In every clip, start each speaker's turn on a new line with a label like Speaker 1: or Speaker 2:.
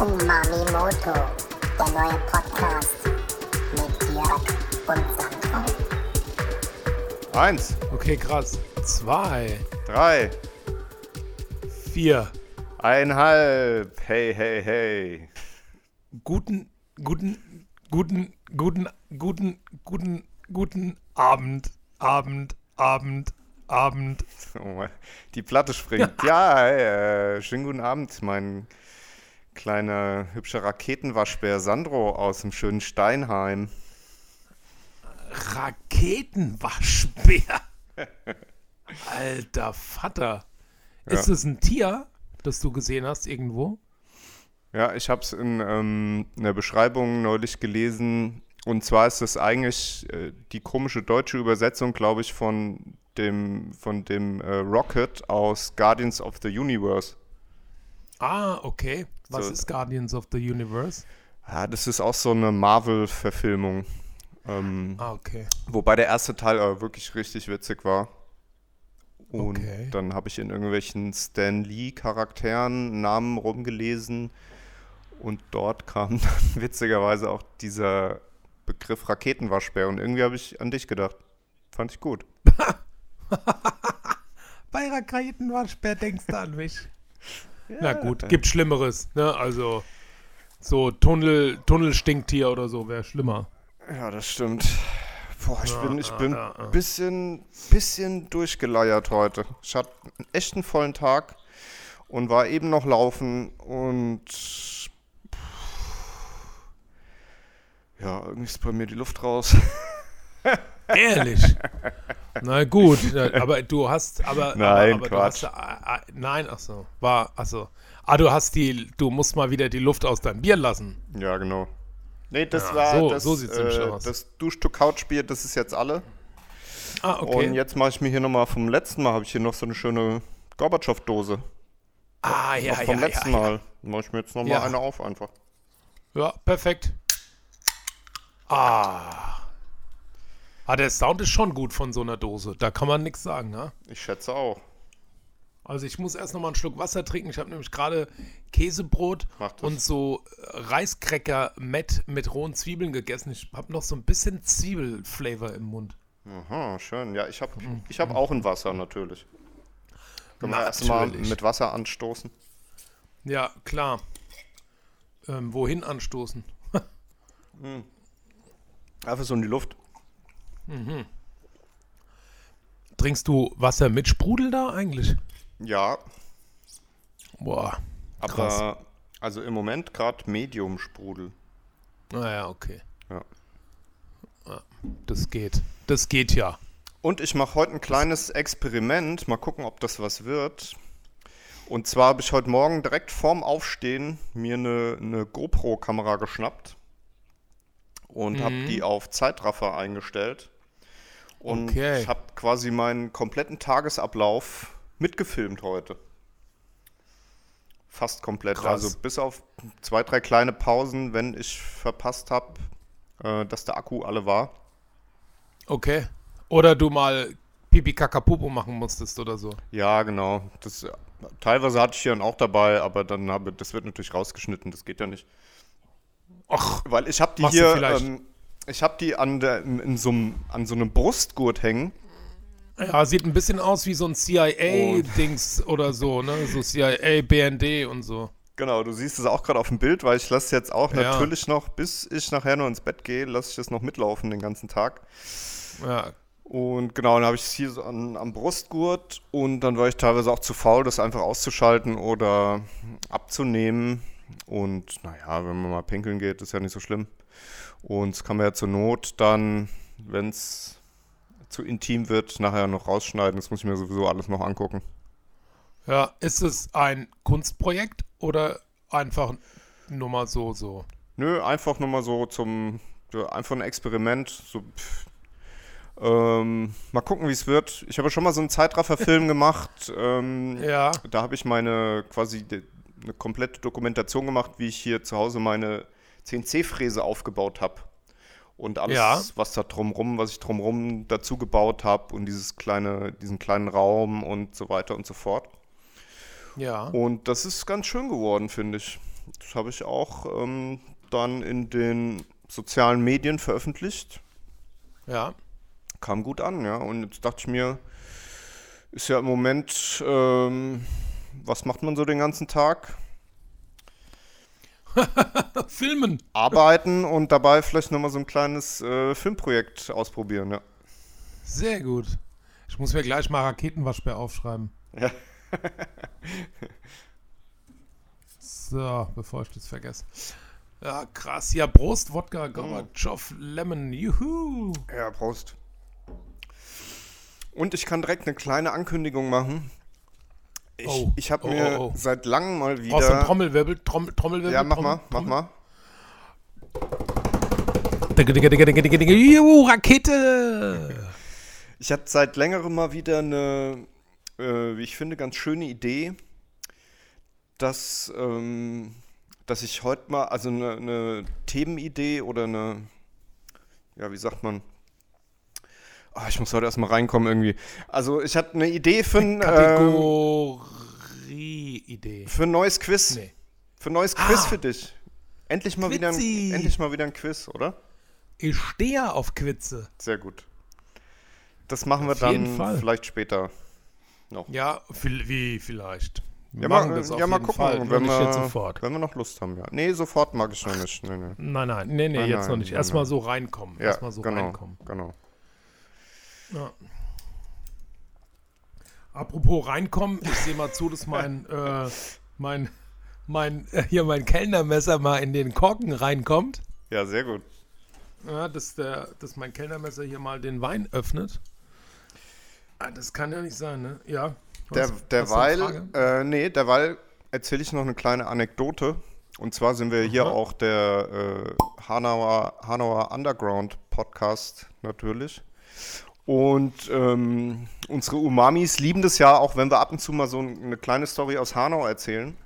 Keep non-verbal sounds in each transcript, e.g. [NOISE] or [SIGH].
Speaker 1: Umami Moto, der neue Podcast mit Jörg und Sandro.
Speaker 2: Eins,
Speaker 3: Okay, krass. Zwei,
Speaker 2: drei,
Speaker 3: vier.
Speaker 2: einhalb. Hey, hey, hey.
Speaker 3: Guten, guten, guten, guten, guten, guten, guten Abend, Abend, Abend, Abend.
Speaker 2: Oh, die Platte springt. Ja, hey, äh, schönen guten Abend, mein kleiner hübscher Raketenwaschbär Sandro aus dem schönen Steinheim.
Speaker 3: Raketenwaschbär. [LAUGHS] Alter Vater. Ist
Speaker 2: Ja.
Speaker 3: es ein Tier, das du gesehen hast irgendwo?
Speaker 2: Ja, ich habe es in ähm, einer Beschreibung neulich gelesen. Und zwar ist es eigentlich äh, die komische deutsche Übersetzung, glaube ich, von dem, von dem äh, Rocket aus Guardians of the Universe.
Speaker 3: Ah, okay. Was
Speaker 2: So.
Speaker 3: ist Guardians of the Universe?
Speaker 2: Ja, das ist auch so eine Marvel-Verfilmung. Ähm,
Speaker 3: Ah, okay.
Speaker 2: wobei der erste Teil aber wirklich richtig witzig war. Und
Speaker 3: Okay.
Speaker 2: dann habe ich in irgendwelchen Stan Lee-Charakteren Namen rumgelesen. Und dort kam [LAUGHS] dann witzigerweise auch dieser Begriff Raketenwaschbär. Und irgendwie habe ich an dich gedacht. Fand ich gut. [LAUGHS]
Speaker 3: Bei Raketenwaschbär denkst du an mich. [LAUGHS] Na gut, gibt Schlimmeres, ne? Also so Tunnel, Tunnelstinktier oder so wäre schlimmer.
Speaker 2: Ja, das stimmt. Boah, ich
Speaker 3: Ja,
Speaker 2: bin, ich
Speaker 3: ja,
Speaker 2: bin
Speaker 3: ja, ja.
Speaker 2: bisschen, bisschen durchgeleiert heute. Ich hatte einen echten vollen Tag und war eben noch laufen und ja, irgendwie ist bei mir die Luft raus. [LAUGHS]
Speaker 3: Ehrlich. Na gut, na, aber du hast, aber,
Speaker 2: Nein,
Speaker 3: aber, aber
Speaker 2: Quatsch.
Speaker 3: hast, ah, nein, ach so, war, ach so. Ah, du hast die, du musst mal wieder die Luft aus deinem Bier lassen.
Speaker 2: Ja, genau. Nee, das
Speaker 3: Ja,
Speaker 2: war
Speaker 3: so-
Speaker 2: das,
Speaker 3: so sieht's
Speaker 2: äh,
Speaker 3: aus.
Speaker 2: das Dusch-to-Couch-Bier, das ist jetzt alle.
Speaker 3: Ah, okay.
Speaker 2: Und jetzt mache ich mir hier nochmal vom letzten Mal, habe ich hier noch so eine schöne Gorbatschow-Dose.
Speaker 3: ah, ja,
Speaker 2: noch
Speaker 3: ja,
Speaker 2: vom
Speaker 3: ja,
Speaker 2: letzten
Speaker 3: ja.
Speaker 2: Mal. Mache ich mir jetzt nochmal
Speaker 3: Ja.
Speaker 2: eine auf einfach.
Speaker 3: Ja, perfekt. Ah. Ah, der Sound ist schon gut von so einer Dose. Da kann man nichts sagen, ne?
Speaker 2: Ich schätze auch.
Speaker 3: Also ich muss erst noch mal einen Schluck Wasser trinken. Ich habe nämlich gerade Käsebrot und so äh, Reiskräcker mit, mit rohen Zwiebeln gegessen. Ich habe noch so ein bisschen Zwiebelflavor im Mund.
Speaker 2: Aha, schön. Ja, ich habe
Speaker 3: Mhm.
Speaker 2: ich hab auch ein Wasser natürlich. Können wir erstmal mit Wasser anstoßen?
Speaker 3: Ja, klar. Ähm, wohin anstoßen? [LAUGHS]
Speaker 2: Einfach so in die Luft.
Speaker 3: Trinkst du Wasser mit Sprudel da eigentlich?
Speaker 2: Ja,
Speaker 3: Boah.
Speaker 2: aber
Speaker 3: Krass.
Speaker 2: also im Moment gerade Medium-Sprudel.
Speaker 3: Naja, okay.
Speaker 2: Ja.
Speaker 3: Ja, Das geht. Das geht ja.
Speaker 2: Und ich mache heute ein kleines Experiment. Mal gucken, ob das was wird. Und zwar habe ich heute Morgen direkt vorm Aufstehen mir eine, eine GoPro-Kamera geschnappt und habe die auf Zeitraffer eingestellt. Und
Speaker 3: Okay.
Speaker 2: ich habe quasi meinen kompletten Tagesablauf mitgefilmt heute. Fast komplett.
Speaker 3: Krass.
Speaker 2: Also bis auf zwei, drei kleine Pausen, wenn ich verpasst habe, äh, dass der Akku alle war.
Speaker 3: Okay. Oder du mal Pipi Kakapupu machen musstest oder so.
Speaker 2: Ja, genau. Das, teilweise hatte ich hier auch dabei, aber dann habe das wird natürlich rausgeschnitten, das geht ja nicht.
Speaker 3: Ach,
Speaker 2: Weil ich habe die hier,
Speaker 3: vielleicht-
Speaker 2: ähm, ich habe die an, der, in, so einem, an so einem Brustgurt hängen.
Speaker 3: ja, sieht ein bisschen aus wie so ein CIA-Dings oder so, ne? So CIA, BND und so.
Speaker 2: Genau, du siehst es auch gerade auf dem Bild, weil ich lasse jetzt auch
Speaker 3: Ja.
Speaker 2: natürlich noch, bis ich nachher nur ins Bett gehe, lasse ich das noch mitlaufen den ganzen Tag.
Speaker 3: Ja,
Speaker 2: Und genau, dann habe ich es hier so an, am Brustgurt und dann war ich teilweise auch zu faul, das einfach auszuschalten oder abzunehmen. Und naja, wenn man mal pinkeln geht, ist ja nicht so schlimm. Und das kann man ja zur Not dann, wenn es zu intim wird, nachher noch rausschneiden. Das muss ich mir sowieso alles noch angucken.
Speaker 3: ja. Ist es ein Kunstprojekt oder einfach nur mal so, so?
Speaker 2: Nö, einfach nur mal so zum, einfach ein Experiment. So, ähm, mal gucken, wie es wird. Ich habe schon mal so einen Zeitraffer-Film [LAUGHS] gemacht. Ähm,
Speaker 3: Ja.
Speaker 2: Da habe ich meine quasi eine komplette Dokumentation gemacht, wie ich hier zu Hause meine CNC-Fräse aufgebaut habe. Und alles,
Speaker 3: Ja.
Speaker 2: was da drumrum, was ich drumrum dazu gebaut habe und dieses kleine, diesen kleinen Raum und so weiter und so fort.
Speaker 3: Ja.
Speaker 2: Und das ist ganz schön geworden, finde ich. das habe ich auch ähm, dann in den sozialen Medien veröffentlicht.
Speaker 3: Ja.
Speaker 2: Kam gut an, ja. Und jetzt dachte ich mir, ist ja im Moment, ähm, was macht man so den ganzen Tag? [LAUGHS]
Speaker 3: Filmen.
Speaker 2: Arbeiten und dabei vielleicht nochmal so ein kleines äh, Filmprojekt ausprobieren, ja.
Speaker 3: Sehr gut. Ich muss mir gleich mal Raketenwaschbär aufschreiben.
Speaker 2: Ja. [LAUGHS]
Speaker 3: So, bevor ich das vergesse. Ja, krass. Ja, Prost, Wodka, Gorbatschow, Lemon, juhu.
Speaker 2: Ja, Prost. Und ich kann direkt eine kleine Ankündigung machen. Ich,
Speaker 3: Oh.
Speaker 2: ich habe
Speaker 3: Oh,
Speaker 2: mir
Speaker 3: oh, oh.
Speaker 2: seit langem mal
Speaker 3: Brauchst du einen
Speaker 2: wieder.
Speaker 3: Trommelwirbel? Trommel, Trommelwirbel?
Speaker 2: Ja, mach
Speaker 3: Trommel,
Speaker 2: mal, mach mal.
Speaker 3: Juhu, Rakete!
Speaker 2: Ich hatte seit längerem mal wieder eine, äh, wie ich finde, ganz schöne Idee, dass, ähm, dass ich heute mal, also eine, eine Themenidee oder eine, ja, wie sagt man? Ah, ich muss heute erstmal reinkommen irgendwie. Also ich hatte eine Idee für ein, ähm,
Speaker 3: Kategorie-Idee.
Speaker 2: für ein neues Quiz.
Speaker 3: Nee.
Speaker 2: Für ein neues Quiz
Speaker 3: Ah.
Speaker 2: für dich. Endlich mal, wieder ein,
Speaker 3: Quizzi.
Speaker 2: endlich mal wieder ein Quiz, oder?
Speaker 3: Ich stehe auf Quitze.
Speaker 2: Sehr gut. Das machen wir
Speaker 3: Auf jeden
Speaker 2: dann vielleicht später.
Speaker 3: Ja, viel, wie vielleicht. Wir
Speaker 2: Ja,
Speaker 3: machen
Speaker 2: mal,
Speaker 3: das auf
Speaker 2: ja, mal
Speaker 3: jeden
Speaker 2: gucken,
Speaker 3: Fall.
Speaker 2: wenn,
Speaker 3: nicht
Speaker 2: wir,
Speaker 3: jetzt sofort.
Speaker 2: wenn wir noch Lust haben, ja. Nee, sofort mag ich noch nicht. Nee, nee.
Speaker 3: Nein, nein, nee, nee,
Speaker 2: Nein,
Speaker 3: jetzt
Speaker 2: nein,
Speaker 3: noch nicht. Erstmal so reinkommen.
Speaker 2: Ja,
Speaker 3: Erstmal so
Speaker 2: genau,
Speaker 3: reinkommen.
Speaker 2: genau.
Speaker 3: Ja. Apropos reinkommen, ich sehe mal zu, dass mein, [LAUGHS] äh, mein, mein, äh, hier mein Kellnermesser mal in den Korken reinkommt.
Speaker 2: Ja, sehr gut.
Speaker 3: Ja, dass, der, dass mein Kellnermesser hier mal den Wein öffnet. Ah, das kann ja nicht sein, ne? Ja.
Speaker 2: Der, derweil, äh, nee, derweil erzähle ich noch eine kleine Anekdote. Und zwar sind wir hier
Speaker 3: Aha.
Speaker 2: auch der äh, Hanauer, Hanauer Underground Podcast natürlich. Und ähm, unsere Umamis lieben das ja, auch wenn wir ab und zu mal so eine kleine Story aus Hanau erzählen.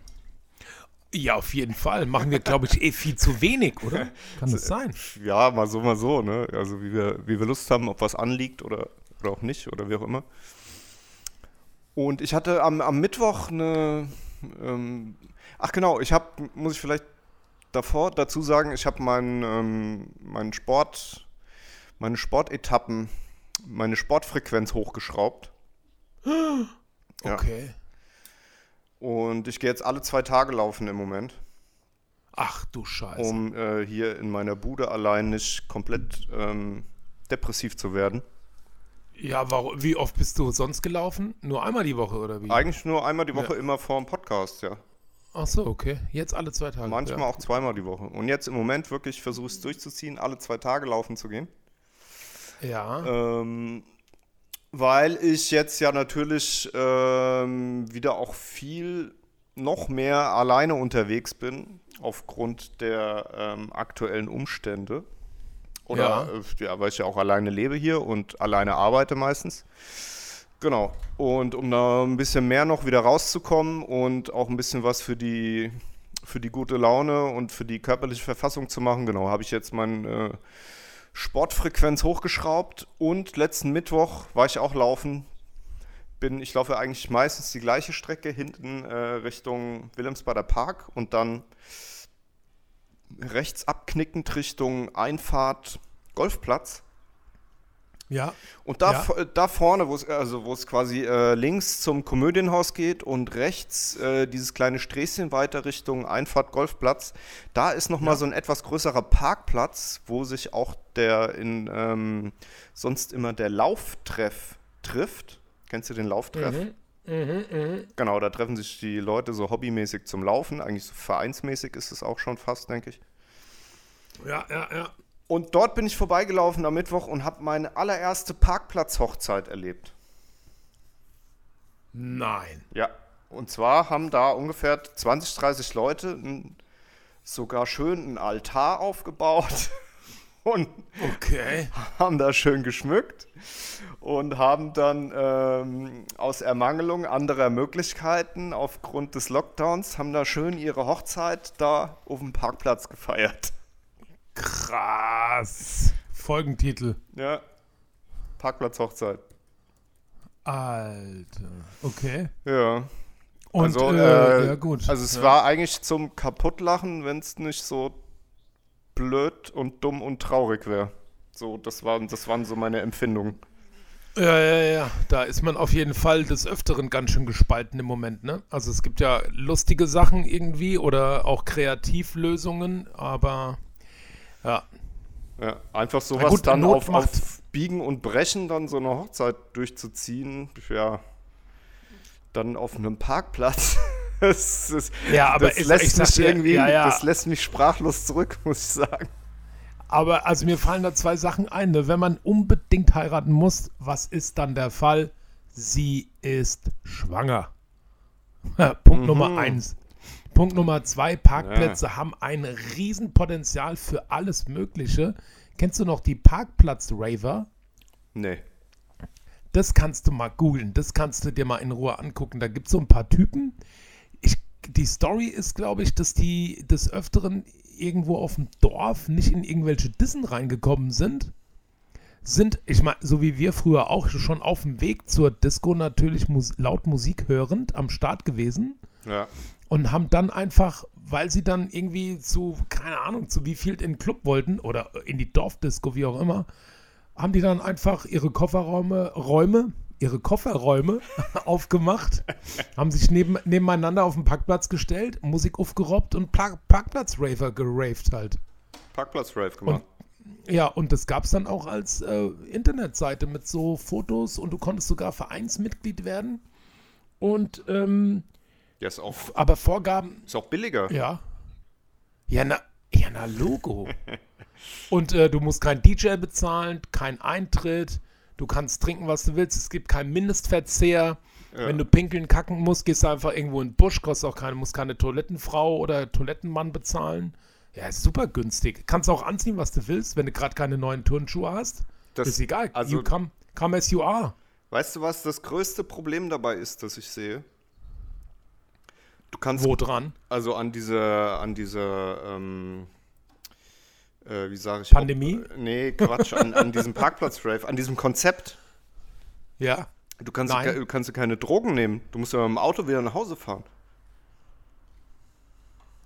Speaker 3: Ja, auf jeden Fall. Machen wir, glaube ich, eh viel zu wenig, oder? [LAUGHS] Kann das sein?
Speaker 2: Ja, mal so, mal so, ne? Also wie wir, wie wir Lust haben, ob was anliegt oder, oder auch nicht oder wie auch immer. Und ich hatte am, am Mittwoch eine. Ähm, ach genau, ich habe, muss ich vielleicht davor dazu sagen, ich habe meinen ähm, meinen Sport, meine Sportetappen, meine Sportfrequenz hochgeschraubt. [GASPS] Ja.
Speaker 3: Okay.
Speaker 2: Und ich gehe jetzt alle zwei Tage laufen im Moment,
Speaker 3: Ach du Scheiße.
Speaker 2: um äh, hier in meiner Bude allein nicht komplett ähm, depressiv zu werden.
Speaker 3: Ja, warum, wie oft bist du sonst gelaufen? Nur einmal die Woche oder wie?
Speaker 2: Eigentlich nur einmal die Woche immer vor dem Podcast, ja.
Speaker 3: Ach so, okay. Jetzt alle zwei Tage.
Speaker 2: Manchmal
Speaker 3: ja.
Speaker 2: auch zweimal die Woche. Und jetzt im Moment wirklich versuche ich es durchzuziehen, alle zwei Tage laufen zu gehen.
Speaker 3: Ja.
Speaker 2: Ähm, weil ich jetzt ja natürlich ähm, wieder auch viel noch mehr alleine unterwegs bin, aufgrund der ähm, aktuellen Umstände. Oder
Speaker 3: Ja.
Speaker 2: äh, ja, weil ich ja auch alleine lebe hier und alleine arbeite meistens. Genau. Und um da ein bisschen mehr noch wieder rauszukommen und auch ein bisschen was für die, für die gute Laune und für die körperliche Verfassung zu machen, genau, habe ich jetzt mein äh, Sportfrequenz hochgeschraubt und letzten Mittwoch war ich auch laufen. Bin, ich laufe eigentlich meistens die gleiche Strecke hinten äh, Richtung Wilhelmsbader Park und dann rechts abknickend Richtung Einfahrt Golfplatz.
Speaker 3: Ja.
Speaker 2: Und da,
Speaker 3: Ja.
Speaker 2: da vorne, wo es also wo es quasi äh, links zum Komödienhaus geht und rechts äh, dieses kleine Sträßchen weiter Richtung Einfahrt Golfplatz, da ist noch mal so ein etwas größerer Parkplatz, wo sich auch der in ähm, sonst immer der Lauftreff trifft. Kennst du den Lauftreff?
Speaker 3: Mhm.
Speaker 2: Genau, da treffen sich die Leute so hobbymäßig zum Laufen. Eigentlich so vereinsmäßig ist es auch schon fast, denke ich.
Speaker 3: Ja, ja, ja.
Speaker 2: Und dort bin ich vorbeigelaufen am Mittwoch und habe meine allererste Parkplatzhochzeit erlebt.
Speaker 3: Nein.
Speaker 2: Ja, und zwar haben da ungefähr 20, 30 Leute n- sogar schön einen Altar aufgebaut [LAUGHS] und
Speaker 3: Okay.
Speaker 2: haben da schön geschmückt und haben dann ähm, aus Ermangelung anderer Möglichkeiten aufgrund des Lockdowns, haben da schön ihre Hochzeit da auf dem Parkplatz gefeiert.
Speaker 3: Krass. Folgentitel.
Speaker 2: Ja, Parkplatzhochzeit.
Speaker 3: Alter. Okay.
Speaker 2: Ja.
Speaker 3: Und,
Speaker 2: also,
Speaker 3: äh,
Speaker 2: äh,
Speaker 3: ja, gut.
Speaker 2: Also es
Speaker 3: ja.
Speaker 2: war eigentlich zum Kaputtlachen, wenn es nicht so blöd und dumm und traurig wäre. So, das waren, das waren so meine Empfindungen.
Speaker 3: Ja, ja, ja. Da ist man auf jeden Fall des Öfteren ganz schön gespalten im Moment, ne? Also es gibt ja lustige Sachen irgendwie oder auch Kreativlösungen, aber ja.
Speaker 2: Ja, einfach sowas
Speaker 3: gut,
Speaker 2: dann auf, auf Biegen und Brechen dann so eine Hochzeit durchzuziehen, ja, dann auf einem Parkplatz. [LAUGHS] Das,
Speaker 3: Ja, aber
Speaker 2: das
Speaker 3: ich-
Speaker 2: lässt
Speaker 3: ich
Speaker 2: mich
Speaker 3: dir,
Speaker 2: irgendwie,
Speaker 3: ja, ja.
Speaker 2: das lässt mich sprachlos zurück, [LAUGHS] muss ich sagen.
Speaker 3: Aber also mir fallen da zwei Sachen ein. Ne? Wenn man unbedingt heiraten muss, was ist dann der Fall? Sie ist schwanger. [LAUGHS] Punkt Nummer eins. Punkt Nummer zwei, Parkplätze haben ein Riesenpotenzial für alles Mögliche. Kennst du noch die Parkplatz-Raver?
Speaker 2: Nee.
Speaker 3: Das kannst du mal googeln, das kannst du dir mal in Ruhe angucken. Da gibt es so ein paar Typen. Ich, die Story ist, glaube ich, dass die des Öfteren irgendwo auf dem Dorf nicht in irgendwelche Dissen reingekommen sind. Sind, ich meine, so wie wir früher auch schon auf dem Weg zur Disco natürlich mus laut Musik hörend am Start gewesen
Speaker 2: Ja.
Speaker 3: Und haben dann einfach, weil sie dann irgendwie zu, keine Ahnung, zu wie viel in den Club wollten oder in die Dorfdisco, wie auch immer, haben die dann einfach ihre Kofferräume, Räume, ihre Kofferräume [LAUGHS] aufgemacht, haben sich neben, nebeneinander auf den Parkplatz gestellt, Musik aufgerobbt und Pla Parkplatz-Raver geraved halt.
Speaker 2: Parkplatz-Rave gemacht.
Speaker 3: Ja, und das gab es dann auch als äh, Internetseite mit so Fotos und du konntest sogar Vereinsmitglied werden. Und, ähm,
Speaker 2: ja, ist auch,
Speaker 3: aber Vorgaben,
Speaker 2: ist auch billiger.
Speaker 3: Ja. Ja, na, ja, na Logo. [LAUGHS] Und äh, du musst kein DJ bezahlen, kein Eintritt. Du kannst trinken, was du willst. Es gibt keinen Mindestverzehr. Wenn du pinkeln, kacken musst, gehst du einfach irgendwo in den Busch, kostet auch keine, musst keine Toilettenfrau oder Toilettenmann bezahlen. Ja, ist super günstig. Kannst auch anziehen, was du willst, wenn du gerade keine neuen Turnschuhe hast.
Speaker 2: Das-
Speaker 3: ist egal.
Speaker 2: also-
Speaker 3: you come, come as you are.
Speaker 2: Weißt du, was das größte Problem dabei ist, das ich sehe? Du kannst
Speaker 3: Wo dran?
Speaker 2: also an diese, an diese, ähm, äh, wie sage ich?
Speaker 3: Pandemie?
Speaker 2: Ob, nee, Quatsch, an, an diesem Parkplatz-Rave, an diesem Konzept.
Speaker 3: Ja.
Speaker 2: Du kannst,
Speaker 3: Nein.
Speaker 2: du kannst keine Drogen nehmen. Du musst ja mit dem Auto wieder nach Hause fahren.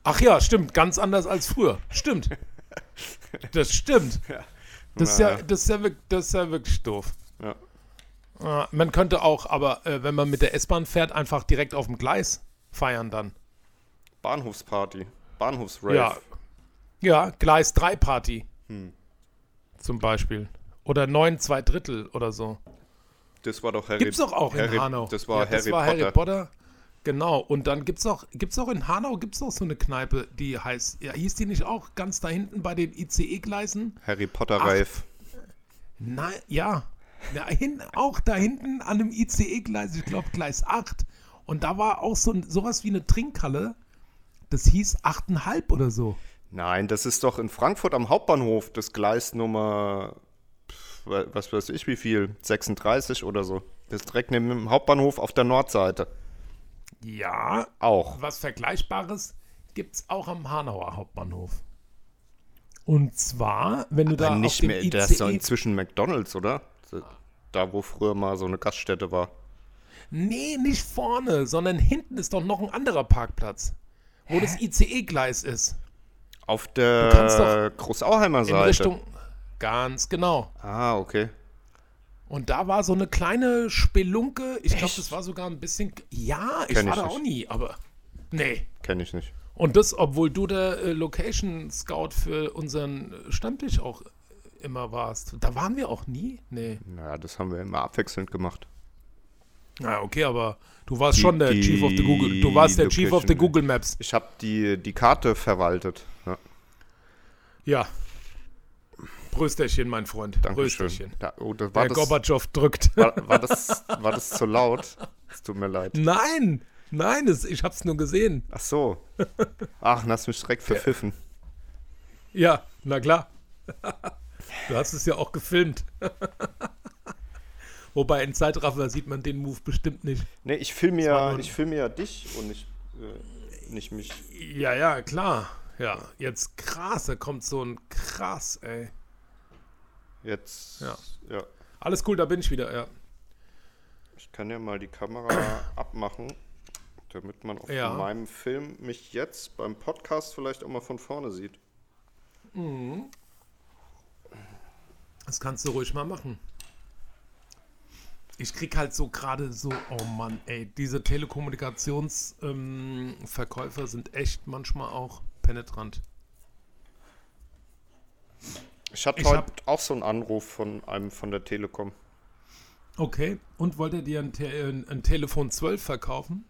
Speaker 3: Ach ja, stimmt. Ganz anders als früher. Stimmt. Das stimmt. Das [LAUGHS] ist, ja, das, ist ja, das ist ja wirklich doof.
Speaker 2: Ja.
Speaker 3: Äh, man könnte auch, aber äh, wenn man mit der S-Bahn fährt, einfach direkt auf dem Gleis feiern dann.
Speaker 2: Bahnhofsparty. Bahnhofsrave.
Speaker 3: Ja. Ja, Gleis 3 Party.
Speaker 2: Hm.
Speaker 3: Zum Beispiel. Oder 9 2 Drittel oder so.
Speaker 2: Das war doch Harry
Speaker 3: Gibt's doch auch in
Speaker 2: Harry,
Speaker 3: Hanau.
Speaker 2: Das war,
Speaker 3: ja,
Speaker 2: Harry,
Speaker 3: das war
Speaker 2: Potter.
Speaker 3: Harry Potter. Genau. Und dann gibt's auch, gibt's auch in Hanau gibt's auch so eine Kneipe, die heißt, ja, hieß die nicht auch ganz da hinten bei den ICE-Gleisen?
Speaker 2: Harry Potter
Speaker 3: Ach.
Speaker 2: Rave.
Speaker 3: Nein, ja. Da hin, auch da hinten an dem ICE-Gleis, ich glaube Gleis 8. Und da war auch so sowas wie eine Trinkhalle. Das hieß 8,5 oder so.
Speaker 2: Nein, das ist doch in Frankfurt am Hauptbahnhof, das Gleis Nummer, was weiß ich wie viel, 36 oder so. Das ist direkt neben dem Hauptbahnhof auf der Nordseite.
Speaker 3: Ja,
Speaker 2: Auch.
Speaker 3: was Vergleichbares gibt es auch am Hanauer Hauptbahnhof. Und zwar, wenn du da
Speaker 2: Aber
Speaker 3: auf
Speaker 2: nicht
Speaker 3: dem
Speaker 2: mehr,
Speaker 3: ICE...
Speaker 2: das ist doch inzwischen McDonalds, oder? Da, wo früher mal so eine Gaststätte war.
Speaker 3: Nee, nicht vorne, sondern hinten ist doch noch ein anderer Parkplatz, wo das ICE-Gleis ist.
Speaker 2: Auf der Großauheimer
Speaker 3: In
Speaker 2: Seite.
Speaker 3: Richtung... Ganz genau.
Speaker 2: Ah, okay.
Speaker 3: Und da war so eine kleine Spelunke. Ich glaube, das war sogar ein bisschen. Ja, ich
Speaker 2: Kenn
Speaker 3: war
Speaker 2: ich
Speaker 3: da
Speaker 2: nicht.
Speaker 3: auch nie, aber. Nee.
Speaker 2: Kenne ich nicht.
Speaker 3: Und das, obwohl du der äh, Location Scout für unseren Stammtisch auch immer warst. Da waren wir auch nie? Nee.
Speaker 2: Naja, das haben wir immer abwechselnd gemacht.
Speaker 3: Na, okay, aber du warst
Speaker 2: Die-
Speaker 3: schon der
Speaker 2: die
Speaker 3: Chief of the Google. Du warst der Chief of the Google Maps.
Speaker 2: Ich habe die, die Karte verwaltet. Ja,
Speaker 3: Ja. Prösterchen, mein Freund.
Speaker 2: Dankeschön.
Speaker 3: Prösterchen.
Speaker 2: Da, oh, das
Speaker 3: Der
Speaker 2: das,
Speaker 3: Gorbatschow drückt. [LAUGHS]
Speaker 2: war, war, das, war das zu laut? Es tut mir leid.
Speaker 3: Nein! Nein, es, ich hab's nur gesehen.
Speaker 2: Ach so. Ach, dann hast du mich direkt verpfiffen.
Speaker 3: Ja, na klar. [LAUGHS] Du hast es ja auch gefilmt. [LAUGHS] Wobei in Zeitraffer sieht man den Move bestimmt nicht.
Speaker 2: Nee, ich filme ja, ich filme ja dich und nicht, äh, nicht mich.
Speaker 3: Ja, ja, klar. Ja, jetzt krass, da kommt so ein krass, ey.
Speaker 2: Jetzt,
Speaker 3: Ja.
Speaker 2: ja.
Speaker 3: Alles cool, da bin ich wieder, ja.
Speaker 2: Ich kann ja mal die Kamera [COUGHS] abmachen. damit man auf
Speaker 3: Ja.
Speaker 2: meinem Film mich jetzt beim Podcast vielleicht auch mal von vorne sieht.
Speaker 3: Das kannst du ruhig mal machen. Ich krieg halt so gerade so, oh Mann, ey, diese Telekommunikationsverkäufer ähm, sind echt manchmal auch penetrant.
Speaker 2: Ich hatte
Speaker 3: Ich
Speaker 2: heute
Speaker 3: hab-
Speaker 2: auch so einen Anruf von einem von der Telekom.
Speaker 3: Okay, und wollt ihr dir ein, Te ein, ein Telefon 12 verkaufen?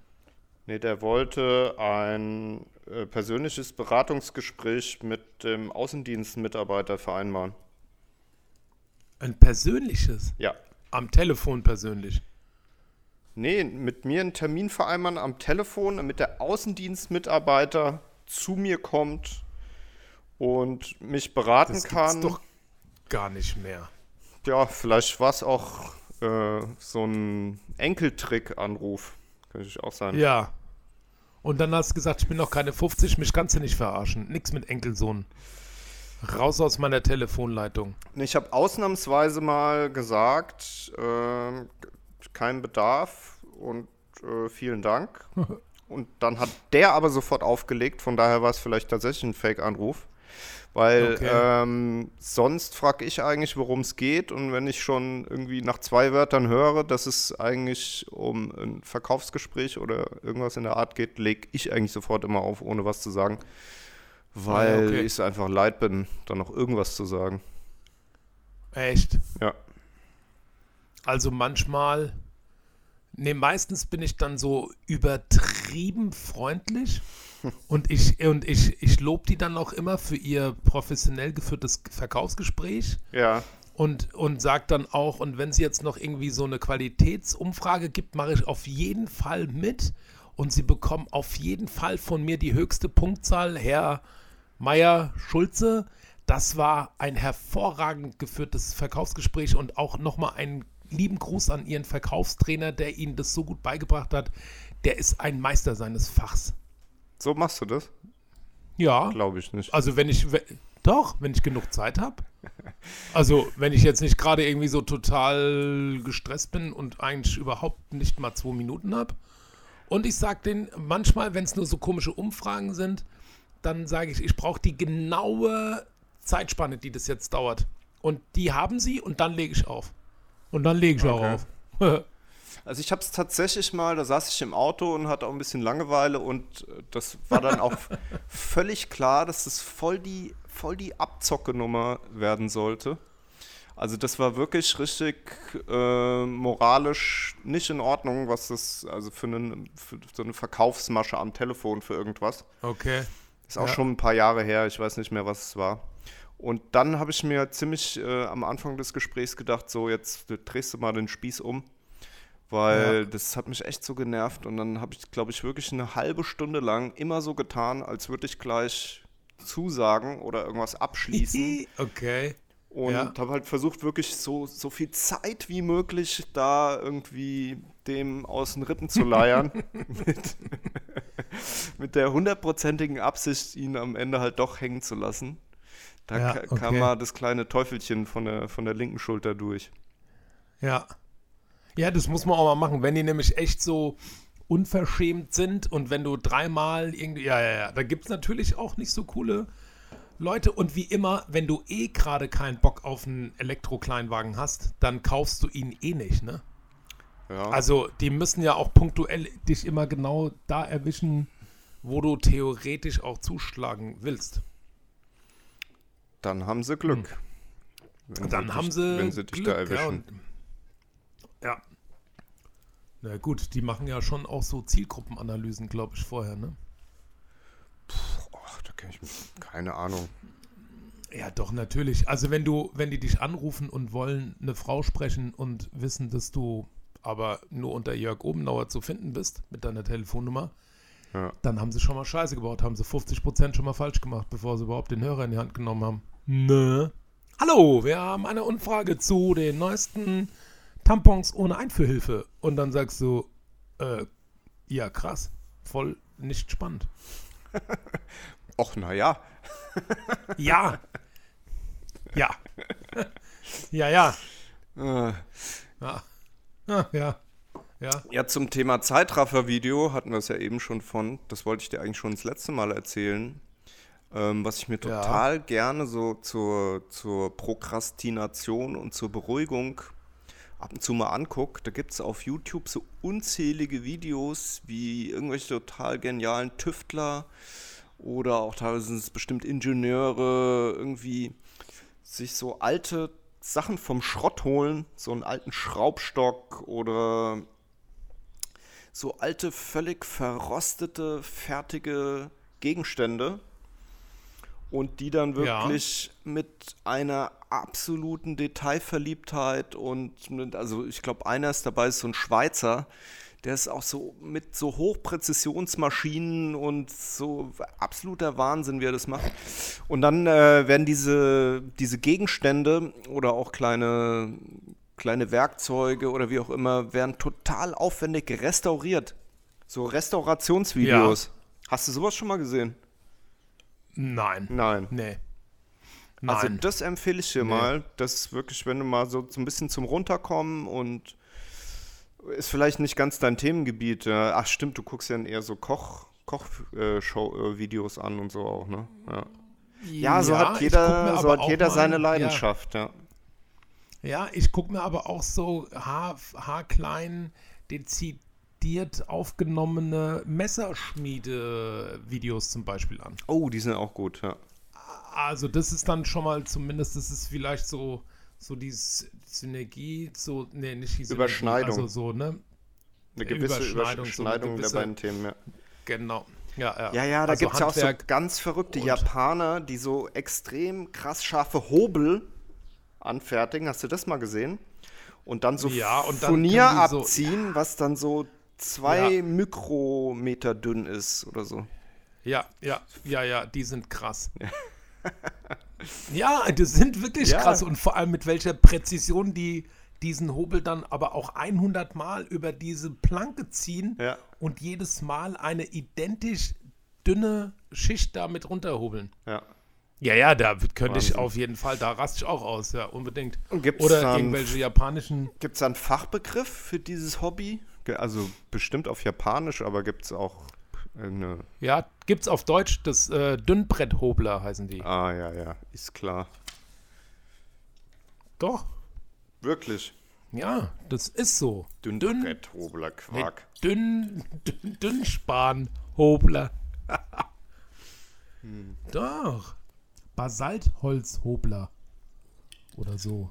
Speaker 2: Nee, der wollte ein äh, persönliches Beratungsgespräch mit dem Außendienstmitarbeiter vereinbaren.
Speaker 3: Ein persönliches?
Speaker 2: Ja.
Speaker 3: Am Telefon persönlich.
Speaker 2: Nee, mit mir einen Termin vereinbaren am Telefon, damit der Außendienstmitarbeiter zu mir kommt und mich beraten
Speaker 3: Das
Speaker 2: kann.
Speaker 3: gibt's doch gar nicht mehr.
Speaker 2: Ja, vielleicht war es auch äh, so ein Enkeltrick-Anruf. Könnte ich auch sein.
Speaker 3: Ja. Und dann hast du gesagt, ich bin noch keine 50, mich kannst du nicht verarschen. Nix mit Enkelsohn. Raus aus meiner Telefonleitung.
Speaker 2: Ich habe ausnahmsweise mal gesagt, äh, kein Bedarf und äh, vielen Dank. [LAUGHS] Und dann hat der aber sofort aufgelegt, von daher war es vielleicht tatsächlich ein Fake-Anruf. Weil
Speaker 3: Okay.
Speaker 2: ähm, sonst frage ich eigentlich, worum es geht. Und wenn ich schon irgendwie nach zwei Wörtern höre, dass es eigentlich um ein Verkaufsgespräch oder irgendwas in der Art geht, lege ich eigentlich sofort immer auf, ohne was zu sagen. Weil
Speaker 3: Ah, okay.
Speaker 2: ich es einfach leid bin, dann noch irgendwas zu sagen.
Speaker 3: Echt?
Speaker 2: Ja.
Speaker 3: Also manchmal, nee, meistens bin ich dann so übertrieben freundlich [LAUGHS] und ich, und ich, ich lobe die dann auch immer für ihr professionell geführtes Verkaufsgespräch
Speaker 2: Ja.
Speaker 3: und, und sag dann auch, und wenn sie jetzt noch irgendwie so eine Qualitätsumfrage gibt, mache ich auf jeden Fall mit und sie bekommen auf jeden Fall von mir die höchste Punktzahl, Herr Meier Schulze. Das war ein hervorragend geführtes Verkaufsgespräch und auch nochmal einen lieben Gruß an Ihren Verkaufstrainer, der Ihnen das so gut beigebracht hat. Der ist ein Meister seines Fachs.
Speaker 2: So machst du das?
Speaker 3: Ja.
Speaker 2: Glaube ich nicht.
Speaker 3: Also wenn ich, doch, wenn ich genug Zeit habe. Also wenn ich jetzt nicht gerade irgendwie so total gestresst bin und eigentlich überhaupt nicht mal zwei Minuten habe. Und ich sage denen manchmal, wenn es nur so komische Umfragen sind, dann sage ich, ich brauche die genaue Zeitspanne, die das jetzt dauert. Und die haben sie und dann lege ich auf. Und dann lege ich
Speaker 2: Okay.
Speaker 3: auch auf. [LAUGHS]
Speaker 2: Also ich habe es tatsächlich mal, da saß ich im Auto und hatte auch ein bisschen Langeweile und äh, das war dann auch [LAUGHS] völlig klar, dass das voll die, voll die Abzocke-Nummer werden sollte. Also das war wirklich richtig äh, moralisch nicht in Ordnung, was das, also für, einen, für so eine Verkaufsmasche am Telefon für irgendwas.
Speaker 3: Okay.
Speaker 2: Ist auch
Speaker 3: Ja.
Speaker 2: schon ein paar Jahre her, ich weiß nicht mehr, was es war. Und dann habe ich mir ziemlich äh, am Anfang des Gesprächs gedacht, so jetzt drehst du mal den Spieß um, weil
Speaker 3: Ja.
Speaker 2: das hat mich echt so genervt. Und dann habe ich, glaube ich, wirklich eine halbe Stunde lang immer so getan, als würde ich gleich zusagen oder irgendwas abschließen. [LAUGHS]
Speaker 3: okay.
Speaker 2: Und
Speaker 3: Ja.
Speaker 2: habe halt versucht, wirklich so, so viel Zeit wie möglich da irgendwie dem aus den Rippen zu leiern. [LAUGHS] mit, [LAUGHS] mit der hundertprozentigen Absicht, ihn am Ende halt doch hängen zu lassen. Da
Speaker 3: Ja,
Speaker 2: ka
Speaker 3: okay.
Speaker 2: kam mal das kleine Teufelchen von der, von der linken Schulter durch.
Speaker 3: Ja. Ja, das muss man auch mal machen. Wenn die nämlich echt so unverschämt sind und wenn du dreimal irgendwie. Ja, ja, ja. Da gibt es natürlich auch nicht so coole Leute. Und wie immer, wenn du eh gerade keinen Bock auf einen Elektrokleinwagen hast, dann kaufst du ihn eh nicht, ne?
Speaker 2: Ja.
Speaker 3: Also, die müssen ja auch punktuell dich immer genau da erwischen, wo du theoretisch auch zuschlagen willst.
Speaker 2: dann haben sie Glück. Wenn
Speaker 3: Und dann
Speaker 2: dich-
Speaker 3: haben sie,
Speaker 2: Wenn sie dich
Speaker 3: Glück,
Speaker 2: da erwischen.
Speaker 3: ja. Na gut, die machen ja schon auch so Zielgruppenanalysen, glaube ich, vorher, ne?
Speaker 2: Ach, da kenne ich mich. Keine Ahnung.
Speaker 3: Ja, doch, natürlich. Also wenn du, wenn die dich anrufen und wollen eine Frau sprechen und wissen, dass du aber nur unter Jörg Obenauer zu finden bist mit deiner Telefonnummer,
Speaker 2: Ja.
Speaker 3: dann haben sie schon mal Scheiße gebaut, haben sie 50% schon mal falsch gemacht, bevor sie überhaupt den Hörer in die Hand genommen haben. Ne? Hallo, wir haben eine Umfrage zu den neuesten Tampons ohne Einführhilfe. Und dann sagst du, äh, ja krass, voll nicht spannend. [LAUGHS]
Speaker 2: Och, naja. [LAUGHS]
Speaker 3: Ja. Ja. [LAUGHS] ja, ja.
Speaker 2: Äh,
Speaker 3: Ja. Ah, ja. Ja.
Speaker 2: Ja, zum Thema Zeitraffer-Video hatten wir es ja eben schon von. Das wollte ich dir eigentlich schon das letzte Mal erzählen. Ähm, was ich mir
Speaker 3: Ja.
Speaker 2: total gerne so zur, zur Prokrastination und zur Beruhigung ab und zu mal angucke. Da gibt es auf YouTube so unzählige Videos, wie irgendwelche total genialen Tüftler oder auch teilweise sind es bestimmt Ingenieure irgendwie sich so alte Sachen vom Schrott holen, so einen alten Schraubstock oder so alte, völlig verrostete, fertige Gegenstände und die dann
Speaker 3: Ja.
Speaker 2: wirklich mit einer absoluten Detailverliebtheit und mit, also ich glaube, einer ist dabei, ist so ein Schweizer, der ist auch so mit so Hochpräzisionsmaschinen und so absoluter Wahnsinn, wie er das macht. Und dann äh, werden diese, diese Gegenstände oder auch kleine, kleine Werkzeuge oder wie auch immer, werden total aufwendig restauriert. So Restaurationsvideos. Hast du sowas schon mal gesehen?
Speaker 3: Nein.
Speaker 2: Nein.
Speaker 3: Nee.
Speaker 2: Also
Speaker 3: Nein.
Speaker 2: das empfehle ich dir
Speaker 3: Nee.
Speaker 2: mal. Das ist wirklich, wenn du mal so, so ein bisschen zum Runterkommen und ist vielleicht nicht ganz dein Themengebiet. Ach stimmt, du guckst ja eher so Koch, Koch-Show-Videos an und so auch, ne? Ja, ja so hat jeder, so hat jeder seine. Leidenschaft, ja.
Speaker 3: Ja, ich gucke mir aber auch so haar, haarklein, dezidiert aufgenommene Messerschmiede-Videos zum Beispiel an.
Speaker 2: Oh, die sind auch gut, ja.
Speaker 3: Also das ist dann schon mal zumindest, das ist vielleicht so, so die Synergie, so, nee, nicht die Synergie,
Speaker 2: Überschneidung.
Speaker 3: Also so, ne?
Speaker 2: Eine gewisse
Speaker 3: Überschneidung,
Speaker 2: Überschneidung,
Speaker 3: so eine
Speaker 2: der
Speaker 3: gewisse-
Speaker 2: beiden Themen, ja.
Speaker 3: Genau. Ja, ja.
Speaker 2: Ja, ja, da
Speaker 3: Also
Speaker 2: gibt es ja auch so ganz verrückte Japaner, die so extrem krass scharfe Hobel anfertigen. Hast du das mal gesehen? Und dann so
Speaker 3: Ja, und dann
Speaker 2: Furnier
Speaker 3: die so-
Speaker 2: abziehen, was dann so zwei. Mikrometer dünn ist oder so.
Speaker 3: Ja, ja, ja, ja, die sind krass. [LAUGHS] ja, die sind wirklich
Speaker 2: Ja.
Speaker 3: krass und vor allem mit welcher Präzision die diesen Hobel dann aber auch 100 Mal über diese Planke ziehen
Speaker 2: Ja.
Speaker 3: und jedes Mal eine identisch dünne Schicht damit runterhobeln.
Speaker 2: Ja.
Speaker 3: Ja, ja, da könnte ich
Speaker 2: Wahnsinn.
Speaker 3: auf jeden Fall, da raste ich auch aus, ja, unbedingt.
Speaker 2: Gibt's
Speaker 3: Oder
Speaker 2: dann-
Speaker 3: irgendwelche japanischen,
Speaker 2: Gibt es da einen Fachbegriff für dieses Hobby? Also bestimmt auf Japanisch, aber gibt es auch eine.
Speaker 3: ja, gibt's auf Deutsch, das äh, Dünnbretthobler heißen die.
Speaker 2: Ah, ja, ja, ist klar.
Speaker 3: Doch,
Speaker 2: Wirklich.
Speaker 3: ja, das ist so.
Speaker 2: Dünnbretthobler Quark.
Speaker 3: Dünn, dünn, Dünnspanhobler. [LAUGHS] Doch. Basaltholzhobler. Oder so.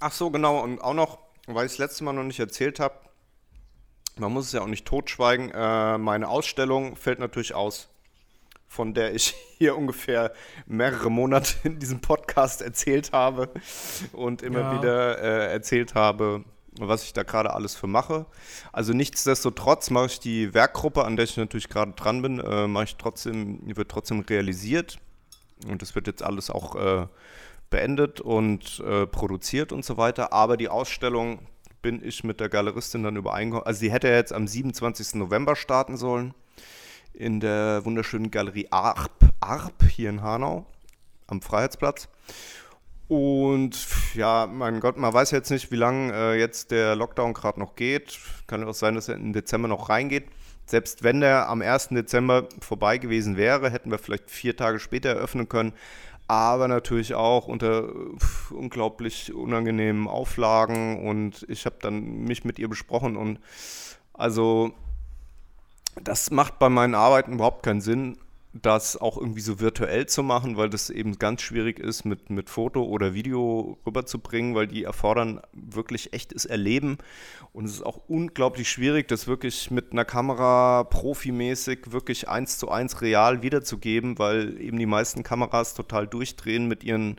Speaker 2: Ach so, genau. Und auch noch, weil ich es letzte Mal noch nicht erzählt habe, man muss es ja auch nicht totschweigen, äh, meine Ausstellung fällt natürlich aus, von der ich [LAUGHS] hier ungefähr mehrere Monate in diesem Podcast erzählt habe und immer
Speaker 3: Ja.
Speaker 2: wieder äh, erzählt habe, was ich da gerade alles für mache. Also nichtsdestotrotz mache ich die Werkgruppe, an der ich natürlich gerade dran bin, äh, mache ich trotzdem, wird trotzdem realisiert. Und das wird jetzt alles auch äh, beendet und äh, produziert und so weiter. Aber die Ausstellung bin ich mit der Galeristin dann übereingekommen. Also sie hätte jetzt am 27. November starten sollen in der wunderschönen Galerie Arp, Arp hier in Hanau am Freiheitsplatz. Und ja, mein Gott, man weiß jetzt nicht, wie lange äh, jetzt der Lockdown gerade noch geht. Kann auch sein, dass er im Dezember noch reingeht. Selbst wenn der am 1. Dezember vorbei gewesen wäre, hätten wir vielleicht vier Tage später eröffnen können. Aber natürlich auch unter äh, unglaublich unangenehmen Auflagen. Und ich habe dann mich mit ihr besprochen. Und also das macht bei meinen Arbeiten überhaupt keinen Sinn, das auch irgendwie so virtuell zu machen, weil das eben ganz schwierig ist, mit, mit Foto oder Video rüberzubringen, weil die erfordern wirklich echtes Erleben. Und es ist auch unglaublich schwierig, das wirklich mit einer Kamera profimäßig wirklich eins zu eins real wiederzugeben, weil eben die meisten Kameras total durchdrehen mit ihren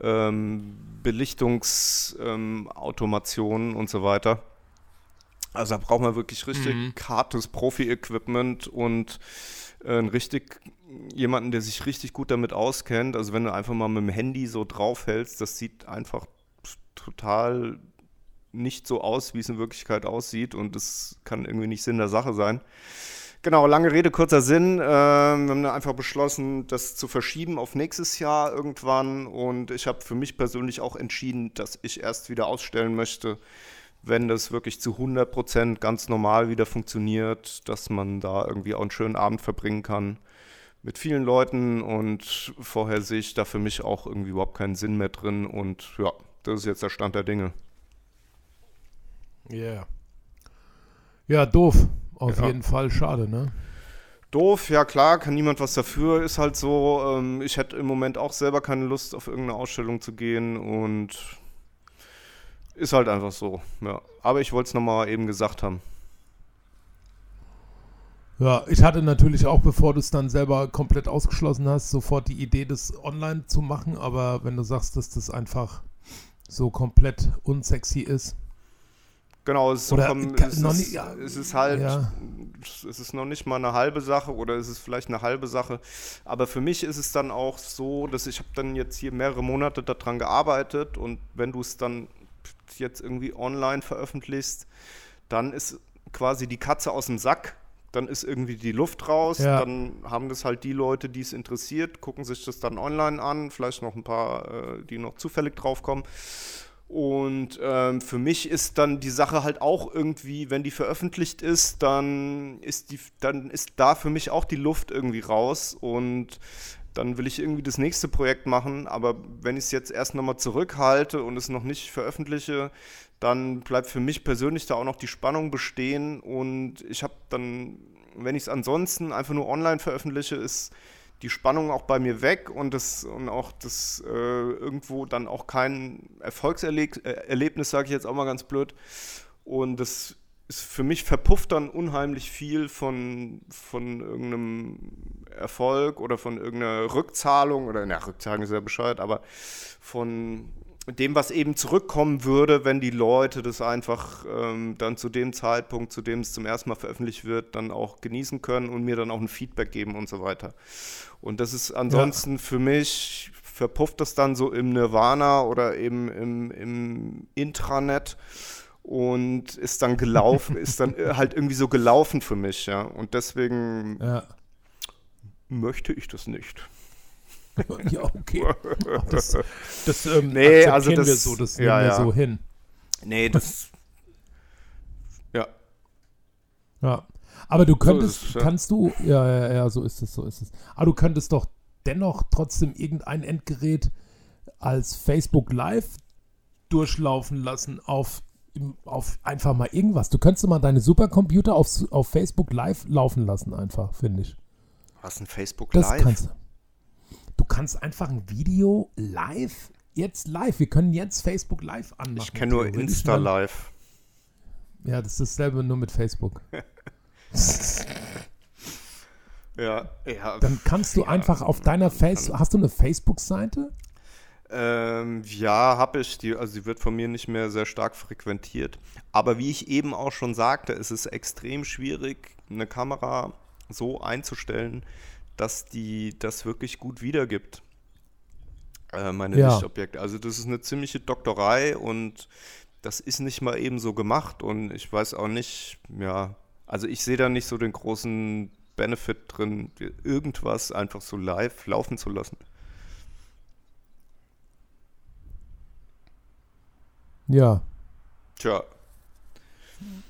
Speaker 2: ähm, Belichtungsautomationen und so weiter. Also da braucht man wirklich richtig hartes Profi-Equipment und äh, einen richtig jemanden, der sich richtig gut damit auskennt. Also wenn du einfach mal mit dem Handy so draufhältst, das sieht einfach total nicht so aus, wie es in Wirklichkeit aussieht und das kann irgendwie nicht Sinn der Sache sein. Genau, lange Rede, kurzer Sinn. Ähm, wir haben einfach beschlossen, das zu verschieben auf nächstes Jahr irgendwann. Und ich habe für mich persönlich auch entschieden, dass ich erst wieder ausstellen möchte, wenn das wirklich zu 100% ganz normal wieder funktioniert, dass man da irgendwie auch einen schönen Abend verbringen kann mit vielen Leuten und vorher sehe ich da für mich auch irgendwie überhaupt keinen Sinn mehr drin und ja, das ist jetzt der Stand der Dinge.
Speaker 3: Ja. Yeah. Ja, doof. Auf
Speaker 2: Ja.
Speaker 3: jeden Fall schade, ne?
Speaker 2: Doof, ja klar, kann niemand was dafür, ist halt so. Ähm, ich hätte im Moment auch selber keine Lust, auf irgendeine Ausstellung zu gehen und ist halt einfach so, ja. Aber ich wollte es nochmal eben gesagt haben.
Speaker 3: Ja, ich hatte natürlich auch, bevor du es dann selber komplett ausgeschlossen hast, sofort die Idee, das online zu machen. Aber wenn du sagst, dass das einfach so komplett unsexy ist.
Speaker 2: Genau, es
Speaker 3: Oder ka-
Speaker 2: es, ist,
Speaker 3: nicht- ja,
Speaker 2: es ist halt,
Speaker 3: ja.
Speaker 2: es ist noch nicht mal eine halbe Sache oder es ist vielleicht eine halbe Sache. Aber für mich ist es dann auch so, dass ich habe dann jetzt hier mehrere Monate daran gearbeitet und wenn du es dann jetzt irgendwie online veröffentlichst, dann ist quasi die Katze aus dem Sack. Dann ist irgendwie die Luft raus,
Speaker 3: Ja.
Speaker 2: dann haben das halt die Leute, die es interessiert, gucken sich das dann online an, vielleicht noch ein paar, äh, die noch zufällig draufkommen. Und ähm, für mich ist dann die Sache halt auch irgendwie, wenn die veröffentlicht ist, dann ist die, dann ist da für mich auch die Luft irgendwie raus und dann will ich irgendwie das nächste Projekt machen. Aber wenn ich es jetzt erst nochmal zurückhalte und es noch nicht veröffentliche, dann bleibt für mich persönlich da auch noch die Spannung bestehen und ich habe dann, wenn ich es ansonsten einfach nur online veröffentliche, ist die Spannung auch bei mir weg und das und auch das äh, irgendwo dann auch kein Erfolgserlebnis, sage ich jetzt auch mal ganz blöd. Und das ist für mich verpufft dann unheimlich viel von, von irgendeinem Erfolg oder von irgendeiner Rückzahlung oder na, Rückzahlung ist ja Bescheid, aber von dem, was eben zurückkommen würde, wenn die Leute das einfach ähm, dann zu dem Zeitpunkt, zu dem es zum ersten Mal veröffentlicht wird, dann auch genießen können und mir dann auch ein Feedback geben und so weiter. Und das ist ansonsten für mich, verpufft das dann so im Nirvana oder eben im, im Intranet und ist dann gelaufen, [LAUGHS] ist dann äh, halt irgendwie so gelaufen für mich, ja. Und deswegen
Speaker 3: Ja.
Speaker 2: möchte ich das nicht. [LAUGHS]
Speaker 3: ja, okay. [LAUGHS] Das, das ähm,
Speaker 2: Nee, also das-
Speaker 3: wir so, das
Speaker 2: ja,
Speaker 3: nehmen wir
Speaker 2: ja.
Speaker 3: so hin.
Speaker 2: Nee, das. ja.
Speaker 3: Ja. Aber du könntest,
Speaker 2: ist es, ja.
Speaker 3: kannst du, ja, ja, ja, so ist es, so ist es. Aber du könntest doch dennoch trotzdem irgendein Endgerät als Facebook Live durchlaufen lassen auf, auf einfach mal irgendwas. Du könntest mal deine Supercomputer auf, auf Facebook Live laufen lassen, einfach, finde ich.
Speaker 2: Was ein Facebook
Speaker 3: Das
Speaker 2: Live?
Speaker 3: kannst du. Du kannst einfach ein Video live, jetzt live. Wir können jetzt Facebook Live anmachen.
Speaker 2: ich kenne nur. Insta Live.
Speaker 3: Ja, das ist dasselbe nur mit Facebook. [LAUGHS] [LAUGHS]
Speaker 2: Ja, ja.
Speaker 3: Dann kannst du einfach auf deiner Face, hast du eine Facebook-Seite?
Speaker 2: Ähm, ja, habe ich. Die, also sie wird von mir nicht mehr sehr stark frequentiert. Aber wie ich eben auch schon sagte, es ist extrem schwierig, eine Kamera so einzustellen, dass die das wirklich gut wiedergibt. Äh, meine
Speaker 3: Ja.
Speaker 2: Lichtobjekte. Also das ist eine ziemliche Doktorei und das ist nicht mal eben so gemacht. Und ich weiß auch nicht, ja, also ich sehe da nicht so den großen Benefit drin, irgendwas einfach so live laufen zu lassen.
Speaker 3: Ja.
Speaker 2: Tja,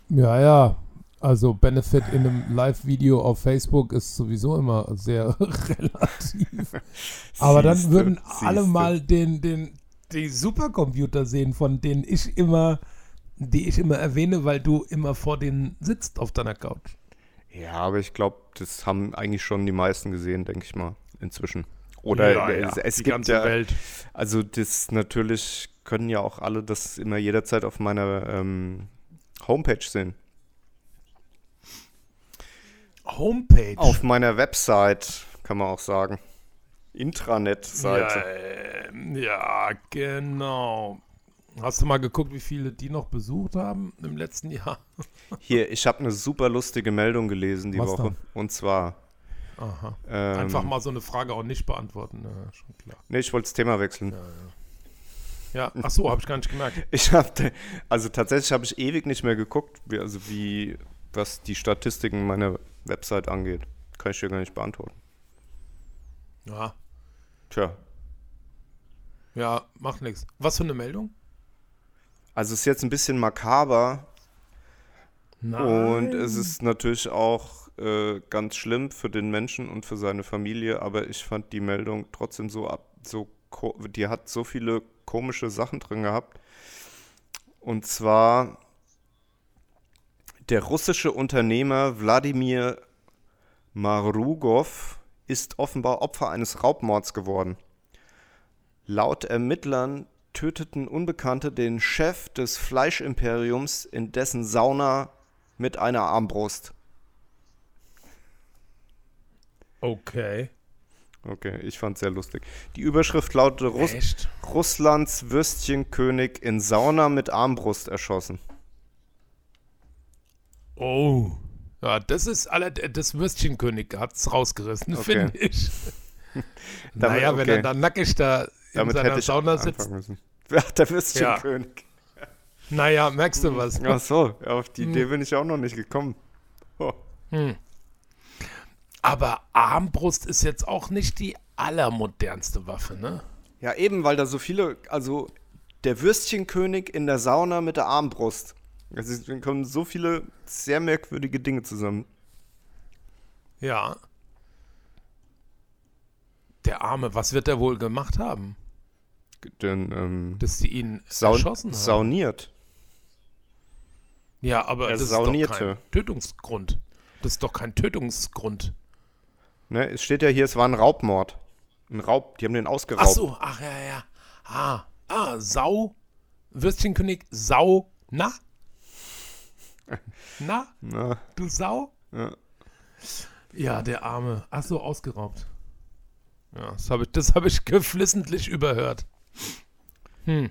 Speaker 3: Ja, ja. Also Benefit in einem Live-Video auf Facebook ist sowieso immer sehr [LAUGHS] relativ. Aber dann würden alle
Speaker 2: siehste.
Speaker 3: mal den, den, die Supercomputer sehen, von denen ich immer, die ich immer erwähne, weil du immer vor denen sitzt auf deiner Couch.
Speaker 2: Ja, aber ich glaube, das haben eigentlich schon die meisten gesehen, denke ich mal, inzwischen. Oder es, es
Speaker 3: die
Speaker 2: gibt
Speaker 3: ganze
Speaker 2: ja,
Speaker 3: Welt.
Speaker 2: also das natürlich können ja auch alle das immer jederzeit auf meiner ähm, Homepage sehen.
Speaker 3: Homepage.
Speaker 2: Auf meiner Website, kann man auch sagen.
Speaker 3: ja,
Speaker 2: Intranet-Seite.
Speaker 3: ähm, ja, genau. Hast du mal geguckt, wie viele die noch besucht haben im letzten Jahr?
Speaker 2: Hier, ich habe eine super lustige Meldung gelesen die
Speaker 3: Was
Speaker 2: Woche.
Speaker 3: dann?
Speaker 2: Und zwar.
Speaker 3: Aha.
Speaker 2: Ähm,
Speaker 3: Einfach mal so eine Frage auch nicht beantworten. Ja, schon klar.
Speaker 2: Nee, ich wollte das Thema wechseln.
Speaker 3: Ja, ach so, habe ich gar nicht gemerkt. [LAUGHS]
Speaker 2: Ich habe, also tatsächlich habe ich ewig nicht mehr geguckt, wie, also wie, was die Statistiken meiner Website angeht. Kann ich dir gar nicht beantworten.
Speaker 3: Ja,
Speaker 2: Tja,
Speaker 3: ja, macht nichts. Was für eine Meldung?
Speaker 2: Also es ist jetzt ein bisschen makaber
Speaker 3: Nein.
Speaker 2: und es ist natürlich auch äh, ganz schlimm für den Menschen und für seine Familie, aber ich fand die Meldung trotzdem so ab, so die hat so viele komische Sachen drin gehabt. Und zwar der russische Unternehmer Wladimir Marugov ist offenbar Opfer eines Raubmords geworden. Laut Ermittlern töteten Unbekannte den Chef des Fleischimperiums in dessen Sauna mit einer Armbrust.
Speaker 3: Okay.
Speaker 2: Okay, ich fand's sehr lustig. Die Überschrift lautete Russ
Speaker 3: Echt?
Speaker 2: Russlands Würstchenkönig in Sauna mit Armbrust erschossen.
Speaker 3: Oh. Ja, das ist alle, das Würstchenkönig hat's rausgerissen,
Speaker 2: Okay.
Speaker 3: finde ich. [LAUGHS]
Speaker 2: Damit-
Speaker 3: naja, wenn
Speaker 2: okay.
Speaker 3: er dann nackig da in
Speaker 2: Damit
Speaker 3: seiner
Speaker 2: hätte ich
Speaker 3: Sauna sitzt.
Speaker 2: müssen. [LAUGHS] Ja, der Würstchenkönig.
Speaker 3: Naja, merkst du was?
Speaker 2: Ach so, auf
Speaker 3: Hm.
Speaker 2: die Idee bin ich auch noch nicht gekommen. Oh.
Speaker 3: Aber Armbrust ist jetzt auch nicht die allermodernste Waffe, ne?
Speaker 2: Ja, eben, weil da so viele, also der Würstchenkönig in der Sauna mit der Armbrust. Also es kommen so viele sehr merkwürdige Dinge zusammen.
Speaker 3: Ja. Der Arme, was wird er wohl gemacht haben,
Speaker 2: Denn, ähm,
Speaker 3: dass sie ihn
Speaker 2: saun
Speaker 3: erschossen haben?
Speaker 2: sauniert.
Speaker 3: ja, aber
Speaker 2: Er
Speaker 3: das ist
Speaker 2: saunierte.
Speaker 3: doch kein Tötungsgrund. Das ist doch kein Tötungsgrund.
Speaker 2: Ne, es steht ja hier, es war ein Raubmord. Ein Raub, die haben den ausgeraubt.
Speaker 3: Ach so, ach ja, ja. Ah, ah, Sau, Würstchenkönig, Sau, na? [LAUGHS] Na,
Speaker 2: Na,
Speaker 3: du Sau?
Speaker 2: ja.
Speaker 3: Ja, der Arme. Ach so, ausgeraubt. Ja, das habe ich, das hab ich geflissentlich überhört. Hm.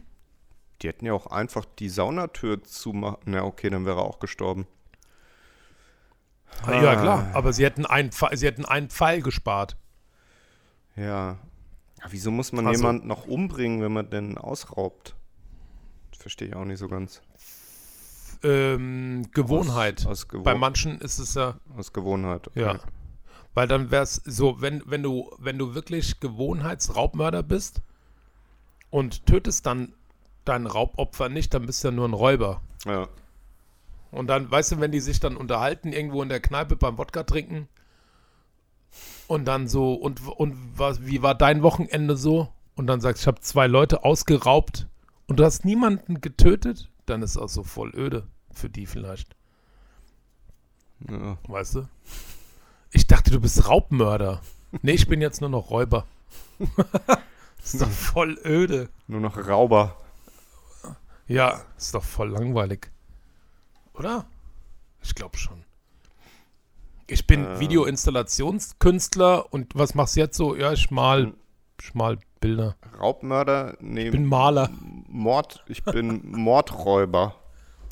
Speaker 2: Die hätten ja auch einfach die Saunatür zumachen. Na, okay, dann wäre er auch gestorben.
Speaker 3: Ah, Ja, klar. Aber sie hätten, einen, sie hätten einen Pfeil gespart.
Speaker 2: Ja. wieso muss man
Speaker 3: Also-
Speaker 2: jemanden noch umbringen, wenn man den ausraubt? Verstehe ich auch nicht so ganz.
Speaker 3: Ähm, Gewohnheit.
Speaker 2: Aus, aus, Gewo
Speaker 3: Bei manchen ist es ja,
Speaker 2: aus Gewohnheit. okay.
Speaker 3: ja. Weil dann wäre es so, wenn, wenn, du, wenn du wirklich Gewohnheitsraubmörder bist und tötest dann dein Raubopfer nicht, dann bist du ja nur ein Räuber.
Speaker 2: Ja.
Speaker 3: Und dann, weißt du, wenn die sich dann unterhalten, irgendwo in der Kneipe beim Wodka trinken und dann so, und, und was, wie war dein Wochenende so? Und dann sagst, ich habe zwei Leute ausgeraubt und du hast niemanden getötet, dann ist auch so voll öde für die vielleicht,
Speaker 2: ja.
Speaker 3: weißt du? Ich dachte, du bist Raubmörder. Nee, ich bin jetzt nur noch Räuber. [LAUGHS] ist doch voll öde.
Speaker 2: Nur noch Rauber.
Speaker 3: Ja, ist doch voll langweilig. Oder? Ich glaube schon. Ich bin
Speaker 2: Äh.
Speaker 3: Videoinstallationskünstler und was machst du jetzt so? Ja, ich mal,
Speaker 2: Hm.
Speaker 3: ich mal Bilder.
Speaker 2: Raubmörder? Nee,
Speaker 3: Ich bin Maler.
Speaker 2: Mord. Ich bin Mordräuber.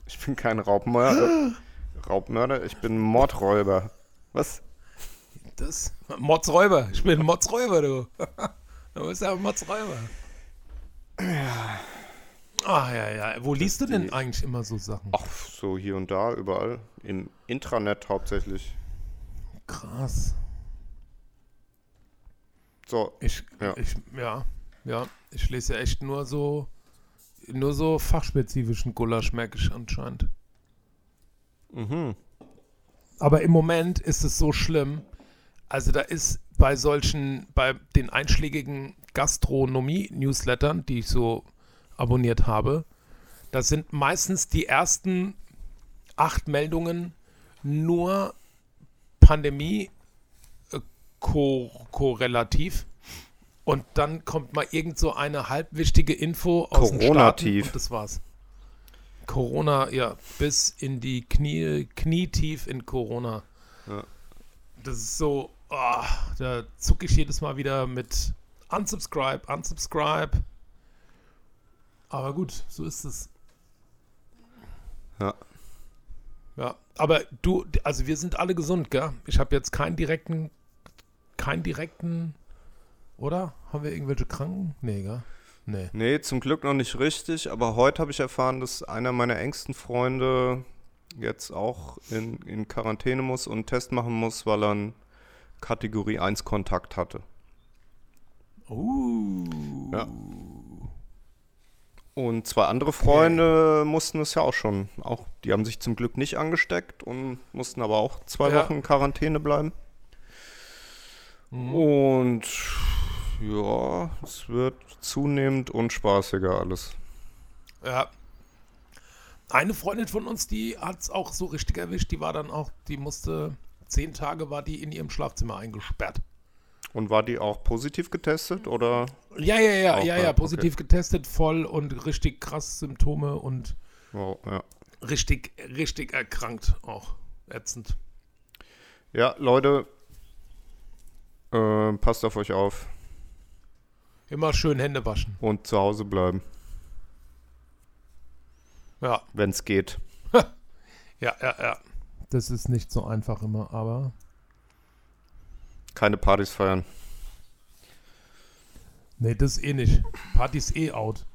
Speaker 2: Ich bin kein Raubmörder. Raubmörder, ich bin Mordräuber. Was?
Speaker 3: Das? Motzräuber. Ich bin Motzräuber, du. [LAUGHS] du bist ja Motzräuber. Ja. Ah, ja, ja. Wo liest du denn
Speaker 2: die-
Speaker 3: eigentlich immer so Sachen?
Speaker 2: Ach, so hier und da, überall. Im Intranet hauptsächlich.
Speaker 3: Krass.
Speaker 2: So,
Speaker 3: Ich,
Speaker 2: Ja.
Speaker 3: ich, ja, ja. Ich lese ja echt nur so, nur so fachspezifischen Gulasch, merke ich anscheinend.
Speaker 2: mhm.
Speaker 3: Aber im Moment ist es so schlimm. Also da ist bei solchen, bei den einschlägigen Gastronomie-Newslettern, die ich so abonniert habe, da sind meistens die ersten acht Meldungen nur Pandemie äh. Und dann kommt mal irgend so eine halbwichtige Info aus den Staaten
Speaker 2: Corona-tief.
Speaker 3: und das war's. Corona, ja, bis in die Knie, knietief in Corona.
Speaker 2: Ja.
Speaker 3: Das ist so, ah, da zucke ich jedes Mal wieder mit unsubscribe, unsubscribe. Aber gut, so ist es.
Speaker 2: Ja.
Speaker 3: Ja, aber du, also wir sind alle gesund, gell? Ich habe jetzt keinen direkten, keinen direkten, oder? Haben wir irgendwelche Kranken? Nee, gell? Nee.
Speaker 2: Nee, zum Glück noch nicht richtig, aber heute habe ich erfahren, dass einer meiner engsten Freunde jetzt auch in, in Quarantäne muss und einen Test machen muss, weil er einen Kategorie 1 Kontakt hatte.
Speaker 3: Uh.
Speaker 2: Ja. Und zwei andere Freunde mussten es ja auch schon. Auch, die haben sich zum Glück nicht angesteckt und mussten aber auch zwei
Speaker 3: Ja.
Speaker 2: Wochen in Quarantäne bleiben.
Speaker 3: Mhm.
Speaker 2: Und ja, es wird zunehmend unspaßiger alles.
Speaker 3: Ja. Eine Freundin von uns, die hat es auch so richtig erwischt. Die war dann auch, die musste, zehn Tage war die in ihrem Schlafzimmer eingesperrt.
Speaker 2: Und war die auch positiv getestet oder?
Speaker 3: Ja, ja, ja,
Speaker 2: Auch
Speaker 3: ja, ja,
Speaker 2: okay.
Speaker 3: positiv getestet, voll und richtig krass Symptome und
Speaker 2: Wow, ja.
Speaker 3: richtig, richtig erkrankt auch. Ätzend.
Speaker 2: ja, Leute, äh, passt auf euch auf
Speaker 3: Immer schön Hände waschen.
Speaker 2: und zu Hause bleiben,
Speaker 3: Ja,
Speaker 2: wenn es geht. [LAUGHS]
Speaker 3: ja, ja, ja. Das ist nicht so einfach immer, aber.
Speaker 2: Keine Partys feiern.
Speaker 3: Nee, das eh nicht. Partys eh out.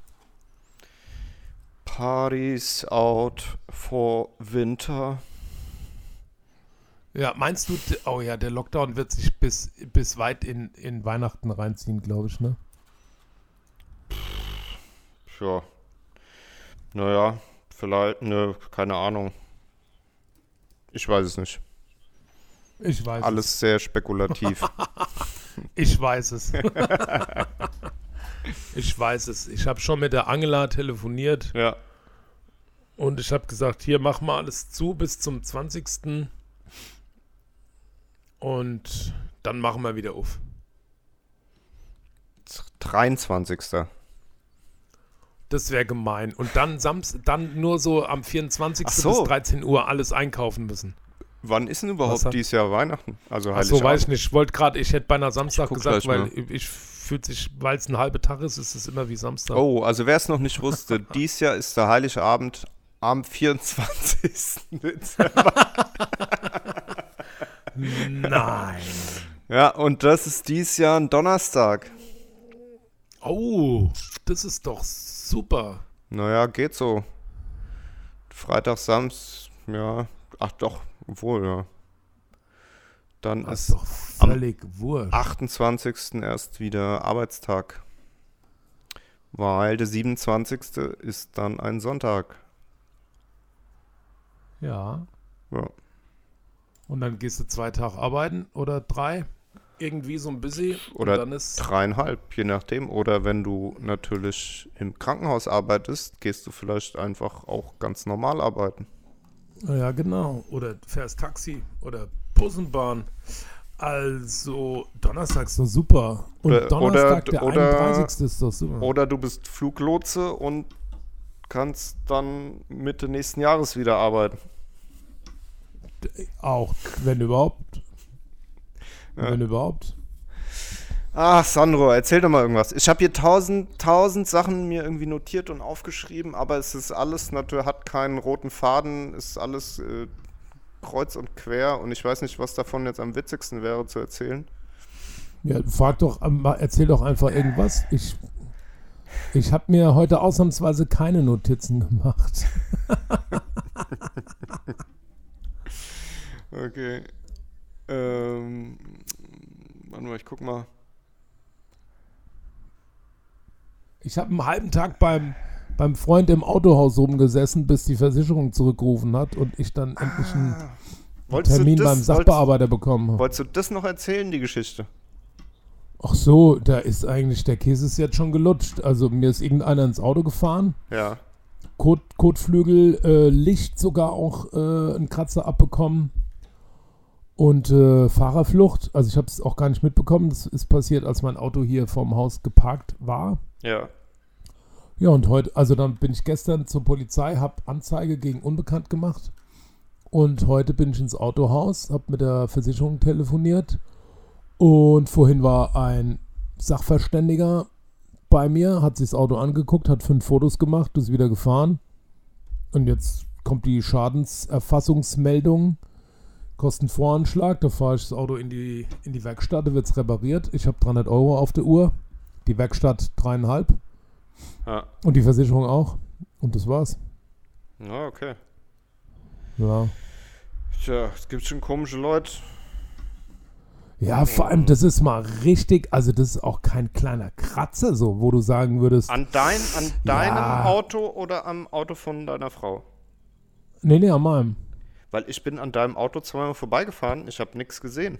Speaker 2: Partys out for Winter.
Speaker 3: Ja, meinst du, oh ja, der Lockdown wird sich bis, bis weit in, in Weihnachten reinziehen, glaube ich, ne?
Speaker 2: Ja. Naja, vielleicht, ne, keine Ahnung. Ich weiß es nicht.
Speaker 3: Ich weiß
Speaker 2: Alles sehr spekulativ.
Speaker 3: es. [LAUGHS] Ich weiß es. [LAUGHS] ich weiß es. Ich habe schon mit der Angela telefoniert
Speaker 2: ja.
Speaker 3: und ich habe gesagt, hier, mach mal alles zu bis zum 20. Und dann machen wir wieder auf.
Speaker 2: 23.
Speaker 3: Das wäre gemein. Und dann Samst, dann nur so am 24.
Speaker 2: Ach so.
Speaker 3: bis 13 Uhr alles einkaufen müssen.
Speaker 2: Wann ist denn überhaupt dieses Jahr Weihnachten? Also
Speaker 3: Ach so,
Speaker 2: Heiligabend.
Speaker 3: weiß ich nicht. Ich wollte gerade, ich hätte beinahe Samstag gesagt, weil
Speaker 2: mal.
Speaker 3: ich, ich fühlt sich, weil es ein halber Tag ist, ist es immer wie Samstag.
Speaker 2: Oh, also wer es noch nicht wusste, [LAUGHS] dieses Jahr ist der Heiligabend am 24. Dezember. [LAUGHS]
Speaker 3: Nein.
Speaker 2: Ja, und das ist dieses Jahr ein Donnerstag.
Speaker 3: Oh, das ist doch super.
Speaker 2: Naja, geht so. Freitag, Samstag, ja. Ach doch, obwohl, ja. Dann
Speaker 3: Das
Speaker 2: ist
Speaker 3: doch völlig wurscht.
Speaker 2: 28. erst wieder Arbeitstag. Weil der 27. ist dann ein Sonntag.
Speaker 3: Ja.
Speaker 2: Ja.
Speaker 3: Und dann gehst du zwei Tage arbeiten oder drei. Irgendwie so ein bisschen.
Speaker 2: Oder
Speaker 3: dann ist.
Speaker 2: dreieinhalb, je nachdem. Oder wenn du natürlich im Krankenhaus arbeitest, gehst du vielleicht einfach auch ganz normal arbeiten.
Speaker 3: Ja, genau. Oder fährst Taxi oder Bussenbahn. Also, Donnerstag ist doch super. Und
Speaker 2: Oder-
Speaker 3: Donnerstag, der
Speaker 2: oder-
Speaker 3: 31. ist doch super.
Speaker 2: Oder du bist Fluglotse und kannst dann Mitte nächsten Jahres wieder arbeiten.
Speaker 3: Auch, wenn überhaupt.
Speaker 2: Ja.
Speaker 3: Wenn überhaupt.
Speaker 2: Ach, Sandro, erzähl doch mal irgendwas. Ich habe hier tausend, tausend Sachen mir irgendwie notiert und aufgeschrieben, aber es ist alles natürlich, hat keinen roten Faden, ist alles äh, kreuz und quer und ich weiß nicht, was davon jetzt am witzigsten wäre zu erzählen.
Speaker 3: Ja, frag doch, ähm, erzähl doch einfach irgendwas. Ich, ich habe mir heute ausnahmsweise keine Notizen gemacht. [LAUGHS]
Speaker 2: Okay. Ähm, warte mal, ich guck mal.
Speaker 3: Ich habe einen halben Tag beim, beim Freund im Autohaus rumgesessen, bis die Versicherung zurückgerufen hat und ich dann endlich einen
Speaker 2: Wolltest
Speaker 3: Termin
Speaker 2: das,
Speaker 3: beim Sachbearbeiter bekommen habe.
Speaker 2: Wolltest, wolltest du das noch erzählen, die Geschichte?
Speaker 3: Ach so, da ist eigentlich, der Käse ist jetzt schon gelutscht. Also mir ist irgendeiner ins Auto gefahren,
Speaker 2: Ja.
Speaker 3: Kot, Kotflügel, äh, Licht sogar auch äh, einen Kratzer abbekommen und äh, Fahrerflucht. Also ich habe es auch gar nicht mitbekommen. Das ist passiert, als mein Auto hier vorm Haus geparkt war.
Speaker 2: Ja.
Speaker 3: Ja, und heute, also dann bin ich gestern zur Polizei, habe Anzeige gegen Unbekannt gemacht. Und heute bin ich ins Autohaus, habe mit der Versicherung telefoniert. Und vorhin war ein Sachverständiger bei mir, hat sich das Auto angeguckt, hat fünf Fotos gemacht, ist wieder gefahren. Und jetzt kommt die Schadenserfassungsmeldung. Kostenvoranschlag, da fahre ich das Auto in die, in die Werkstatt, da wird es repariert. Ich habe 300 Euro auf der Uhr, die Werkstatt dreieinhalb.
Speaker 2: Ja.
Speaker 3: Und die Versicherung auch. Und das war's.
Speaker 2: Ja, okay.
Speaker 3: Ja.
Speaker 2: Tja, es gibt schon komische Leute.
Speaker 3: Ja, vor allem, das ist mal richtig, also das ist auch kein kleiner Kratzer, so, wo du sagen würdest,
Speaker 2: An, dein, an deinem
Speaker 3: Ja.
Speaker 2: Auto oder am Auto von deiner Frau?
Speaker 3: nee, nee, an meinem.
Speaker 2: Weil ich bin an deinem Auto zweimal vorbeigefahren, ich habe nichts gesehen.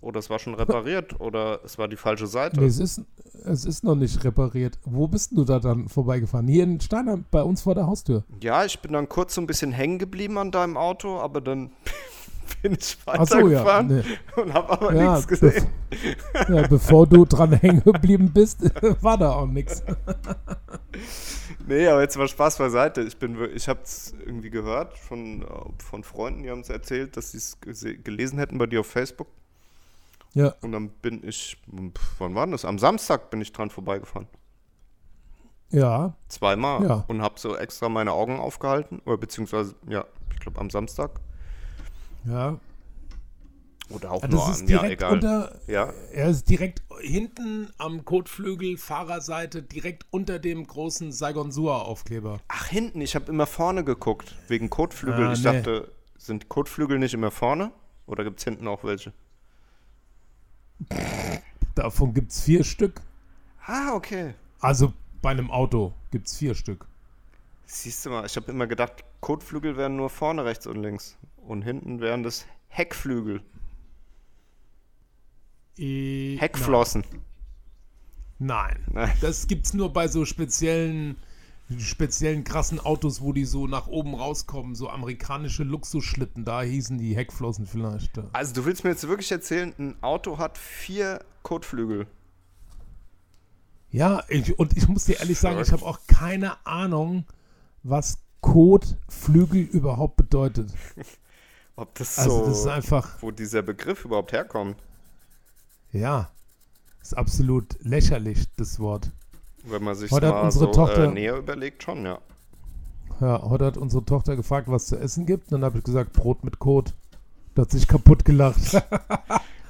Speaker 2: Oder es war schon repariert [LAUGHS] oder es war die falsche Seite.
Speaker 3: Nee, es ist, es ist noch nicht repariert. Wo bist du da dann vorbeigefahren? Hier in Steiner, bei uns vor der Haustür.
Speaker 2: Ja, ich bin dann kurz so ein bisschen hängen geblieben an deinem Auto, aber dann [LAUGHS] bin ich
Speaker 3: Ach so, ja.
Speaker 2: weitergefahren
Speaker 3: Nee.
Speaker 2: und habe aber
Speaker 3: Ja,
Speaker 2: nichts gesehen.
Speaker 3: bev- ja, bevor du dran [LAUGHS] hängen geblieben bist, war da auch nichts.
Speaker 2: Nee, aber jetzt mal Spaß beiseite. Ich, bin, ich habe es irgendwie gehört von, äh, von Freunden, die haben es erzählt, dass sie es gelesen hätten bei dir auf Facebook.
Speaker 3: Ja,
Speaker 2: Und dann bin ich, wann war das? Am Samstag bin ich dran vorbeigefahren.
Speaker 3: ja,
Speaker 2: Zweimal.
Speaker 3: Ja.
Speaker 2: Und habe so extra meine Augen aufgehalten. Oder beziehungsweise, ja, ich glaube am Samstag.
Speaker 3: ja.
Speaker 2: Oder auch
Speaker 3: Ah,
Speaker 2: nur an, ja,
Speaker 3: direkt
Speaker 2: egal.
Speaker 3: unter,
Speaker 2: ja,
Speaker 3: er ist direkt hinten am Kotflügel, Fahrerseite, direkt unter dem großen Saigon Sua Aufkleber.
Speaker 2: Ach, hinten, ich habe immer vorne geguckt, wegen Kotflügel.
Speaker 3: Ah,
Speaker 2: ich
Speaker 3: nee.
Speaker 2: dachte, sind Kotflügel nicht immer vorne? Oder gibt es hinten auch welche?
Speaker 3: Davon gibt es vier Stück.
Speaker 2: Ah, okay.
Speaker 3: Also bei einem Auto gibt es vier Stück.
Speaker 2: Siehst du mal, ich habe immer gedacht, Kotflügel wären nur vorne rechts und links. Und hinten wären das Heckflügel.
Speaker 3: Äh,
Speaker 2: Heckflossen.
Speaker 3: Nein.
Speaker 2: Nein.
Speaker 3: Das gibt's nur bei so speziellen, speziellen krassen Autos, wo die so nach oben rauskommen, so amerikanische Luxusschlitten. Da hießen die Heckflossen vielleicht.
Speaker 2: Also du willst mir jetzt wirklich erzählen, ein Auto hat vier Kotflügel.
Speaker 3: Ja, ich, und ich muss dir ehrlich sagen, ich habe auch keine Ahnung, was Kotflügel überhaupt bedeutet. [LAUGHS]
Speaker 2: Ob das
Speaker 3: Also
Speaker 2: so,
Speaker 3: das ist einfach,
Speaker 2: wo dieser Begriff überhaupt herkommt.
Speaker 3: Ja, ist absolut lächerlich, das Wort.
Speaker 2: Wenn man sich mal
Speaker 3: unsere
Speaker 2: so
Speaker 3: Tochter-
Speaker 2: äh, näher überlegt, schon, ja.
Speaker 3: Ja, heute hat unsere Tochter gefragt, was zu essen gibt. Dann habe ich gesagt, Brot mit Kot. Da hat sich kaputt gelacht. [LAUGHS]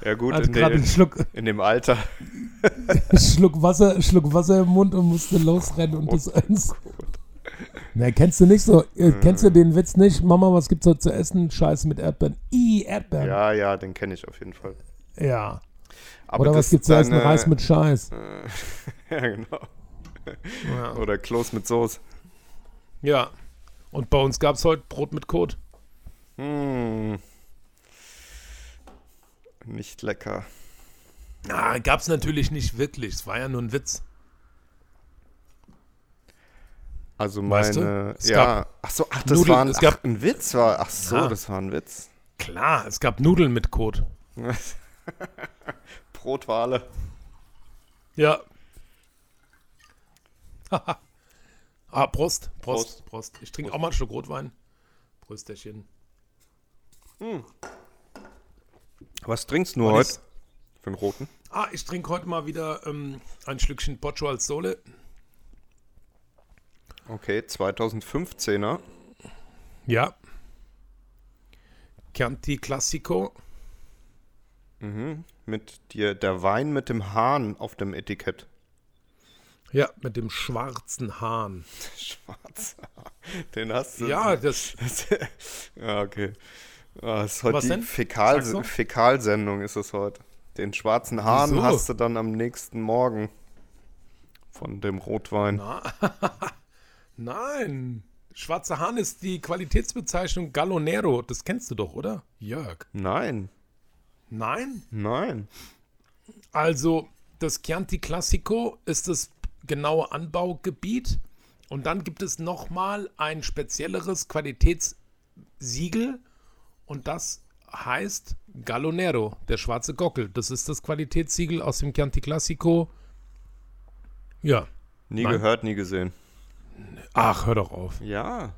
Speaker 2: Ja gut, in,
Speaker 3: gerade einen
Speaker 2: de,
Speaker 3: Schluck,
Speaker 2: in dem Alter. [LAUGHS]
Speaker 3: Schluck, Wasser, Schluck Wasser im Mund und musste losrennen und das eins. [LAUGHS] Na, kennst du nicht so? äh, Kennst du den Witz nicht? Mama, was gibt's heute zu essen? Scheiße mit Erdbeeren. I, Erdbeeren.
Speaker 2: Ja, ja, den kenne ich auf jeden Fall.
Speaker 3: Ja.
Speaker 2: Aber
Speaker 3: Oder
Speaker 2: das
Speaker 3: was gibt's essen?
Speaker 2: deine-
Speaker 3: Reis mit Scheiß. [LAUGHS]
Speaker 2: ja, genau.
Speaker 3: Ja.
Speaker 2: Oder Kloß mit Soße.
Speaker 3: ja. Und bei uns gab's heute Brot mit Kot.
Speaker 2: Hm. Nicht lecker.
Speaker 3: Na, gab's natürlich nicht wirklich. Es war ja nur ein Witz.
Speaker 2: Also
Speaker 3: Weißt du,
Speaker 2: meine,
Speaker 3: es
Speaker 2: ja. Ach so, ach, das
Speaker 3: Nudeln-
Speaker 2: war ein,
Speaker 3: es gab-
Speaker 2: ach, ein Witz war. Ach so,
Speaker 3: Ja.
Speaker 2: das war ein Witz.
Speaker 3: Klar, es gab Nudeln mit Kot. [LAUGHS] [LAUGHS]
Speaker 2: Brotwale.
Speaker 3: Ja. [LAUGHS] ah, Prost, Prost,
Speaker 2: Prost.
Speaker 3: Prost. Ich trinke auch mal einen Schluck Rotwein. Prösterchen.
Speaker 2: Was trinkst du heute? Für einen roten?
Speaker 3: Ah, ich trinke heute mal wieder ähm, ein Schlückchen Pocho al Sole.
Speaker 2: Okay, 2015er.
Speaker 3: Ja. Chianti Classico.
Speaker 2: Mhm. Mit dir, der Wein mit dem Hahn auf dem Etikett.
Speaker 3: Ja, mit dem schwarzen Hahn. [LAUGHS]
Speaker 2: Schwarz. Den hast du.
Speaker 3: Ja, das. [LAUGHS]
Speaker 2: ja, okay. Ah, das ist heute
Speaker 3: Was
Speaker 2: die
Speaker 3: denn?
Speaker 2: Fäkal. Fäkalsendung ist es heute. Den schwarzen Hahn
Speaker 3: Wieso?
Speaker 2: hast du dann am nächsten Morgen von dem Rotwein.
Speaker 3: Na, [LAUGHS] nein. Schwarzer Hahn ist die Qualitätsbezeichnung Gallonero. Das kennst du doch, oder? Jörg.
Speaker 2: Nein,
Speaker 3: Nein?
Speaker 2: nein.
Speaker 3: Also, das Chianti Classico ist das genaue Anbaugebiet. Und dann gibt es nochmal ein spezielleres Qualitätssiegel. Und das heißt Gallonero, der schwarze Gockel. Das ist das Qualitätssiegel aus dem Chianti Classico. Ja.
Speaker 2: Nie
Speaker 3: Nein.
Speaker 2: gehört, nie gesehen.
Speaker 3: Ach, hör doch auf.
Speaker 2: Ja.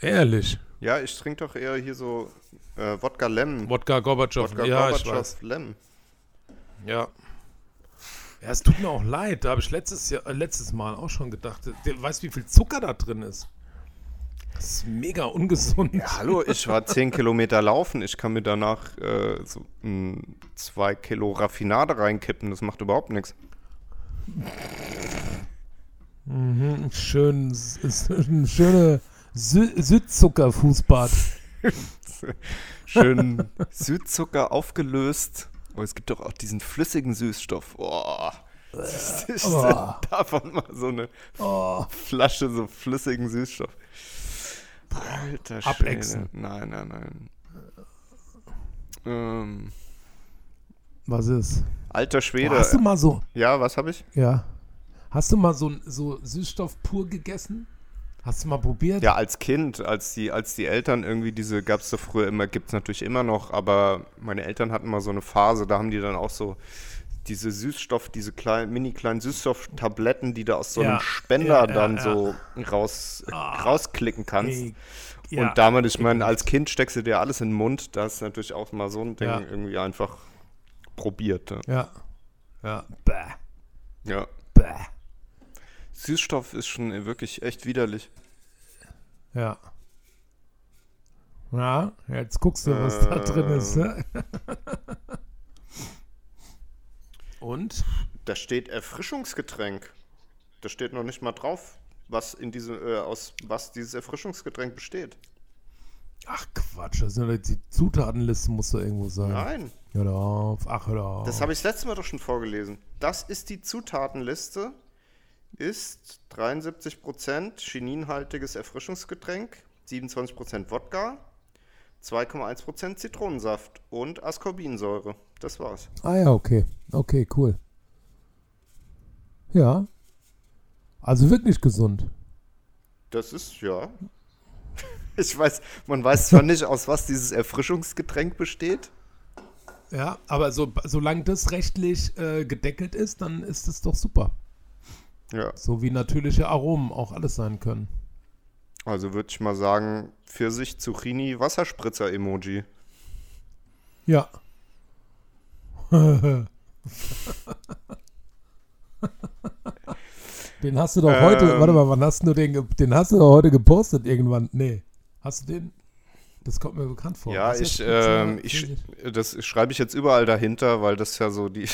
Speaker 3: Ehrlich.
Speaker 2: Ja, ich trinke doch eher hier so äh, Wodka Lemon.
Speaker 3: Wodka Gorbatschow.
Speaker 2: Wodka
Speaker 3: ja,
Speaker 2: Gorbatschow
Speaker 3: weiß.
Speaker 2: Lemon.
Speaker 3: Ja. Ja, es tut mir auch leid. Da habe ich letztes, Jahr, äh, letztes Mal auch schon gedacht. Du weißt, wie viel Zucker da drin ist? Das ist mega ungesund.
Speaker 2: Ja, hallo, ich war 10 Kilometer laufen. Ich kann mir danach äh, so ein, zwei Kilo Raffinade reinkippen. Das macht überhaupt nichts.
Speaker 3: Schön, s- s- ein schöne Sü Südzuckerfußbad. [LAUGHS]
Speaker 2: Schön Südzucker aufgelöst Oh, es gibt doch auch diesen flüssigen Süßstoff. Oh. Ist
Speaker 3: Oh.
Speaker 2: davon mal so eine
Speaker 3: Oh.
Speaker 2: Flasche so flüssigen Süßstoff. Alter Schwede. Nein, nein, nein. Ähm,
Speaker 3: Was ist?
Speaker 2: alter Schwede.
Speaker 3: hast du mal so,
Speaker 2: ja, was habe ich?
Speaker 3: ja. Hast du mal so, so Süßstoff pur gegessen? Hast du mal probiert?
Speaker 2: Ja, als Kind, als die, als die Eltern irgendwie diese, gab es da früher immer, gibt es natürlich immer noch, aber meine Eltern hatten mal so eine Phase, da haben die dann auch so diese Süßstoff, diese kleinen, mini kleinen Süßstofftabletten, die du aus so einem
Speaker 3: Ja,
Speaker 2: Spender
Speaker 3: ja,
Speaker 2: dann
Speaker 3: ja.
Speaker 2: so raus, rausklicken kannst.
Speaker 3: Ey, ja,
Speaker 2: Und damit, ich meine, als Kind steckst du dir alles in den Mund, da ist natürlich auch mal so ein Ding irgendwie einfach probiert.
Speaker 3: Ja. Ja. Bäh.
Speaker 2: Ja.
Speaker 3: Bäh.
Speaker 2: Süßstoff ist schon wirklich echt widerlich.
Speaker 3: Ja. Ja, jetzt guckst du, was da drin ist. Ne? [LAUGHS] Und?
Speaker 2: Da steht Erfrischungsgetränk. Da steht noch nicht mal drauf, was in diese, äh, aus was dieses Erfrischungsgetränk besteht.
Speaker 3: Ach Quatsch, das ist ja die Zutatenliste muss da irgendwo sein.
Speaker 2: Nein,
Speaker 3: Hör auf, ach hör auf.
Speaker 2: das habe ich das letzte Mal doch schon vorgelesen. Das ist die Zutatenliste. Ist 73% chininhaltiges Erfrischungsgetränk, 27% Wodka, 2,1% Zitronensaft und Ascorbinsäure. Das war's.
Speaker 3: Ah ja, okay. Okay, cool. Ja. Also wirklich gesund.
Speaker 2: Das ist, ja. [LAUGHS] Ich weiß, man weiß zwar nicht, aus was dieses Erfrischungsgetränk besteht.
Speaker 3: Ja, aber so, solange das rechtlich äh, gedeckelt ist, dann ist es doch super.
Speaker 2: Ja,
Speaker 3: So wie natürliche Aromen auch alles sein können.
Speaker 2: also würde ich mal sagen, Pfirsich, Zucchini, Wasserspritzer-Emoji.
Speaker 3: Ja. [LAUGHS] den hast du doch heute,
Speaker 2: Ähm.
Speaker 3: warte mal, wann hast du den, den hast du doch heute gepostet irgendwann? Nee. Hast du den? Das kommt mir bekannt vor.
Speaker 2: Ja, ich, ähm, ich, das schreibe ich jetzt überall dahinter, weil das ja so die,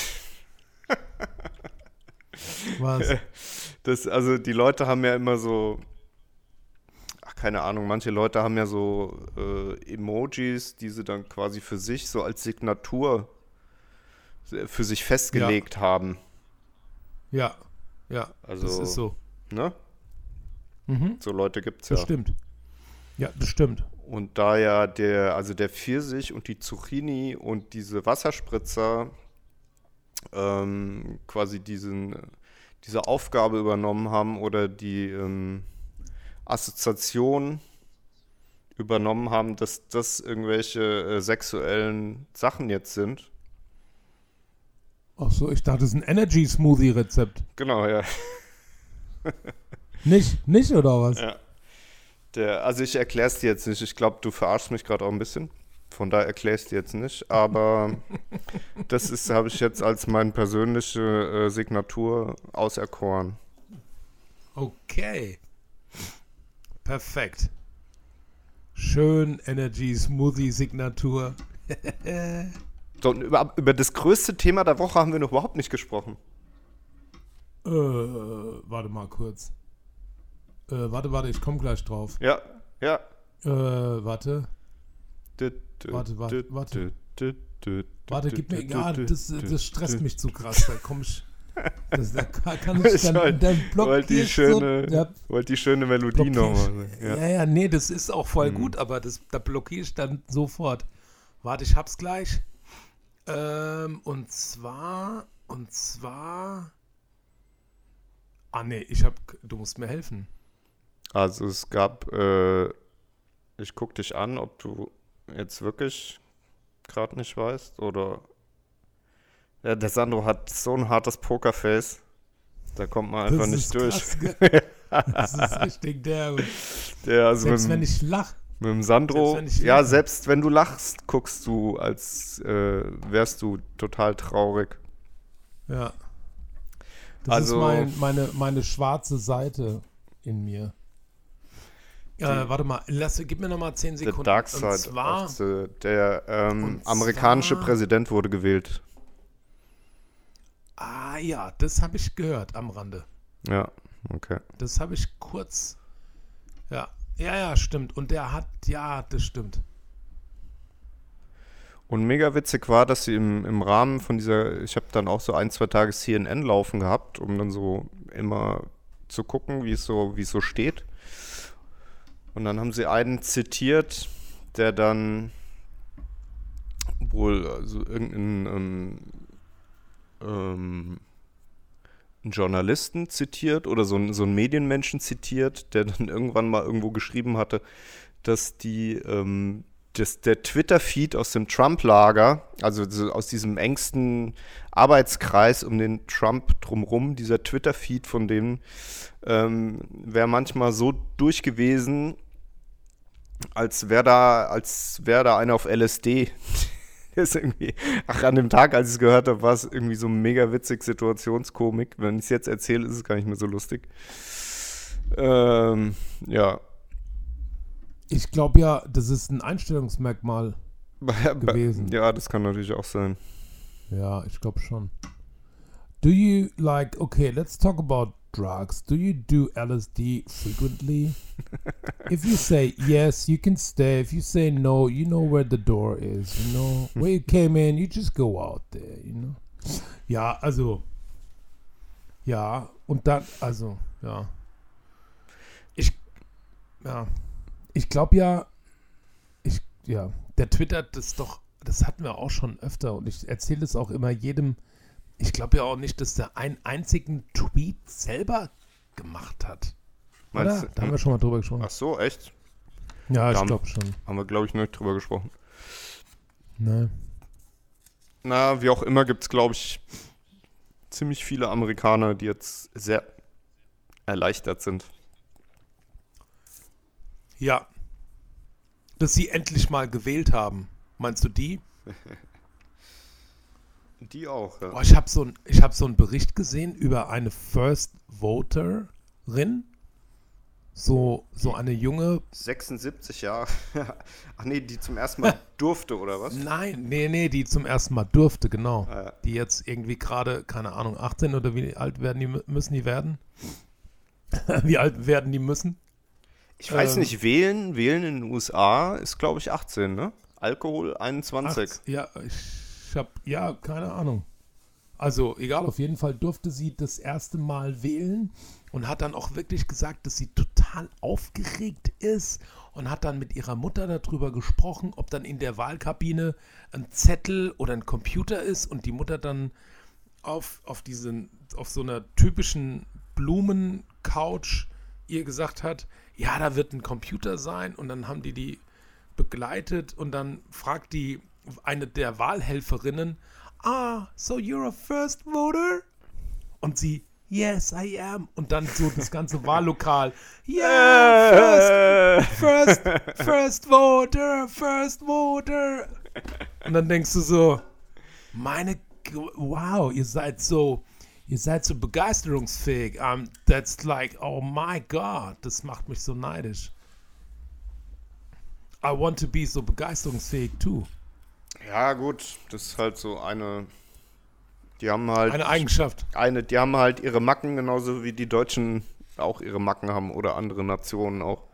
Speaker 2: [LAUGHS]
Speaker 3: Was? [LAUGHS]
Speaker 2: das, also die Leute haben ja immer so, ach, keine Ahnung, manche Leute haben ja so äh, Emojis, die sie dann quasi für sich so als Signatur für sich festgelegt haben.
Speaker 3: Ja, ja,
Speaker 2: Also-
Speaker 3: das ist so.
Speaker 2: Ne?
Speaker 3: Mhm,
Speaker 2: So Leute gibt's
Speaker 3: das
Speaker 2: ja.
Speaker 3: stimmt. Ja, das stimmt.
Speaker 2: Und da ja der, also der Pfirsich und die Zucchini und diese Wasserspritzer ähm, quasi diesen, diese Aufgabe übernommen haben oder die ähm, Assoziation übernommen haben, dass das irgendwelche äh, sexuellen Sachen jetzt sind.
Speaker 3: Ach so, ich dachte, das ist ein Energy Smoothie Rezept.
Speaker 2: Genau, ja. [LAUGHS]
Speaker 3: Nicht, nicht oder was?
Speaker 2: ja. Der, also ich erkläre es dir jetzt nicht. Ich glaube, du verarschst mich gerade auch ein bisschen. Von erkläre ich es dir jetzt nicht. Aber [LAUGHS] das ist, habe ich jetzt als meine persönliche äh, Signatur auserkoren.
Speaker 3: Okay. Perfekt. Schön Energy Smoothie Signatur. [LAUGHS]
Speaker 2: So, über, über das größte Thema der Woche haben wir noch überhaupt nicht gesprochen.
Speaker 3: Äh, warte mal kurz. Äh, warte, warte, ich komme gleich drauf.
Speaker 2: Ja, ja.
Speaker 3: Äh, warte.
Speaker 2: Dü-
Speaker 3: Warte, warte, warte. Warte, gib mir. Ja, das, das stresst mich zu krass. Da komm ich. Das, da kann ich [LAUGHS] dann.
Speaker 2: wollte
Speaker 3: dann
Speaker 2: wollt die, schöne,
Speaker 3: So, ja,
Speaker 2: wollt die schöne Melodie nochmal.
Speaker 3: Ja.
Speaker 2: Ja.
Speaker 3: ja, nee, das ist auch voll
Speaker 2: Mhm.
Speaker 3: gut, aber das, da blockiere ich dann sofort. Warte, ich hab's gleich. Ähm, und zwar, und zwar. Ah, nee, ich hab. Du musst mir helfen.
Speaker 2: Also es gab, äh, ich guck dich an, ob du jetzt wirklich gerade nicht weißt oder. Ja, der Sandro hat so ein hartes Pokerface. Da kommt man einfach
Speaker 3: das
Speaker 2: nicht durch.
Speaker 3: Krass, [LAUGHS] das ist richtig der.
Speaker 2: Der, also
Speaker 3: Selbst
Speaker 2: mit,
Speaker 3: wenn ich lach.
Speaker 2: mit dem Sandro,
Speaker 3: selbst
Speaker 2: ja, selbst wenn du lachst, guckst du, als äh, wärst du total traurig.
Speaker 3: Ja. Das
Speaker 2: Also-
Speaker 3: ist mein, meine, meine schwarze Seite in mir. Äh, warte mal, lass, gib mir noch mal 10
Speaker 2: The
Speaker 3: Sekunden.
Speaker 2: Dark
Speaker 3: Und
Speaker 2: Side
Speaker 3: zwar,
Speaker 2: of the, der ähm,
Speaker 3: und
Speaker 2: amerikanische
Speaker 3: zwar-
Speaker 2: Präsident wurde gewählt.
Speaker 3: ah ja, das habe ich gehört am Rande.
Speaker 2: Ja, okay.
Speaker 3: Das habe ich kurz. Ja, ja, ja, stimmt. Und der hat, ja, das stimmt.
Speaker 2: Und mega witzig war, dass sie im, im Rahmen von dieser, ich habe dann auch so ein, zwei Tage CNN laufen gehabt, um dann so immer zu gucken, wie es so, wie es so steht. Und dann haben sie einen zitiert, der dann wohl also irgendeinen ähm, ähm, Journalisten zitiert oder so, so einen Medienmenschen zitiert, der [LAUGHS] dann irgendwann mal irgendwo geschrieben hatte, dass die ähm, dass der Twitter-Feed aus dem Trump-Lager, also so aus diesem engsten Arbeitskreis um den Trump drumrum, dieser Twitter-Feed von dem ähm, wäre manchmal so durch gewesen, als wäre da, als wäre da einer auf LSD. [LAUGHS] Ist irgendwie, ach, an dem Tag, als ich es gehört habe, war es irgendwie so mega witzig, Situationskomik. Wenn ich es jetzt erzähle, ist es gar nicht mehr so lustig. Ähm, ja.
Speaker 3: Ich glaube ja, das ist ein Einstellungsmerkmal. [LAUGHS] Gewesen.
Speaker 2: Ja, das kann natürlich auch sein.
Speaker 3: Ja, ich glaube schon. Do you like, okay, let's talk about drugs. Do you do LSD frequently? if you say yes, you can stay. If you say no, you know where the door is, you know? Where you came in, you just go out there, you know? Ja, also. Ja, und dann, also, ja. Ich, ja. Ich glaube ja, ich, ja, der twittert das doch, das hatten wir auch schon öfter und ich erzähle es auch immer jedem. Ich glaube ja auch nicht, dass der einen einzigen Tweet selber gemacht hat. Oder?
Speaker 2: Meinst du-
Speaker 3: Da haben wir schon mal drüber gesprochen.
Speaker 2: Ach so, echt?
Speaker 3: Ja, ich
Speaker 2: Dann-
Speaker 3: glaube schon.
Speaker 2: Haben wir, glaube ich, noch nicht drüber gesprochen.
Speaker 3: Ne.
Speaker 2: Na, wie auch immer, gibt es, glaube ich, ziemlich viele Amerikaner, die jetzt sehr erleichtert sind.
Speaker 3: Ja. Dass sie endlich mal gewählt haben. Meinst du die? [LAUGHS]
Speaker 2: Die auch, ja.
Speaker 3: Boah, ich habe so, ein- ich hab so einen Bericht gesehen über eine First Voterin. So, so eine junge
Speaker 2: 76 Jahre. [LAUGHS] Ach nee, die zum ersten Mal [LAUGHS] durfte, oder was?
Speaker 3: Nein, nee, nee, die zum ersten Mal durfte, genau.
Speaker 2: Ah, ja.
Speaker 3: Die jetzt irgendwie gerade, keine Ahnung, 18 oder wie alt werden die, mü- müssen die werden? [LAUGHS] wie alt werden die müssen?
Speaker 2: Ich weiß
Speaker 3: Ähm.
Speaker 2: nicht, wählen, wählen in den USA ist, glaube ich, 18, ne? Alkohol 21.
Speaker 3: Ach, ja, ich hab, ja, keine Ahnung. Also, egal, auf jeden Fall durfte sie das erste Mal wählen und hat dann auch wirklich gesagt, dass sie total aufgeregt ist und hat dann mit ihrer Mutter darüber gesprochen, ob dann in der Wahlkabine ein Zettel oder ein Computer ist und die Mutter dann auf, auf diesen, auf so einer typischen Blumencouch ihr gesagt hat, ja, da wird ein Computer sein und dann haben die die begleitet und dann fragt die eine der Wahlhelferinnen, ah, so you're a first voter? Und sie, yes, I am. Und dann so das ganze Wahllokal, yeah, first, first, first voter, first voter. Und dann denkst du so, meine, wow, ihr seid so, ihr seid so begeisterungsfähig. Um, that's like, oh my God, das macht mich so neidisch. I want to be so begeisterungsfähig too.
Speaker 2: Ja, gut, das ist halt so eine. Die haben halt.
Speaker 3: Eine Eigenschaft.
Speaker 2: eine, die haben halt ihre Macken, genauso wie die Deutschen auch ihre Macken haben oder andere Nationen auch.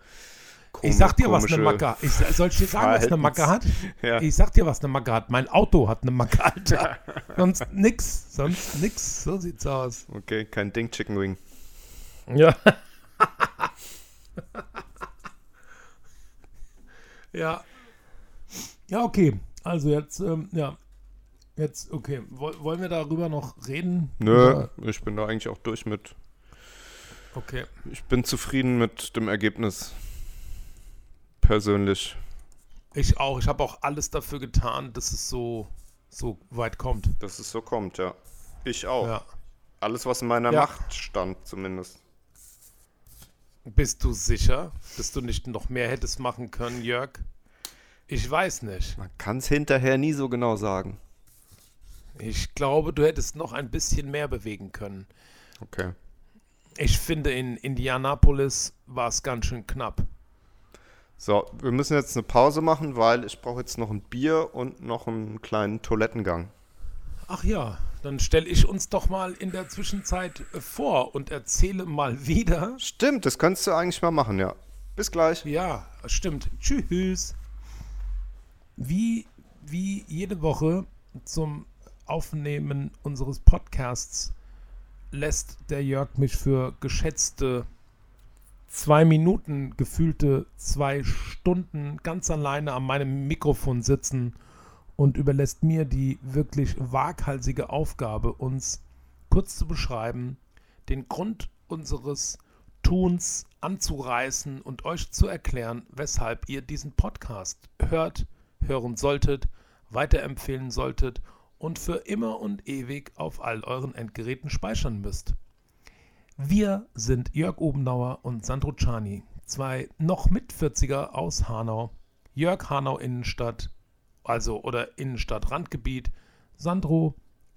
Speaker 3: Ich sag dir, was eine Macke Ich, soll ich dir sagen, was eine Macke hat? [LAUGHS]
Speaker 2: Ja.
Speaker 3: Ich sag dir, was eine Macke hat. Mein Auto hat eine Macke, Alter. [LAUGHS] sonst nix. Sonst nix. So sieht's aus.
Speaker 2: Okay, kein Ding Chicken Wing.
Speaker 3: Ja. [LAUGHS] ja. Ja, okay. Also jetzt, ähm, ja. Jetzt, okay. Woll, wollen wir darüber noch reden?
Speaker 2: Nö,
Speaker 3: Oder-
Speaker 2: ich bin da eigentlich auch durch mit.
Speaker 3: Okay.
Speaker 2: Ich bin zufrieden mit dem Ergebnis. Persönlich.
Speaker 3: Ich auch. Ich habe auch alles dafür getan, dass es so, so weit kommt.
Speaker 2: Dass es so kommt, ja. Ich auch.
Speaker 3: Ja.
Speaker 2: Alles, was in meiner
Speaker 3: Ja.
Speaker 2: Macht stand, zumindest.
Speaker 3: Bist du sicher, dass du nicht noch mehr hättest machen können, Jörg? Ich weiß nicht.
Speaker 2: Man kann es hinterher nie so genau sagen.
Speaker 3: Ich glaube, du hättest noch ein bisschen mehr bewegen können.
Speaker 2: Okay.
Speaker 3: Ich finde, in Indianapolis war es ganz schön knapp.
Speaker 2: So, wir müssen jetzt eine Pause machen, weil ich brauche jetzt noch ein Bier und noch einen kleinen Toilettengang.
Speaker 3: Ach ja, dann stelle ich uns doch mal in der Zwischenzeit vor und erzähle mal wieder.
Speaker 2: Stimmt, das könntest du eigentlich mal machen, ja. Bis gleich.
Speaker 3: Ja, stimmt. Tschüss. Wie, wie jede Woche zum Aufnehmen unseres Podcasts lässt der Jörg mich für geschätzte zwei Minuten, gefühlte zwei Stunden ganz alleine an meinem Mikrofon sitzen und überlässt mir die wirklich waghalsige Aufgabe, uns kurz zu beschreiben, den Grund unseres Tuns anzureißen und euch zu erklären, weshalb ihr diesen Podcast hört, hören solltet, weiterempfehlen solltet und für immer und ewig auf all euren Endgeräten speichern müsst. Wir sind Jörg Obenauer und Sandro Czani, zwei noch mit 40er aus Hanau. Jörg Hanau Innenstadt, also oder Innenstadt Randgebiet, Sandro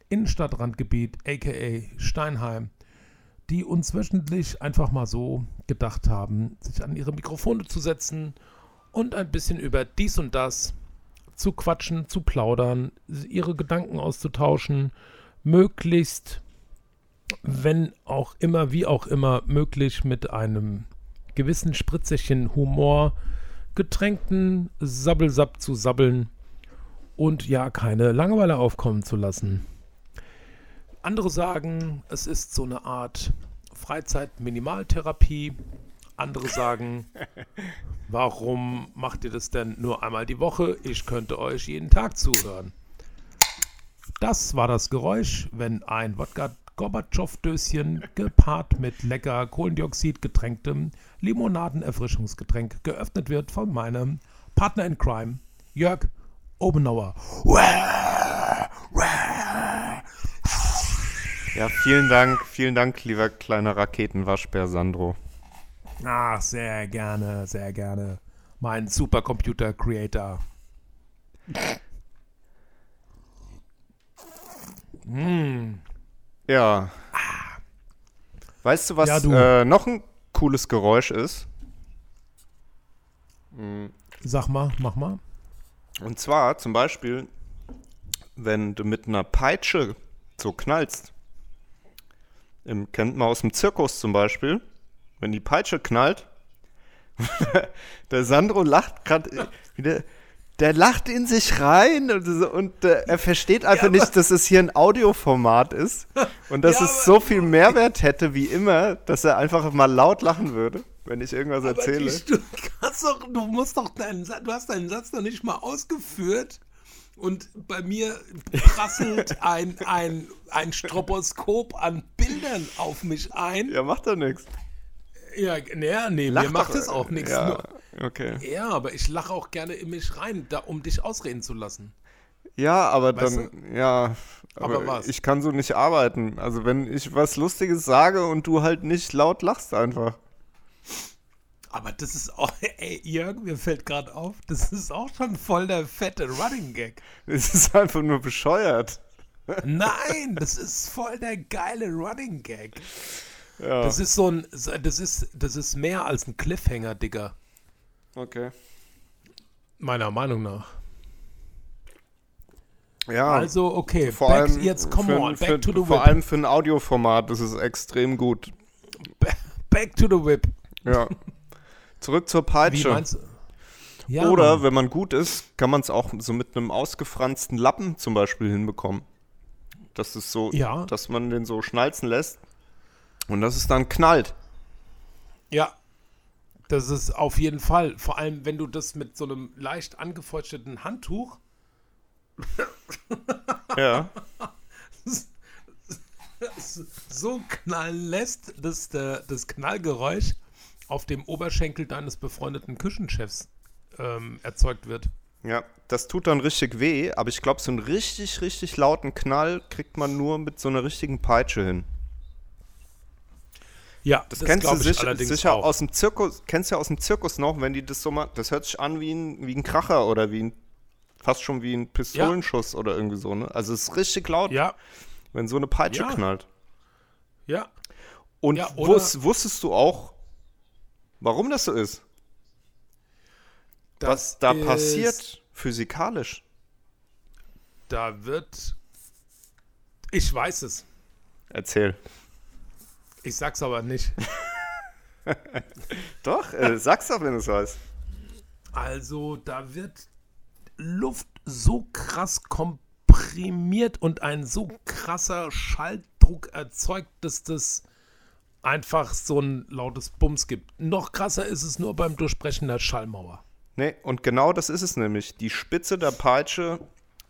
Speaker 3: Innenstadt Randgebiet, aka Steinheim, die uns wöchentlich einfach mal so gedacht haben, sich an ihre Mikrofone zu setzen und ein bisschen über dies und das zu quatschen, zu plaudern, ihre Gedanken auszutauschen, möglichst, wenn auch immer, wie auch immer, möglich mit einem gewissen Spritzerchen Humor, getränkten Sabbelsapp zu sabbeln und ja, keine Langeweile aufkommen zu lassen. Andere sagen, es ist so eine Art Freizeit-Minimaltherapie. Andere sagen, warum macht ihr das denn nur einmal die Woche? Ich könnte euch jeden Tag zuhören. Das war das Geräusch, wenn ein Wodka Gorbatschow-Döschen gepaart mit lecker Kohlendioxid getränktem Limonadenerfrischungsgetränk geöffnet wird von meinem Partner in Crime, Jörg Obenauer.
Speaker 2: Ja, vielen Dank, vielen Dank, lieber kleiner Raketenwaschbär Sandro.
Speaker 3: Ach, sehr gerne, sehr gerne. Mein Supercomputer-Creator. Mm.
Speaker 2: Ja. Weißt du, was
Speaker 3: Ja, du.
Speaker 2: Äh, noch ein cooles Geräusch ist?
Speaker 3: Sag mal, mach mal.
Speaker 2: Und zwar zum Beispiel, wenn du mit einer Peitsche so knallst. Im, kennt man aus dem Zirkus zum Beispiel. Wenn die Peitsche knallt, [LAUGHS] der Sandro lacht gerade wieder. Der lacht in sich rein und, und äh, er versteht einfach
Speaker 3: aber-
Speaker 2: nicht, dass es hier ein Audioformat ist und dass
Speaker 3: Ja,
Speaker 2: es so viel Mehrwert hätte wie immer, dass er einfach mal laut lachen würde, wenn ich irgendwas erzähle.
Speaker 3: die, du, kannst doch, du musst doch deinen Satz, du hast deinen Satz noch nicht mal ausgeführt und bei mir prasselt [LAUGHS] ein, ein, ein Stroboskop an Bildern auf mich ein.
Speaker 2: Ja, macht doch nichts.
Speaker 3: Ja, naja, nee,
Speaker 2: Lach
Speaker 3: mir macht es auch nichts.
Speaker 2: Ja,
Speaker 3: Nur-
Speaker 2: okay.
Speaker 3: Ja, aber ich lache auch gerne in mich rein, da, um dich ausreden zu lassen.
Speaker 2: Ja, aber
Speaker 3: Weißt
Speaker 2: dann, ja, aber,
Speaker 3: Aber was?
Speaker 2: ich kann so nicht arbeiten. Also wenn ich was Lustiges sage und du halt nicht laut lachst einfach.
Speaker 3: Aber das ist auch, [LAUGHS] ey, Jörg, mir fällt gerade auf, das ist auch schon voll der fette Running Gag.
Speaker 2: Es ist einfach nur bescheuert.
Speaker 3: Nein, das ist voll der geile Running Gag.
Speaker 2: Ja,
Speaker 3: Das ist so ein, das ist, das ist mehr als ein Cliffhanger, Digga.
Speaker 2: okay.
Speaker 3: Meiner Meinung nach.
Speaker 2: Ja,
Speaker 3: Also, okay,
Speaker 2: vor
Speaker 3: back,
Speaker 2: allem
Speaker 3: jetzt come
Speaker 2: für,
Speaker 3: on, back
Speaker 2: für,
Speaker 3: to the
Speaker 2: vor
Speaker 3: whip.
Speaker 2: allem für ein Audioformat, das ist extrem gut.
Speaker 3: Back to the whip.
Speaker 2: Ja. Zurück zur
Speaker 3: Wie
Speaker 2: Peitsche.
Speaker 3: meinst du? Ja,
Speaker 2: Oder
Speaker 3: Mann.
Speaker 2: wenn man gut ist, kann man es auch so mit einem ausgefransten Lappen zum Beispiel hinbekommen. Das ist so,
Speaker 3: Ja.
Speaker 2: dass man den so schnalzen lässt und dass es dann knallt.
Speaker 3: Ja. Das ist auf jeden Fall. Vor allem, wenn du das mit so einem leicht angefeuchteten Handtuch [LAUGHS]
Speaker 2: Ja. [LAUGHS]
Speaker 3: so knallen lässt, dass der, das Knallgeräusch auf dem Oberschenkel deines befreundeten Küchenchefs ähm, erzeugt wird.
Speaker 2: Ja, das tut dann richtig weh, aber ich glaube, so einen richtig, richtig lauten Knall kriegt man nur mit so einer richtigen Peitsche hin.
Speaker 3: Ja,
Speaker 2: Das, kennst du
Speaker 3: glaub ich
Speaker 2: sicher,
Speaker 3: auch.
Speaker 2: aus dem Zirkus, kennst du ja aus dem Zirkus noch, wenn die das so machen, das hört sich an wie ein, wie ein Kracher oder wie ein, fast schon wie ein Pistolenschuss oder irgendwie so, ne? Also es ist richtig laut,
Speaker 3: Ja,
Speaker 2: wenn so eine Peitsche
Speaker 3: Ja.
Speaker 2: knallt.
Speaker 3: ja.
Speaker 2: Und
Speaker 3: Ja, oder-
Speaker 2: wus, wusstest du auch, warum das so ist? Was
Speaker 3: Das
Speaker 2: da
Speaker 3: ist-
Speaker 2: passiert physikalisch?
Speaker 3: Da wird. Ich weiß es.
Speaker 2: Erzähl.
Speaker 3: Ich sag's aber nicht. [LAUGHS]
Speaker 2: Doch, äh, sag's doch, wenn du es weißt.
Speaker 3: Also, da wird Luft so krass komprimiert und ein so krasser Schalldruck erzeugt, dass das einfach so ein lautes Bums gibt. Noch krasser ist es nur beim Durchbrechen der Schallmauer.
Speaker 2: Nee, und genau das ist es nämlich. Die Spitze der Peitsche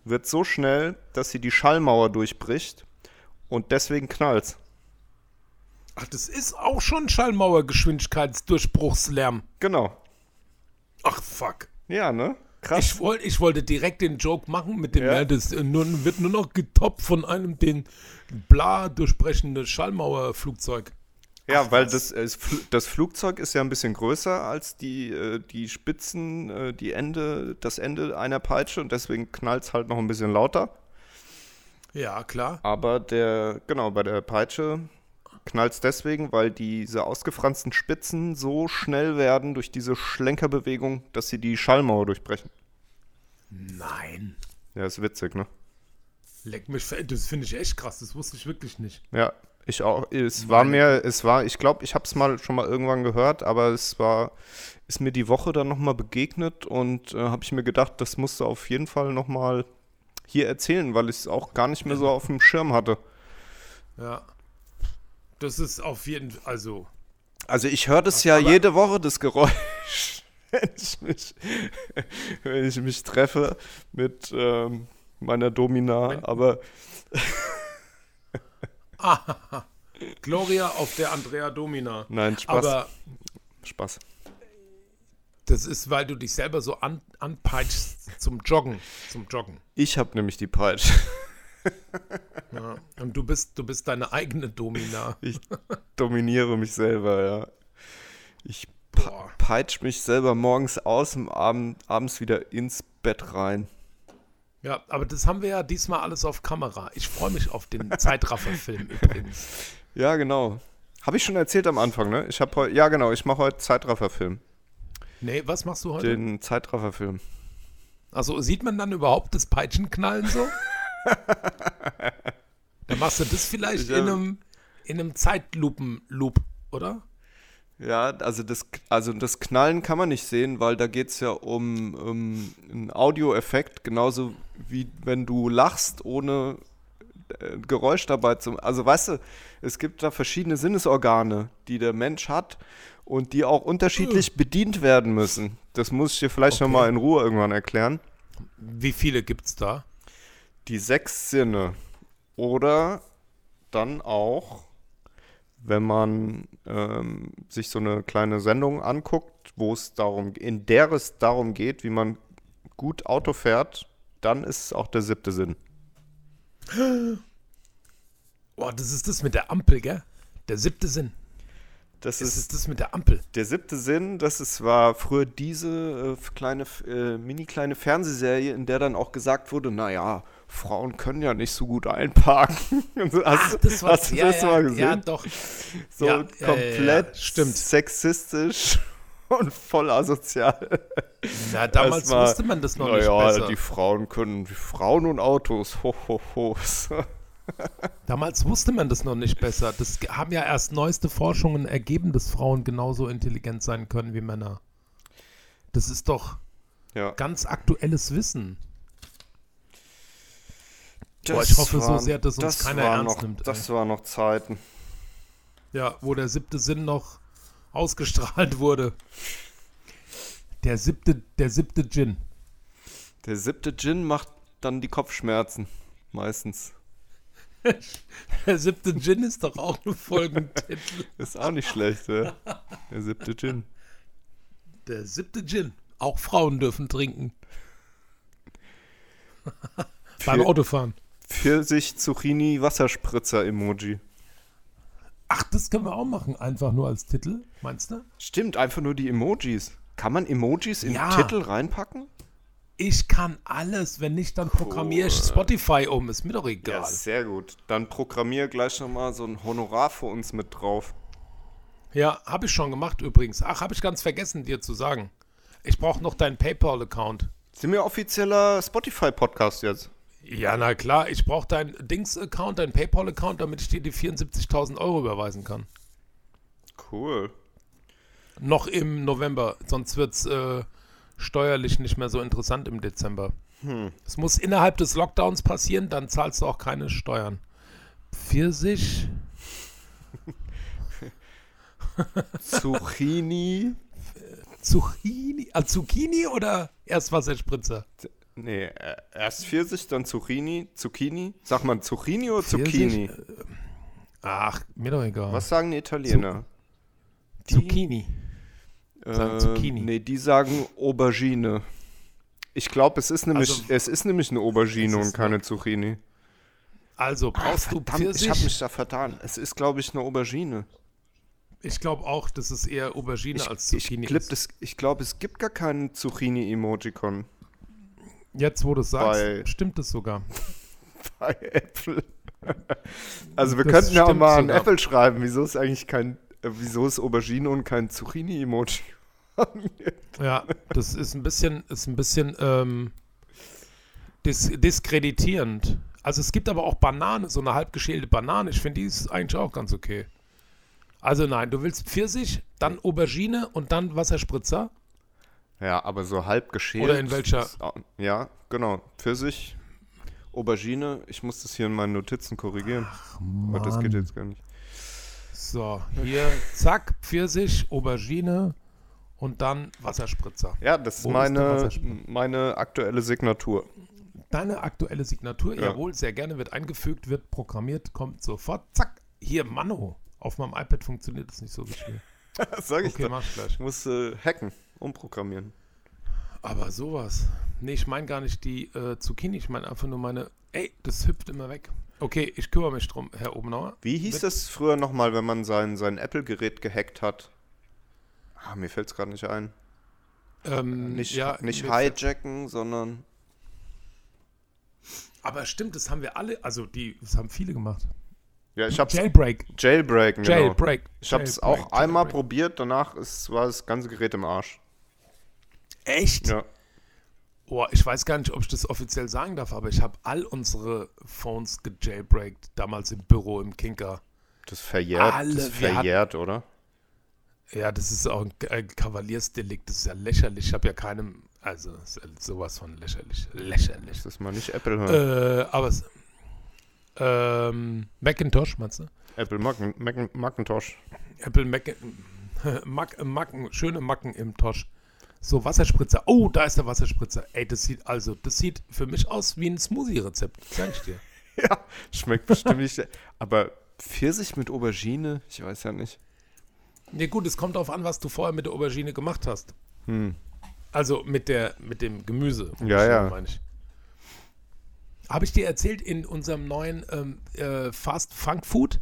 Speaker 2: wird so schnell, dass sie die Schallmauer durchbricht und deswegen knallt's.
Speaker 3: Ach, das ist auch schon Schallmauergeschwindigkeitsdurchbruchslärm.
Speaker 2: Genau.
Speaker 3: Ach, fuck.
Speaker 2: Ja, ne? Krass.
Speaker 3: Ich, wollt, ich wollte direkt den Joke machen mit dem,
Speaker 2: Ja.
Speaker 3: ja. das äh, nur, wird nur noch getoppt von einem den bla durchbrechende Schallmauerflugzeug.
Speaker 2: ja,
Speaker 3: Ach,
Speaker 2: weil das, das Flugzeug ist ja ein bisschen größer als die, äh, die Spitzen, äh, die Ende, das Ende einer Peitsche und deswegen knallt's halt noch ein bisschen lauter.
Speaker 3: Ja, klar.
Speaker 2: Aber der, genau, bei der Peitsche knallt's deswegen, weil diese ausgefransten Spitzen so schnell werden durch diese Schlenkerbewegung, dass sie die Schallmauer durchbrechen.
Speaker 3: Nein.
Speaker 2: Ja, ist witzig, ne?
Speaker 3: Leck mich, das finde ich echt krass. Das wusste ich wirklich nicht.
Speaker 2: Ja, ich auch. Es war mir, es war, ich glaube, ich habe es mal schon mal irgendwann gehört, aber es war, ist mir die Woche dann nochmal begegnet und äh, habe ich mir gedacht, das musst du auf jeden Fall nochmal hier erzählen, weil ich es auch gar nicht mehr so auf dem Schirm hatte.
Speaker 3: Ja. Das ist auf jeden Fall, also,
Speaker 2: Also ich höre das ja jede Woche, das Geräusch, [LAUGHS] wenn ich mich, wenn ich mich treffe mit ähm, meiner Domina,
Speaker 3: Wenn-
Speaker 2: aber
Speaker 3: Gloria auf der Andrea Domina.
Speaker 2: nein, Spaß,
Speaker 3: Aber
Speaker 2: Spaß.
Speaker 3: das ist, weil du dich selber so an, anpeitschst zum Joggen. Zum Joggen.
Speaker 2: Ich habe nämlich die Peitsche.
Speaker 3: Ja. Und du bist, du bist deine eigene Domina.
Speaker 2: Ich dominiere mich selber, ja. Ich pe
Speaker 3: Boah.
Speaker 2: peitsch mich selber morgens aus und abend, abends wieder ins Bett rein.
Speaker 3: Ja, aber das haben wir ja diesmal alles auf Kamera. Ich freue mich auf den Zeitraffer-Film übrigens.
Speaker 2: Ja, genau. Habe ich schon erzählt am Anfang, ne? Ich habe heute, ja genau, ich mache heute Zeitrafferfilm.
Speaker 3: Nee, was machst du heute?
Speaker 2: Den Zeitrafferfilm.
Speaker 3: Also sieht man dann überhaupt das Peitschenknallen so? [LAUGHS] dann machst du das vielleicht
Speaker 2: Ich
Speaker 3: in einem, in einem Zeitlupen-Loop, oder?
Speaker 2: Ja, also das, also das Knallen kann man nicht sehen, weil da geht es ja um, um einen Audioeffekt, genauso wie wenn du lachst, ohne äh, Geräusch dabei zu. Also weißt du, es gibt da verschiedene Sinnesorgane, die der Mensch hat und die auch unterschiedlich bedient werden müssen. Das muss ich dir vielleicht
Speaker 3: Okay.
Speaker 2: noch mal in Ruhe irgendwann erklären.
Speaker 3: Wie viele gibt's da?
Speaker 2: Die sechs Sinne. Oder dann auch, wenn man ähm, sich so eine kleine Sendung anguckt, wo es darum, in der es darum geht, wie man gut Auto fährt, dann ist es auch der siebte Sinn. [GASPS]
Speaker 3: Boah, das ist das mit der Ampel, gell? Der siebte Sinn.
Speaker 2: Das
Speaker 3: Das
Speaker 2: ist
Speaker 3: ist das mit der Ampel.
Speaker 2: der siebte Sinn. Das ist, war früher diese äh, kleine, äh, mini kleine Fernsehserie, in der dann auch gesagt wurde, naja, Frauen können ja nicht so gut einparken. [LAUGHS] hast, du- hast du
Speaker 3: ja,
Speaker 2: das
Speaker 3: ja,
Speaker 2: mal gesehen?
Speaker 3: Ja, doch.
Speaker 2: so
Speaker 3: Ja, ja, ja,
Speaker 2: komplett
Speaker 3: ja, stimmt.
Speaker 2: sexistisch [LAUGHS] und voll asozial.
Speaker 3: Na, damals
Speaker 2: Das war-
Speaker 3: wusste man das noch nicht
Speaker 2: naja,
Speaker 3: besser.
Speaker 2: die Frauen können, die Frauen und Autos, ho, ho, ho. [LAUGHS]
Speaker 3: Damals wusste man das noch nicht besser. Das haben ja erst neueste Forschungen ergeben, dass Frauen genauso intelligent sein können wie Männer. Das ist doch
Speaker 2: ja.
Speaker 3: ganz aktuelles Wissen. Boah, ich hoffe so
Speaker 2: waren-
Speaker 3: sehr, dass uns
Speaker 2: das
Speaker 3: keiner ernst
Speaker 2: noch,
Speaker 3: nimmt,
Speaker 2: Das
Speaker 3: ey.
Speaker 2: war noch Zeiten.
Speaker 3: Ja, wo der siebte Sinn noch ausgestrahlt wurde. Der siebte, der siebte Gin.
Speaker 2: Der siebte Gin macht dann die Kopfschmerzen. Meistens. [LAUGHS]
Speaker 3: Der siebte Gin ist doch auch ein Folgentitel. [LAUGHS]
Speaker 2: Ist auch nicht schlecht, ja. Der siebte Gin.
Speaker 3: Der siebte Gin. Auch Frauen dürfen trinken. [LAUGHS] Beim Autofahren.
Speaker 2: Pfirsich Zucchini Wasserspritzer Emoji.
Speaker 3: Ach, das können wir auch machen, einfach nur als Titel, meinst du?
Speaker 2: Stimmt, einfach nur die Emojis. Kann man Emojis in
Speaker 3: Ja.
Speaker 2: Titel reinpacken?
Speaker 3: Ich kann alles, wenn nicht, dann programmiere ich Spotify um, ist mir doch egal.
Speaker 2: Ja, sehr gut. Dann programmier gleich nochmal so ein Honorar für uns mit drauf.
Speaker 3: Ja, habe ich schon gemacht übrigens. Ach, habe ich ganz vergessen, dir zu sagen. Ich brauche noch deinen PayPal-Account.
Speaker 2: Sind wir offizieller Spotify-Podcast jetzt?
Speaker 3: Ja, na klar, ich brauche deinen Dings-Account, deinen PayPal-Account, damit ich dir die 74.000 Euro überweisen kann.
Speaker 2: Cool.
Speaker 3: Noch im November, sonst wird es äh, steuerlich nicht mehr so interessant im Dezember. Es muss innerhalb des Lockdowns passieren, dann zahlst du auch keine Steuern. Pfirsich,
Speaker 2: Zucchini.
Speaker 3: Zucchini, ah, Zucchini oder erst Wasserspritzer?
Speaker 2: Nee, äh, erst Pfirsich, dann Zucchini. Zucchini. Sag mal Zucchini oder
Speaker 3: Pfirsich,
Speaker 2: Zucchini?
Speaker 3: Ach, mir doch egal.
Speaker 2: Was sagen die Italiener? Die-
Speaker 3: Zucchini. sagen
Speaker 2: Äh,
Speaker 3: Zucchini.
Speaker 2: Nee, die sagen Aubergine. Ich glaube, es ist nämlich
Speaker 3: Also-
Speaker 2: es ist nämlich eine Aubergine und keine Zucchini.
Speaker 3: Also brauchst du
Speaker 2: Verdammt, ich
Speaker 3: Pfirsich?
Speaker 2: habe mich da vertan. Es ist glaube ich eine Aubergine.
Speaker 3: Ich glaube auch, dass es eher Aubergine
Speaker 2: Ich,
Speaker 3: als
Speaker 2: ich,
Speaker 3: Zucchini
Speaker 2: glaub,
Speaker 3: ist.
Speaker 2: das, ich glaube, es gibt gar keinen Zucchini-Emojicon
Speaker 3: Jetzt, wo du es sagst,
Speaker 2: bei-
Speaker 3: stimmt es sogar. [LAUGHS]
Speaker 2: bei Apple. [LAUGHS] also wir
Speaker 3: Das
Speaker 2: könnten ja auch mal an. Apple schreiben, wieso ist eigentlich kein, äh, wieso ist Aubergine und kein Zucchini-Emoji? [LAUGHS]
Speaker 3: Ja, das ist ein bisschen, ist ein bisschen ähm, dis diskreditierend. Also es gibt aber auch Banane, so eine halb geschälte Banane. Ich finde, die ist eigentlich auch ganz okay. Also nein, du willst Pfirsich, dann Aubergine und dann Wasserspritzer.
Speaker 2: Ja, aber so halb geschält.
Speaker 3: Oder in welcher-
Speaker 2: Ja, genau. Pfirsich, Aubergine. Ich muss das hier in meinen Notizen korrigieren. Aber das geht jetzt gar nicht.
Speaker 3: So, hier, zack, Pfirsich, Aubergine und dann Wasserspritzer.
Speaker 2: Ja, das ist
Speaker 3: Wo
Speaker 2: meine, meine aktuelle Signatur.
Speaker 3: Deine aktuelle Signatur,
Speaker 2: Ja.
Speaker 3: jawohl, sehr gerne wird eingefügt, wird programmiert, kommt sofort. Zack, hier, Mano. Auf meinem iPad funktioniert das nicht so.
Speaker 2: Das [LAUGHS] sag ich
Speaker 3: Okay,
Speaker 2: doch.
Speaker 3: mach ich gleich.
Speaker 2: Ich muss äh, hacken, umprogrammieren.
Speaker 3: Aber sowas. Nee, ich meine gar nicht die äh, Zucchini, ich meine einfach nur meine. Ey, das hüpft immer weg. Okay, ich kümmere mich drum, Herr Obenauer.
Speaker 2: Wie hieß
Speaker 3: Mit-
Speaker 2: das früher nochmal, wenn man sein, sein Apple-Gerät gehackt hat? Ah, mir fällt es gerade nicht ein.
Speaker 3: Ähm,
Speaker 2: Nicht,
Speaker 3: ja,
Speaker 2: nicht hijacken, sondern.
Speaker 3: Aber stimmt, das haben wir alle, also die, das haben viele gemacht.
Speaker 2: Ja, ich hab's.
Speaker 3: Jailbreak.
Speaker 2: Jailbreaken, genau.
Speaker 3: Jailbreak.
Speaker 2: Ich hab's
Speaker 3: Jailbreak,
Speaker 2: auch einmal
Speaker 3: Jailbreak.
Speaker 2: probiert, danach ist, war das ganze Gerät im Arsch.
Speaker 3: Echt?
Speaker 2: Ja.
Speaker 3: Boah, ich weiß gar nicht, ob ich das offiziell sagen darf, aber ich habe all unsere Phones gejailbreakt, damals im Büro, im Kinker.
Speaker 2: Das verjährt,
Speaker 3: Alle,
Speaker 2: das verjährt, oder?
Speaker 3: Ja, das ist auch ein, ein Kavaliersdelikt, das ist ja lächerlich. Ich habe ja keinem, also ist sowas von lächerlich. Lächerlich.
Speaker 2: Das mal nicht Apple hören.
Speaker 3: Äh, aber es, ähm, Macintosh, meinst du?
Speaker 2: Apple Mac Mac Macintosh.
Speaker 3: Apple Mac, [LAUGHS] Mac, Macken, schöne Macken im Tosh. So, Wasserspritzer. Oh, da ist der Wasserspritzer. Ey, das sieht also, das sieht für mich aus wie ein Smoothie-Rezept. Sag ich dir. [LAUGHS]
Speaker 2: Ja, schmeckt bestimmt nicht. Aber Pfirsich mit Aubergine, ich weiß ja nicht.
Speaker 3: Ja gut, es kommt darauf an, was du vorher mit der Aubergine gemacht hast.
Speaker 2: Hm.
Speaker 3: Also mit der, mit dem Gemüse.
Speaker 2: Ja, ja.
Speaker 3: meine ich. Habe ich dir erzählt, in unserem neuen ähm, äh, Fast Funk Food,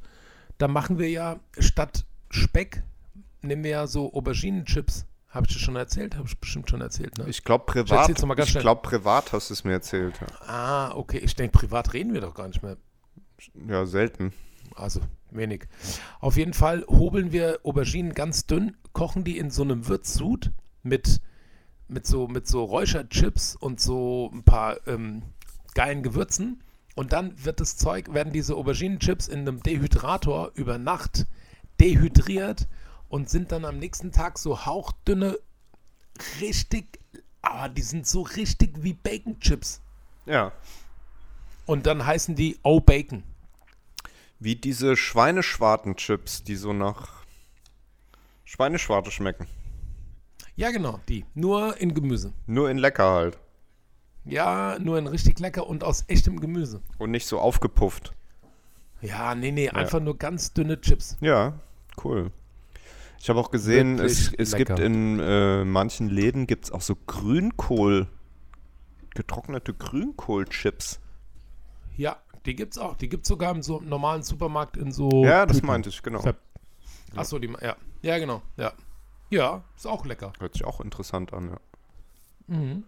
Speaker 3: da machen wir ja statt Speck, nehmen wir ja so Auberginenchips. Habe ich dir schon erzählt? Habe ich bestimmt schon erzählt, ne?
Speaker 2: Ich glaube privat.
Speaker 3: noch mal ganz
Speaker 2: Ich
Speaker 3: schnell.
Speaker 2: glaube privat hast du es mir erzählt. Ja,
Speaker 3: ah, okay. Ich denke, privat reden wir doch gar nicht mehr.
Speaker 2: ja selten.
Speaker 3: Also wenig. Auf jeden Fall hobeln wir Auberginen ganz dünn, kochen die in so einem Würzsud mit, mit, so, mit so Räucherchips und so ein paar ähm, geilen Gewürzen. Und dann wird das Zeug, werden diese Auberginenchips in einem Dehydrator über Nacht dehydriert und sind dann am nächsten Tag so hauchdünne, richtig, aber die sind so richtig wie Bacon-Chips.
Speaker 2: Ja.
Speaker 3: Und dann heißen die O-Bacon.
Speaker 2: Wie diese Schweineschwartenchips, die so nach Schweineschwarte schmecken.
Speaker 3: Ja, genau, die. Nur in Gemüse.
Speaker 2: Nur in lecker halt.
Speaker 3: Ja, nur in richtig lecker und aus echtem Gemüse.
Speaker 2: Und nicht so aufgepufft.
Speaker 3: Ja, nee, nee, einfach nur ganz dünne Chips.
Speaker 2: Ja, cool. Ich habe auch gesehen, es, es gibt in äh, manchen Läden gibt's auch so Grünkohl, getrocknete Grünkohlchips.
Speaker 3: Ja, die gibt's auch. Die gibt's sogar im so normalen Supermarkt in so.
Speaker 2: Ja, das
Speaker 3: Tüten.
Speaker 2: meinte ich, genau.
Speaker 3: Ver- Achso, die, ja. Ja, genau, ja. Ja, ist auch lecker.
Speaker 2: Hört sich auch interessant an, ja.
Speaker 3: Mhm.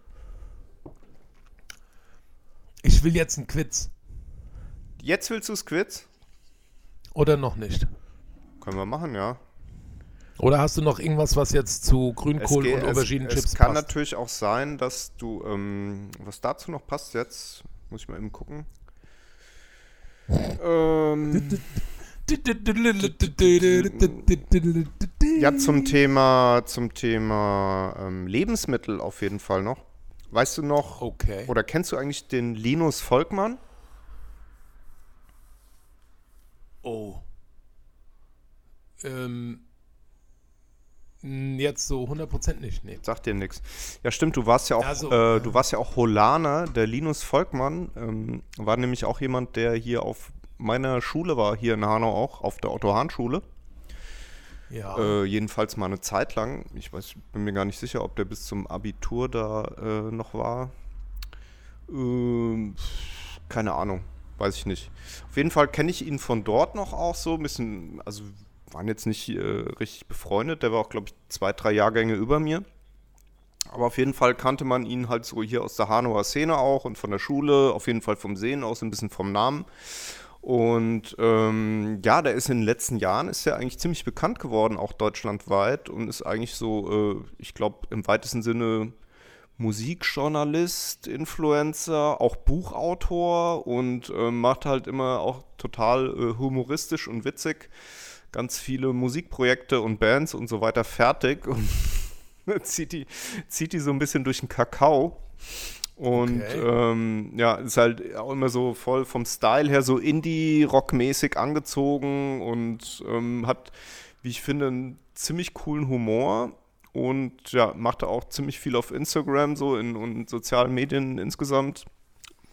Speaker 3: Ich will jetzt einen Quiz.
Speaker 2: Jetzt willst du Squids?
Speaker 3: Oder noch nicht?
Speaker 2: Können wir machen, ja.
Speaker 3: Oder hast du noch irgendwas, was jetzt zu Grünkohl
Speaker 2: geht-
Speaker 3: und Auberginenchips
Speaker 2: es, es kann
Speaker 3: passt?
Speaker 2: natürlich auch sein, dass du, ähm, was dazu noch passt jetzt, muss ich mal eben gucken. ähm, ja, zum Thema, zum Thema ähm, Lebensmittel auf jeden Fall noch. Weißt du noch,
Speaker 3: Okay.
Speaker 2: oder kennst du eigentlich den Linus Volkmann?
Speaker 3: Oh. Ähm. Jetzt so 100% nicht, nee.
Speaker 2: Sagt dir nichts. Ja, stimmt, du warst ja auch,
Speaker 3: Also,
Speaker 2: äh, du warst ja auch Holaner. Der Linus Volkmann ähm, war nämlich auch jemand, der hier auf meiner Schule war, hier in Hanau auch, auf der Otto-Hahn-Schule.
Speaker 3: Ja.
Speaker 2: Äh, jedenfalls mal eine Zeit lang. Ich weiß, bin mir gar nicht sicher, ob der bis zum Abitur da äh, noch war. Ähm, keine Ahnung, weiß ich nicht. Auf jeden Fall kenne ich ihn von dort noch auch so ein bisschen, also waren jetzt nicht äh, richtig befreundet. Der war auch, glaube ich, zwei, drei Jahrgänge über mir. Aber auf jeden Fall kannte man ihn halt so hier aus der Hanauer Szene auch und von der Schule, auf jeden Fall vom Sehen aus, ein bisschen vom Namen. Und ähm, ja, der ist in den letzten Jahren, ist ja eigentlich ziemlich bekannt geworden, auch deutschlandweit und ist eigentlich so, äh, ich glaube, im weitesten Sinne Musikjournalist, Influencer, auch Buchautor und äh, macht halt immer auch total äh, humoristisch und witzig ganz viele Musikprojekte und Bands und so weiter fertig und [LAUGHS] zieht die, zieht die so ein bisschen durch den Kakao. Und
Speaker 3: Okay.
Speaker 2: ähm, ja, ist halt auch immer so voll vom Style her so Indie-Rock-mäßig angezogen und ähm, hat, wie ich finde, einen ziemlich coolen Humor und ja, macht auch ziemlich viel auf Instagram so in, und sozialen Medien insgesamt.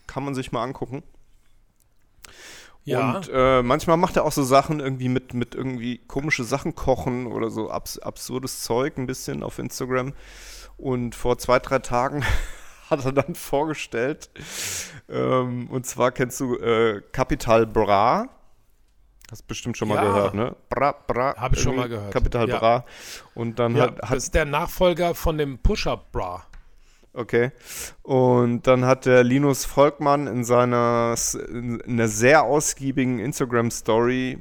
Speaker 2: Kann man sich mal angucken.
Speaker 3: Ja.
Speaker 2: Und äh, manchmal macht er auch so Sachen irgendwie mit, mit irgendwie komische Sachen kochen oder so abs absurdes Zeug ein bisschen auf Instagram. Und vor zwei, drei Tagen [LAUGHS] hat er dann vorgestellt, ähm, und zwar kennst du äh, Capital Bra. Hast bestimmt schon mal
Speaker 3: Ja.
Speaker 2: gehört, ne? Bra, Bra.
Speaker 3: Hab ich schon mal gehört.
Speaker 2: Capital
Speaker 3: Ja.
Speaker 2: Bra. Und dann
Speaker 3: ja,
Speaker 2: hat, hat
Speaker 3: das ist der Nachfolger von dem Push-Up-Bra.
Speaker 2: Okay. Und dann hat der Linus Volkmann in seiner in einer sehr ausgiebigen Instagram-Story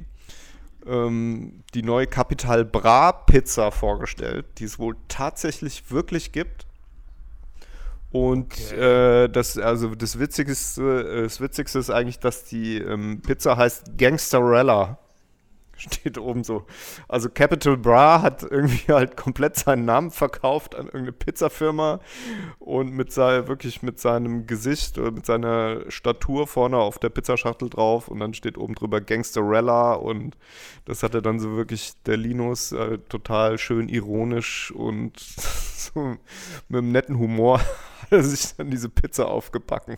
Speaker 2: ähm, die neue Capital Bra Pizza vorgestellt, die es wohl tatsächlich wirklich gibt. Und
Speaker 3: Okay.
Speaker 2: äh, das, also das Witzigste, äh, das Witzigste ist eigentlich, dass die ähm, Pizza heißt Gangsterella. Steht oben so. Also Capital Bra hat irgendwie [LAUGHS] halt komplett seinen Namen verkauft an irgendeine Pizzafirma und mit sei, wirklich mit seinem Gesicht oder mit seiner Statur vorne auf der Pizzaschachtel drauf und dann steht oben drüber Gangsterella und das hatte dann so wirklich der Linus äh, total schön ironisch und [LAUGHS] so mit einem netten Humor [LAUGHS] hat er sich dann diese Pizza aufgebacken.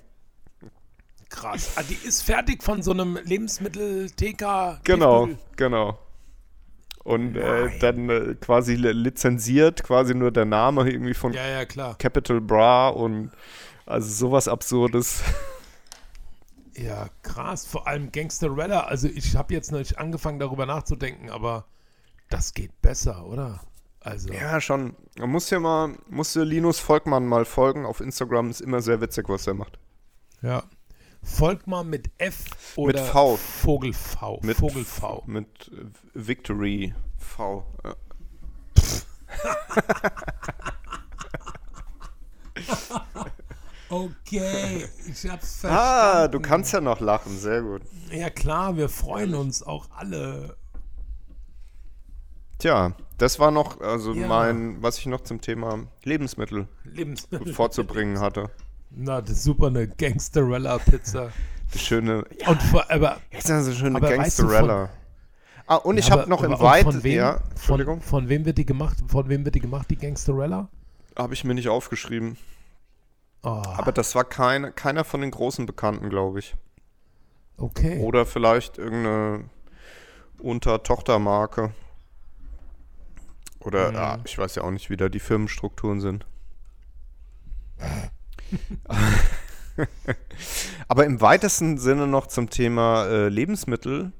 Speaker 3: Krass. Ah, die ist fertig von so einem Lebensmittel-TK.
Speaker 2: Genau, genau. Und äh, dann äh, quasi li- lizenziert, quasi nur der Name irgendwie von
Speaker 3: Ja, ja, klar.
Speaker 2: Capital Bra und also sowas Absurdes. [LAUGHS]
Speaker 3: Ja, krass. Vor allem Gangsterella. Also ich habe jetzt noch nicht angefangen, darüber nachzudenken, aber das geht besser, oder? Also,
Speaker 2: Ja, schon. Man muss ja mal, muss Linus Volkmann mal folgen auf Instagram, ist immer sehr witzig, was er macht.
Speaker 3: ja. Folgt mal mit F oder
Speaker 2: V.
Speaker 3: Vogel V.
Speaker 2: Mit
Speaker 3: Vogel V.
Speaker 2: Mit äh, Victory V. Ja. [LAUGHS]
Speaker 3: Okay, ich hab's verstanden.
Speaker 2: Ah, du kannst ja noch lachen, sehr gut.
Speaker 3: Ja klar, wir freuen uns auch alle.
Speaker 2: Tja, das war noch, also
Speaker 3: Ja.
Speaker 2: mein, was ich noch zum Thema Lebensmittel
Speaker 3: Lebensmittel.
Speaker 2: vorzubringen hatte.
Speaker 3: Na, das ist super, eine Gangsterella-Pizza.
Speaker 2: Die schöne,
Speaker 3: Und vor, aber,
Speaker 2: Jetzt ist eine schöne
Speaker 3: Aber weißt du,
Speaker 2: Gangsterella. ah, und ich
Speaker 3: ja,
Speaker 2: habe noch im
Speaker 3: aber auch
Speaker 2: Weit,
Speaker 3: von wem,
Speaker 2: ja,
Speaker 3: von,
Speaker 2: Entschuldigung,
Speaker 3: von wem wird die gemacht? Von wem wird die gemacht, die Gangsterella?
Speaker 2: habe ich mir nicht aufgeschrieben.
Speaker 3: Oh,
Speaker 2: Aber das war keine, keiner von den großen Bekannten, glaube ich.
Speaker 3: okay.
Speaker 2: Oder vielleicht irgendeine Unter-Tochter-Marke. Oder,
Speaker 3: Mhm.
Speaker 2: ah, ich weiß ja auch nicht, wie da die Firmenstrukturen sind. [LAUGHS] Aber im weitesten Sinne noch zum Thema äh, Lebensmittel.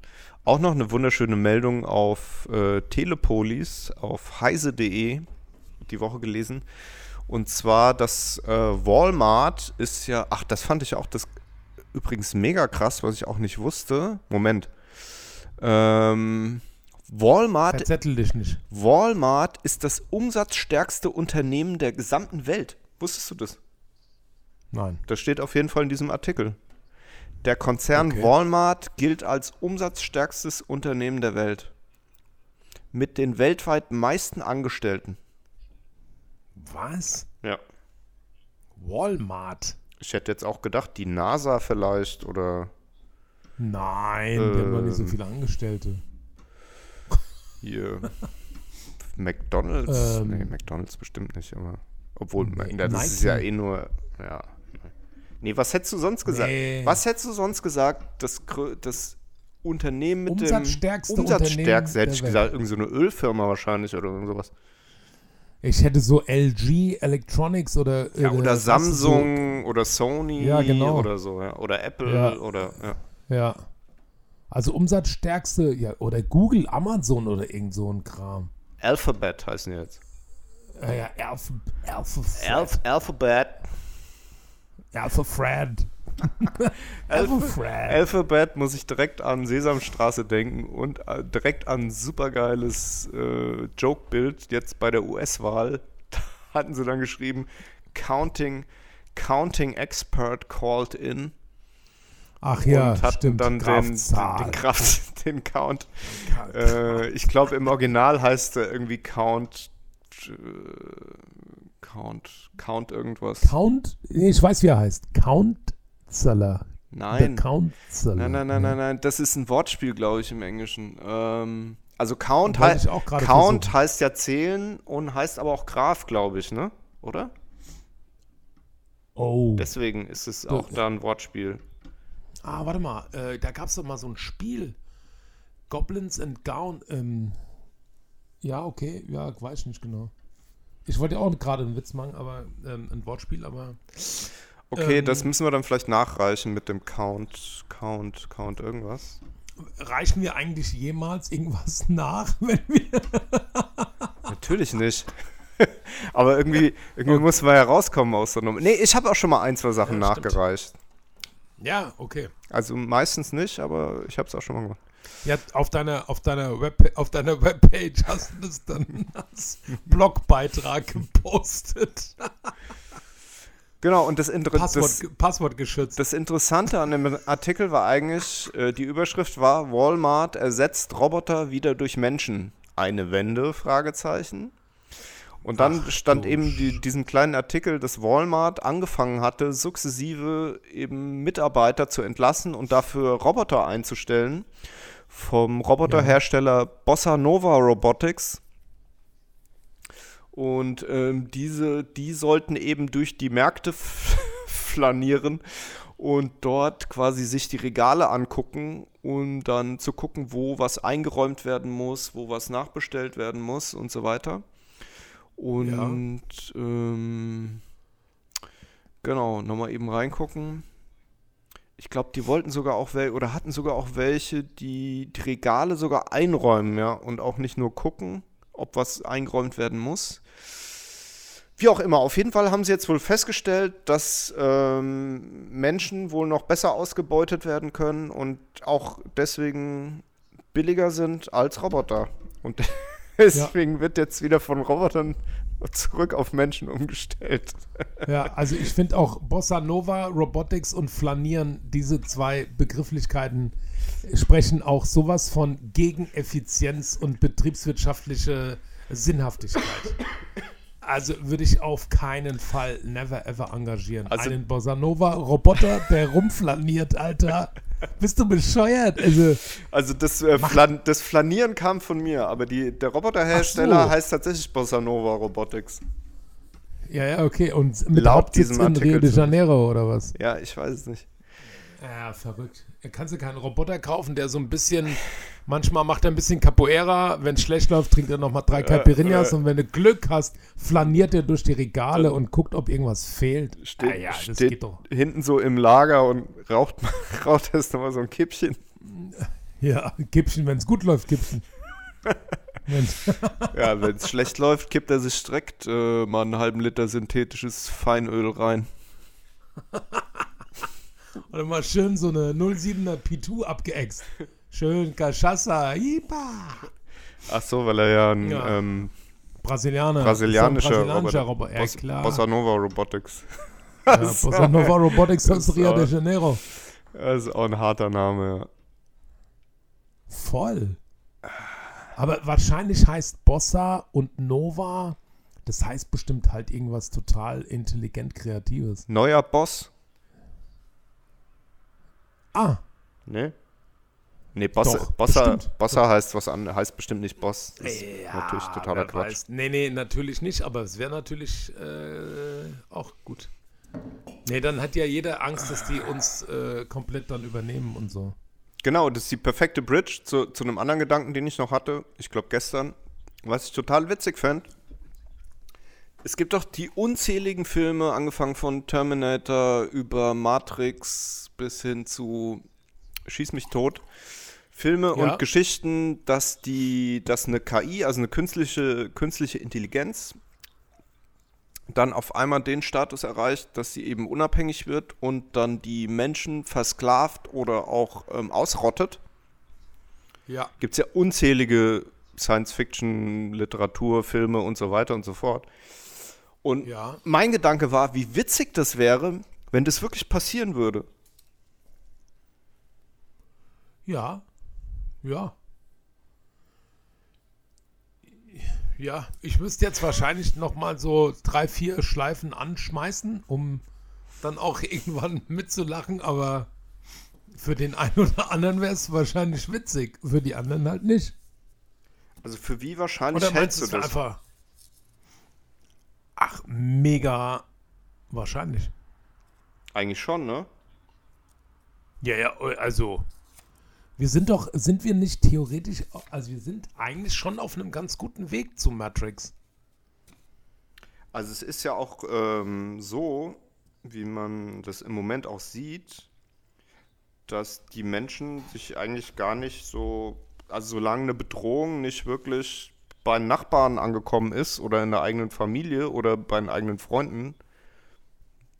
Speaker 2: Auch noch eine wunderschöne Meldung auf äh, Telepolis, auf heise.de, die Woche gelesen. Und zwar, dass äh, Walmart ist ja, ach, das fand ich auch das übrigens mega krass, was ich auch nicht wusste. Moment. Ähm, Walmart,
Speaker 3: Verzettel dich nicht.
Speaker 2: Walmart ist das umsatzstärkste Unternehmen der gesamten Welt. Wusstest du das?
Speaker 3: Nein.
Speaker 2: Das steht auf jeden Fall in diesem Artikel. Der Konzern
Speaker 3: Okay.
Speaker 2: Walmart gilt als umsatzstärkstes Unternehmen der Welt. Mit den weltweit meisten Angestellten.
Speaker 3: Was?
Speaker 2: Ja.
Speaker 3: Walmart.
Speaker 2: Ich hätte jetzt auch gedacht, die NASA vielleicht oder
Speaker 3: Nein, die haben doch nicht so
Speaker 2: Ähm.
Speaker 3: viele Angestellte.
Speaker 2: hier McDonalds.
Speaker 3: Ähm.
Speaker 2: nee, McDonalds bestimmt nicht, aber obwohl,
Speaker 3: Nee,
Speaker 2: das
Speaker 3: Nike.
Speaker 2: ist ja eh nur, ja. Nee, was hättest du sonst gesagt?
Speaker 3: Nee.
Speaker 2: Was hättest du sonst gesagt, das, das Unternehmen mit
Speaker 3: Umsatzstärkste
Speaker 2: dem Umsatzstärkste, hätte ich gesagt, irgend so eine Ölfirma wahrscheinlich oder irgend sowas.
Speaker 3: Ich hätte so LG Electronics oder.
Speaker 2: Ja, oder Samsung oder Sony
Speaker 3: Ja, genau.
Speaker 2: oder so, ja. Oder Apple
Speaker 3: Ja.
Speaker 2: oder ja.
Speaker 3: So, ja. Also Umsatzstärkste, ja, oder Google, Amazon oder irgend so ein Kram.
Speaker 2: Alphabet heißen jetzt.
Speaker 3: Ja, ja, Alpha, Alpha, Fred.
Speaker 2: Alph Alphabet.
Speaker 3: Alpha Fred. [LAUGHS] Alpha Fred.
Speaker 2: Alphabet muss ich direkt an Sesamstraße denken und äh, direkt an supergeiles äh, Joke-Bild jetzt bei der US-Wahl. Da [LAUGHS] hatten sie dann geschrieben, Counting, Counting Expert called in
Speaker 3: Ach ja,
Speaker 2: und hatten
Speaker 3: stimmt.
Speaker 2: dann den,
Speaker 3: Kraftzahl.
Speaker 2: den, Kraft, [LAUGHS] den Count. Äh, ich glaube im Original heißt er irgendwie Count, äh, Count, Count irgendwas.
Speaker 3: Count, nee, ich weiß, wie er heißt. Countzeller.
Speaker 2: Nein.
Speaker 3: Der Countzeller.
Speaker 2: Nein, nein, nein, nein, nein. Das ist ein Wortspiel, glaube ich, im Englischen. Ähm, also Count, hei Count
Speaker 3: versuchen.
Speaker 2: heißt ja zählen und heißt aber auch Graf, glaube ich, ne? Oder?
Speaker 3: Oh.
Speaker 2: Deswegen ist es auch da ein Wortspiel.
Speaker 3: Ah, warte mal, äh, da gab es doch mal so ein Spiel. Goblins and Gown. Ähm, ja, okay, ja, weiß nicht genau. Ich wollte ja auch gerade einen Witz machen, aber ähm, ein Wortspiel, aber
Speaker 2: Okay,
Speaker 3: Ähm,
Speaker 2: das müssen wir dann vielleicht nachreichen mit dem Count, Count, Count irgendwas.
Speaker 3: reichen wir eigentlich jemals irgendwas [LAUGHS] nach, wenn wir. [LAUGHS]
Speaker 2: Natürlich nicht. [LAUGHS] aber irgendwie, irgendwie muss man ja rauskommen aus der Nummer. Nee, ich habe auch schon mal ein, zwei Sachen
Speaker 3: Ja, stimmt.
Speaker 2: nachgereicht.
Speaker 3: Ja, okay.
Speaker 2: Also meistens nicht, aber ich habe es auch schon mal gemacht.
Speaker 3: Ja, auf deiner, auf deiner, Web, auf deiner Webpage hast du das dann als Blogbeitrag gepostet.
Speaker 2: Genau, und das, Inter das,
Speaker 3: Passwort, Passwort geschützt.
Speaker 2: Das Interessante an dem Artikel war eigentlich, äh, die Überschrift war, Walmart ersetzt Roboter wieder durch Menschen. Eine Wende? Fragezeichen. Und dann
Speaker 3: Ach,
Speaker 2: stand eben die, diesen kleinen Artikel, dass Walmart angefangen hatte, sukzessive eben Mitarbeiter zu entlassen und dafür Roboter einzustellen. Vom Roboterhersteller Bossa Nova Robotics. Und ähm, diese, die sollten eben durch die Märkte [LAUGHS] flanieren und dort quasi sich die Regale angucken, um dann zu gucken, wo was eingeräumt werden muss, wo was nachbestellt werden muss und so weiter. Und ähm, genau, nochmal eben reingucken. Ich glaube, die wollten sogar auch welche oder hatten sogar auch welche, die die Regale sogar einräumen, ja, und auch nicht nur gucken, ob was eingeräumt werden muss. Wie auch immer, auf jeden Fall haben sie jetzt wohl festgestellt, dass ähm, Menschen wohl noch besser ausgebeutet werden können und auch deswegen billiger sind als Roboter. Und [LAUGHS] deswegen wird jetzt wieder von Robotern [LAUGHS] zurück auf Menschen umgestellt.
Speaker 3: Ja, also ich finde auch Bossa Nova, Robotics und Flanieren, diese zwei Begrifflichkeiten sprechen auch sowas von gegen Effizienz und betriebswirtschaftliche Sinnhaftigkeit. Also würde ich auf keinen Fall never ever engagieren.
Speaker 2: Also-
Speaker 3: Einen Bossa Nova Roboter, der rumflaniert, Alter. Bist du bescheuert? Also,
Speaker 2: Also das, äh, Flan das Flanieren kam von mir, aber die, der Roboterhersteller
Speaker 3: so.
Speaker 2: heißt tatsächlich Bossa Nova Robotics.
Speaker 3: ja, ja, okay. Und mit
Speaker 2: Laut
Speaker 3: Hauptsitz
Speaker 2: diesem
Speaker 3: in
Speaker 2: Artikel
Speaker 3: Rio de. Janeiro oder was?
Speaker 2: Ja, ich weiß es nicht.
Speaker 3: Ja, verrückt. Kannst du keinen Roboter kaufen, der so ein bisschen, manchmal macht er ein bisschen Capoeira, wenn es schlecht läuft, trinkt er nochmal drei Caipirinhas
Speaker 2: äh.
Speaker 3: und wenn du Glück hast, flaniert er durch die Regale und guckt, ob irgendwas fehlt.
Speaker 2: Steht,
Speaker 3: ah ja, das
Speaker 2: steht
Speaker 3: geht doch.
Speaker 2: hinten so im Lager und raucht, [LAUGHS] raucht erst nochmal so ein Kippchen.
Speaker 3: Ja, Kippchen, wenn es gut läuft, Kippchen. [LAUGHS]
Speaker 2: Ja, wenn es schlecht läuft, kippt er sich direkt äh, mal einen halben Liter synthetisches Feinöl rein. [LAUGHS]
Speaker 3: Oder mal schön so eine 07er P2 abgeäxt. Schön Cachaça, Ipa.
Speaker 2: Ach so, weil er ja ein
Speaker 3: Ja.
Speaker 2: ähm,
Speaker 3: Brasilianer.
Speaker 2: brasilianischer,
Speaker 3: ein brasilianischer
Speaker 2: Roboter,
Speaker 3: Roboter. Ja,
Speaker 2: Bos-
Speaker 3: klar.
Speaker 2: Bossa Nova Robotics.
Speaker 3: ja, [LAUGHS] Bossa Nova Robotics aus Rio de Janeiro.
Speaker 2: Das ist auch ein harter Name, ja.
Speaker 3: Voll. Aber wahrscheinlich heißt Bossa und Nova Das heißt bestimmt halt irgendwas total intelligent Kreatives.
Speaker 2: Neuer Boss?
Speaker 3: Ah,
Speaker 2: Ne? Nee, Boss,
Speaker 3: Doch,
Speaker 2: Bossa,
Speaker 3: bestimmt.
Speaker 2: Bossa heißt was an, heißt bestimmt nicht Boss. Das ist
Speaker 3: ja,
Speaker 2: natürlich totaler Quatsch.
Speaker 3: weiß. Nee, nee, natürlich nicht, aber es wäre natürlich äh, auch gut. Nee, dann hat ja jeder Angst, dass die uns äh, komplett dann übernehmen und so.
Speaker 2: Genau, das ist die perfekte Bridge zu, zu einem anderen Gedanken, den ich noch hatte. Ich glaube gestern, was ich total witzig fand. Es gibt doch die unzähligen Filme, angefangen von Terminator über Matrix bis hin zu Schieß mich tot. Filme
Speaker 3: Ja.
Speaker 2: und Geschichten, dass die, dass eine KI, also eine künstliche, künstliche Intelligenz, dann auf einmal den Status erreicht, dass sie eben unabhängig wird und dann die Menschen versklavt oder auch ähm, ausrottet.
Speaker 3: Ja.
Speaker 2: Gibt es ja unzählige Science-Fiction, Literatur, Filme und so weiter und so fort. Und
Speaker 3: Ja.
Speaker 2: mein Gedanke war, wie witzig das wäre, wenn das wirklich passieren würde.
Speaker 3: Ja. Ja. Ja, ich müsste jetzt wahrscheinlich noch mal so drei, vier Schleifen anschmeißen, um dann auch [LAUGHS] irgendwann mitzulachen, aber für den einen oder anderen wäre es wahrscheinlich witzig, für die anderen halt nicht.
Speaker 2: Also für wie wahrscheinlich
Speaker 3: Oder
Speaker 2: hältst
Speaker 3: meinst
Speaker 2: du das?
Speaker 3: einfach? Ach, mega wahrscheinlich.
Speaker 2: Eigentlich schon, ne?
Speaker 3: Ja, ja, also. Wir sind doch, sind wir nicht theoretisch, also wir sind eigentlich schon auf einem ganz guten Weg zu Matrix.
Speaker 2: Also es ist ja auch ähm, so, wie man das im Moment auch sieht, dass die Menschen sich eigentlich gar nicht so, also solange eine Bedrohung nicht wirklich bei den Nachbarn angekommen ist oder in der eigenen Familie oder bei den eigenen Freunden,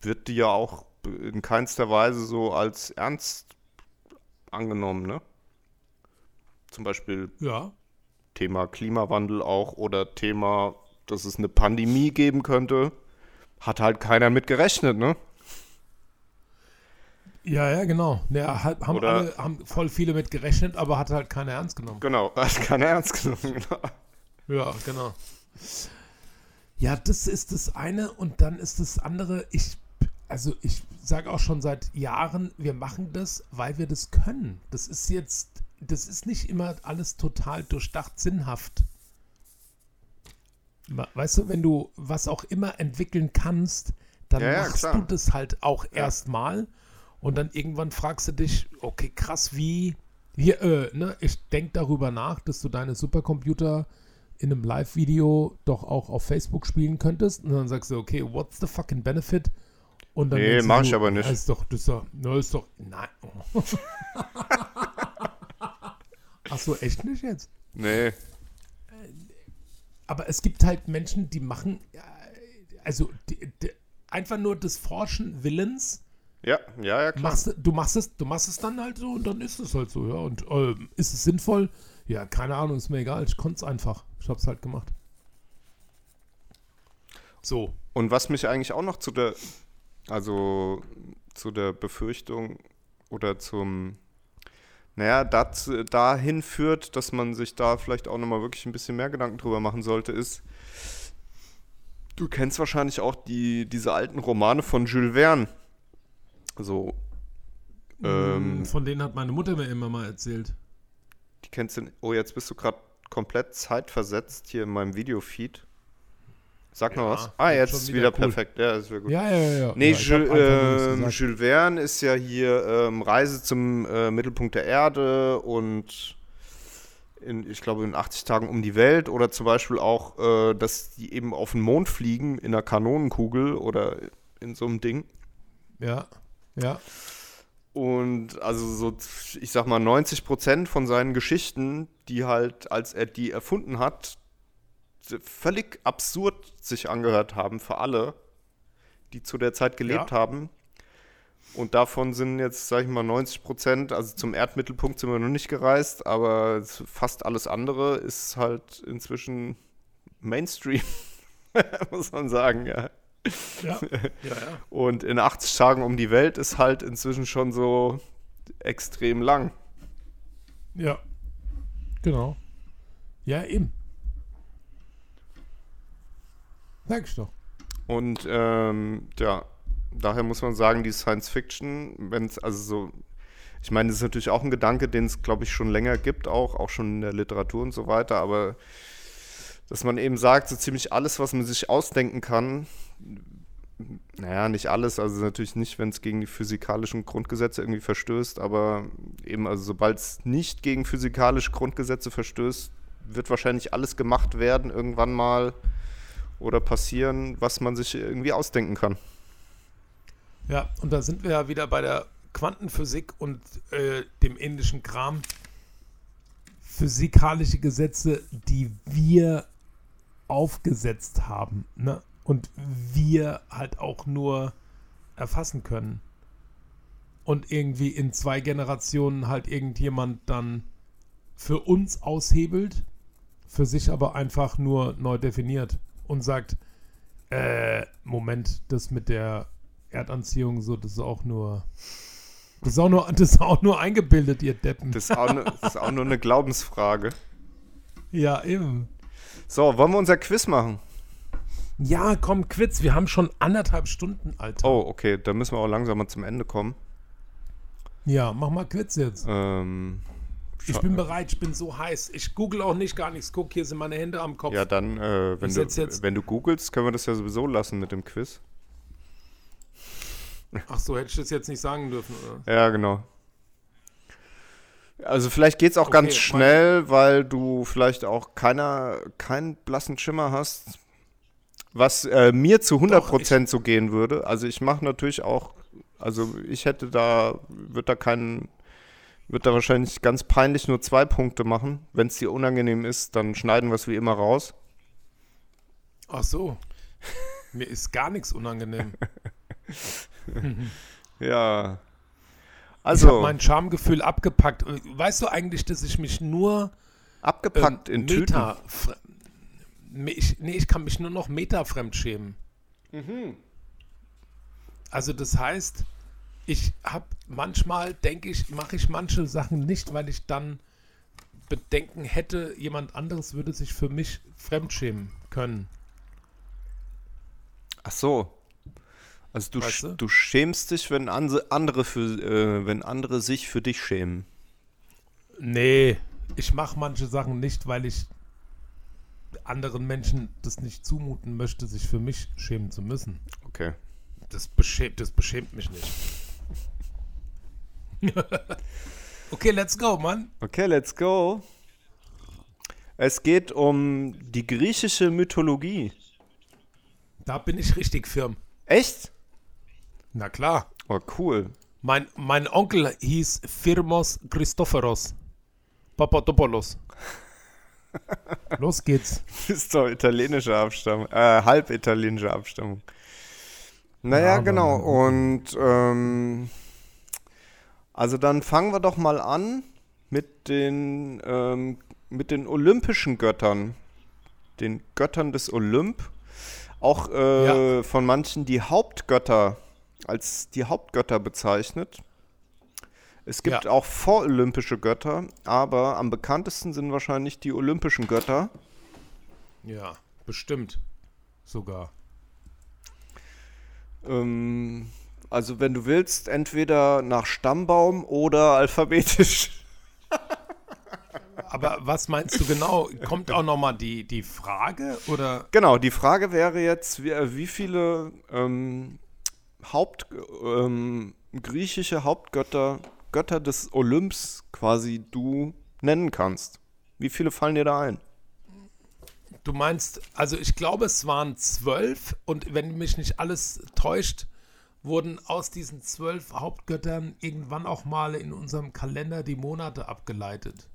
Speaker 2: wird die ja auch in keinster Weise so als ernst angenommen, ne? Zum Beispiel
Speaker 3: Ja.
Speaker 2: Thema Klimawandel auch oder Thema, dass es eine Pandemie geben könnte, hat halt keiner mit gerechnet, ne?
Speaker 3: Ja, ja, genau. Ja, halt, haben,
Speaker 2: Oder-
Speaker 3: alle, haben voll viele mit gerechnet, aber hat halt keiner ernst genommen.
Speaker 2: Genau, [LAUGHS] hat keiner ernst genommen. Genau.
Speaker 3: Ja, genau. Ja, das ist das eine und dann ist das andere, ich, also ich sage auch schon seit Jahren, wir machen das, weil wir das können. Das ist jetzt, das ist nicht immer alles total durchdacht sinnhaft. Weißt du, wenn du was auch immer entwickeln kannst, dann
Speaker 2: Ja, ja,
Speaker 3: machst
Speaker 2: klar.
Speaker 3: du das halt auch erstmal und dann irgendwann fragst du dich, okay, krass, wie, hier, äh, ne, ich denke darüber nach, dass du deine Supercomputer in einem Live-Video doch auch auf Facebook spielen könntest und dann sagst du, okay, what's the fucking benefit? Und dann
Speaker 2: Nee,
Speaker 3: denkst du
Speaker 2: mach ich aber nicht.
Speaker 3: Ist doch, das ist doch, ne, ist doch, nein. [LAUGHS] Ach so, echt nicht jetzt?
Speaker 2: Nee,
Speaker 3: Aber es gibt halt Menschen, die machen, äh, also die, die, einfach nur des Forschen Willens.
Speaker 2: ja, ja, ja, klar.
Speaker 3: Machst, du- du machst es, du machst es dann halt so und dann ist es halt so, ja. Und ähm, ist es sinnvoll? Ja, keine Ahnung, ist mir egal. Ich konnte es einfach. Ich habe es halt gemacht. So.
Speaker 2: Und was mich eigentlich auch noch zu der, also zu der Befürchtung oder zum, naja, dazu, dahin führt, dass man sich da vielleicht auch nochmal wirklich ein bisschen mehr Gedanken drüber machen sollte, ist, du kennst wahrscheinlich auch die, diese alten Romane von Jules Verne. So, ähm,
Speaker 3: Von denen hat meine Mutter mir immer mal erzählt.
Speaker 2: Die kennst du, oh, jetzt bist du gerade komplett zeitversetzt hier in meinem Videofeed. Sag noch
Speaker 3: Ja,
Speaker 2: was. Ah, jetzt ist
Speaker 3: wieder
Speaker 2: wieder
Speaker 3: cool.
Speaker 2: perfekt. Ja, das wäre gut.
Speaker 3: Ja, ja, ja. ja.
Speaker 2: Nee,
Speaker 3: ja,
Speaker 2: Jules, ähm. Jules Verne ist ja hier ähm, Reise zum äh, Mittelpunkt der Erde und in, ich glaube in 80 Tagen um die Welt oder zum Beispiel auch, äh, dass die eben auf den Mond fliegen in einer Kanonenkugel oder in so einem Ding.
Speaker 3: Ja, ja.
Speaker 2: Und also so, ich sag mal, 90 Prozent von seinen Geschichten, die halt, als er die erfunden hat, völlig absurd sich angehört haben für alle, die zu der Zeit gelebt
Speaker 3: Ja.
Speaker 2: haben. Und davon sind jetzt, sag ich mal, 90 Prozent, also zum Erdmittelpunkt sind wir noch nicht gereist, aber fast alles andere ist halt inzwischen Mainstream, [LAUGHS] muss man sagen, ja.
Speaker 3: Ja, [LAUGHS] ja, ja.
Speaker 2: Und in 80 Tagen um die Welt ist halt inzwischen schon so extrem lang.
Speaker 3: Ja. Genau. Ja, eben. Sag ich doch.
Speaker 2: Und ähm, ja, daher muss man sagen, die Science Fiction, wenn es also so, ich meine, das ist natürlich auch ein Gedanke, den es, glaube ich, schon länger gibt, auch, auch schon in der Literatur und so weiter, aber dass man eben sagt, so ziemlich alles, was man sich ausdenken kann, naja, nicht alles, also natürlich nicht, wenn es gegen die physikalischen Grundgesetze irgendwie verstößt, aber eben, also sobald es nicht gegen physikalische Grundgesetze verstößt, wird wahrscheinlich alles gemacht werden, irgendwann mal oder passieren, was man sich irgendwie ausdenken kann.
Speaker 3: Ja, und da sind wir ja wieder bei der Quantenphysik und äh, dem indischen Kram. Physikalische Gesetze, die wir aufgesetzt haben. Ne? und wir halt auch nur erfassen können. Und irgendwie in zwei Generationen halt irgendjemand dann für uns aushebelt, für sich aber einfach nur neu definiert und sagt, äh, Moment, das mit der Erdanziehung, so, das ist auch nur. Das ist auch nur, das ist auch nur eingebildet, ihr Deppen.
Speaker 2: Das ist auch, ne, das ist auch nur eine Glaubensfrage.
Speaker 3: Ja, eben.
Speaker 2: So, wollen wir unser Quiz machen?
Speaker 3: Ja, komm, Quiz. Wir haben schon anderthalb Stunden, Alter.
Speaker 2: Oh, okay. Da müssen wir auch langsam mal zum Ende kommen.
Speaker 3: Ja, mach mal Quiz jetzt.
Speaker 2: Ähm,
Speaker 3: ich bin bereit, ich bin so heiß. Ich google auch nicht gar nichts. Guck, hier sind meine Hände am Kopf.
Speaker 2: Ja, dann, äh, wenn, du, wenn du googelst, können wir das ja sowieso lassen mit dem Quiz.
Speaker 3: Ach so, hätte ich das jetzt nicht sagen dürfen, oder?
Speaker 2: Ja, genau. Also vielleicht geht es auch ganz
Speaker 3: Okay,
Speaker 2: schnell, weil du vielleicht auch keiner, keinen blassen Schimmer hast, was äh, mir zu 100% so gehen würde. Also ich mache natürlich auch, also ich hätte da, würde da keinen, würde da wahrscheinlich ganz peinlich nur zwei Punkte machen. Wenn es dir unangenehm ist, dann schneiden wir es wie immer raus.
Speaker 3: Ach so. Mir ist gar nichts unangenehm. [LAUGHS]
Speaker 2: Ja.
Speaker 3: Ich
Speaker 2: Also,
Speaker 3: habe mein Schamgefühl abgepackt. Weißt du eigentlich, dass ich mich nur
Speaker 2: abgepackt
Speaker 3: ähm,
Speaker 2: in Tüten.
Speaker 3: Meta Me- ich, nee, ich kann mich nur noch metafremd schämen.
Speaker 2: Mhm.
Speaker 3: Also das heißt, ich habe manchmal, denke ich, mache ich manche Sachen nicht, weil ich dann Bedenken hätte, jemand anderes würde sich für mich fremdschämen können.
Speaker 2: Ach so. Also du,
Speaker 3: Weißt du?
Speaker 2: du schämst dich, wenn andere für, äh, wenn andere sich für dich schämen.
Speaker 3: Nee, ich mache manche Sachen nicht, weil ich anderen Menschen das nicht zumuten möchte, sich für mich schämen zu müssen.
Speaker 2: Okay.
Speaker 3: Das beschämt, das beschämt mich nicht. [LAUGHS] okay, let's go, Mann.
Speaker 2: Okay, let's go. Es geht um die griechische Mythologie.
Speaker 3: Da bin ich richtig firm.
Speaker 2: Echt?
Speaker 3: Na klar.
Speaker 2: Oh, cool.
Speaker 3: Mein, mein Onkel hieß Firmos Christophoros Papadopoulos. [LAUGHS] Los geht's.
Speaker 2: ist doch italienische Abstammung, äh, halb italienische Abstammung. Naja,
Speaker 3: Ja,
Speaker 2: genau. Und ähm, also dann fangen wir doch mal an mit den ähm, mit den olympischen Göttern, den Göttern des Olymp. Auch äh, von manchen die Hauptgötter als die Hauptgötter bezeichnet. Es gibt
Speaker 3: Ja.
Speaker 2: auch vorolympische Götter, aber am bekanntesten sind wahrscheinlich die olympischen Götter.
Speaker 3: Ja, bestimmt. Sogar.
Speaker 2: Ähm, also wenn du willst, entweder nach Stammbaum oder [LAUGHS] alphabetisch.
Speaker 3: Aber was meinst du genau? Kommt auch nochmal die, die Frage oder?
Speaker 2: Genau, die Frage wäre jetzt, wie, äh, wie viele ähm, Haupt, ähm, griechische Hauptgötter, Götter des Olymps quasi du nennen kannst. Wie viele fallen dir da ein?
Speaker 3: Du meinst, also ich glaube, es waren zwölf und wenn mich nicht alles täuscht, wurden aus diesen zwölf Hauptgöttern irgendwann auch mal in unserem Kalender die Monate abgeleitet.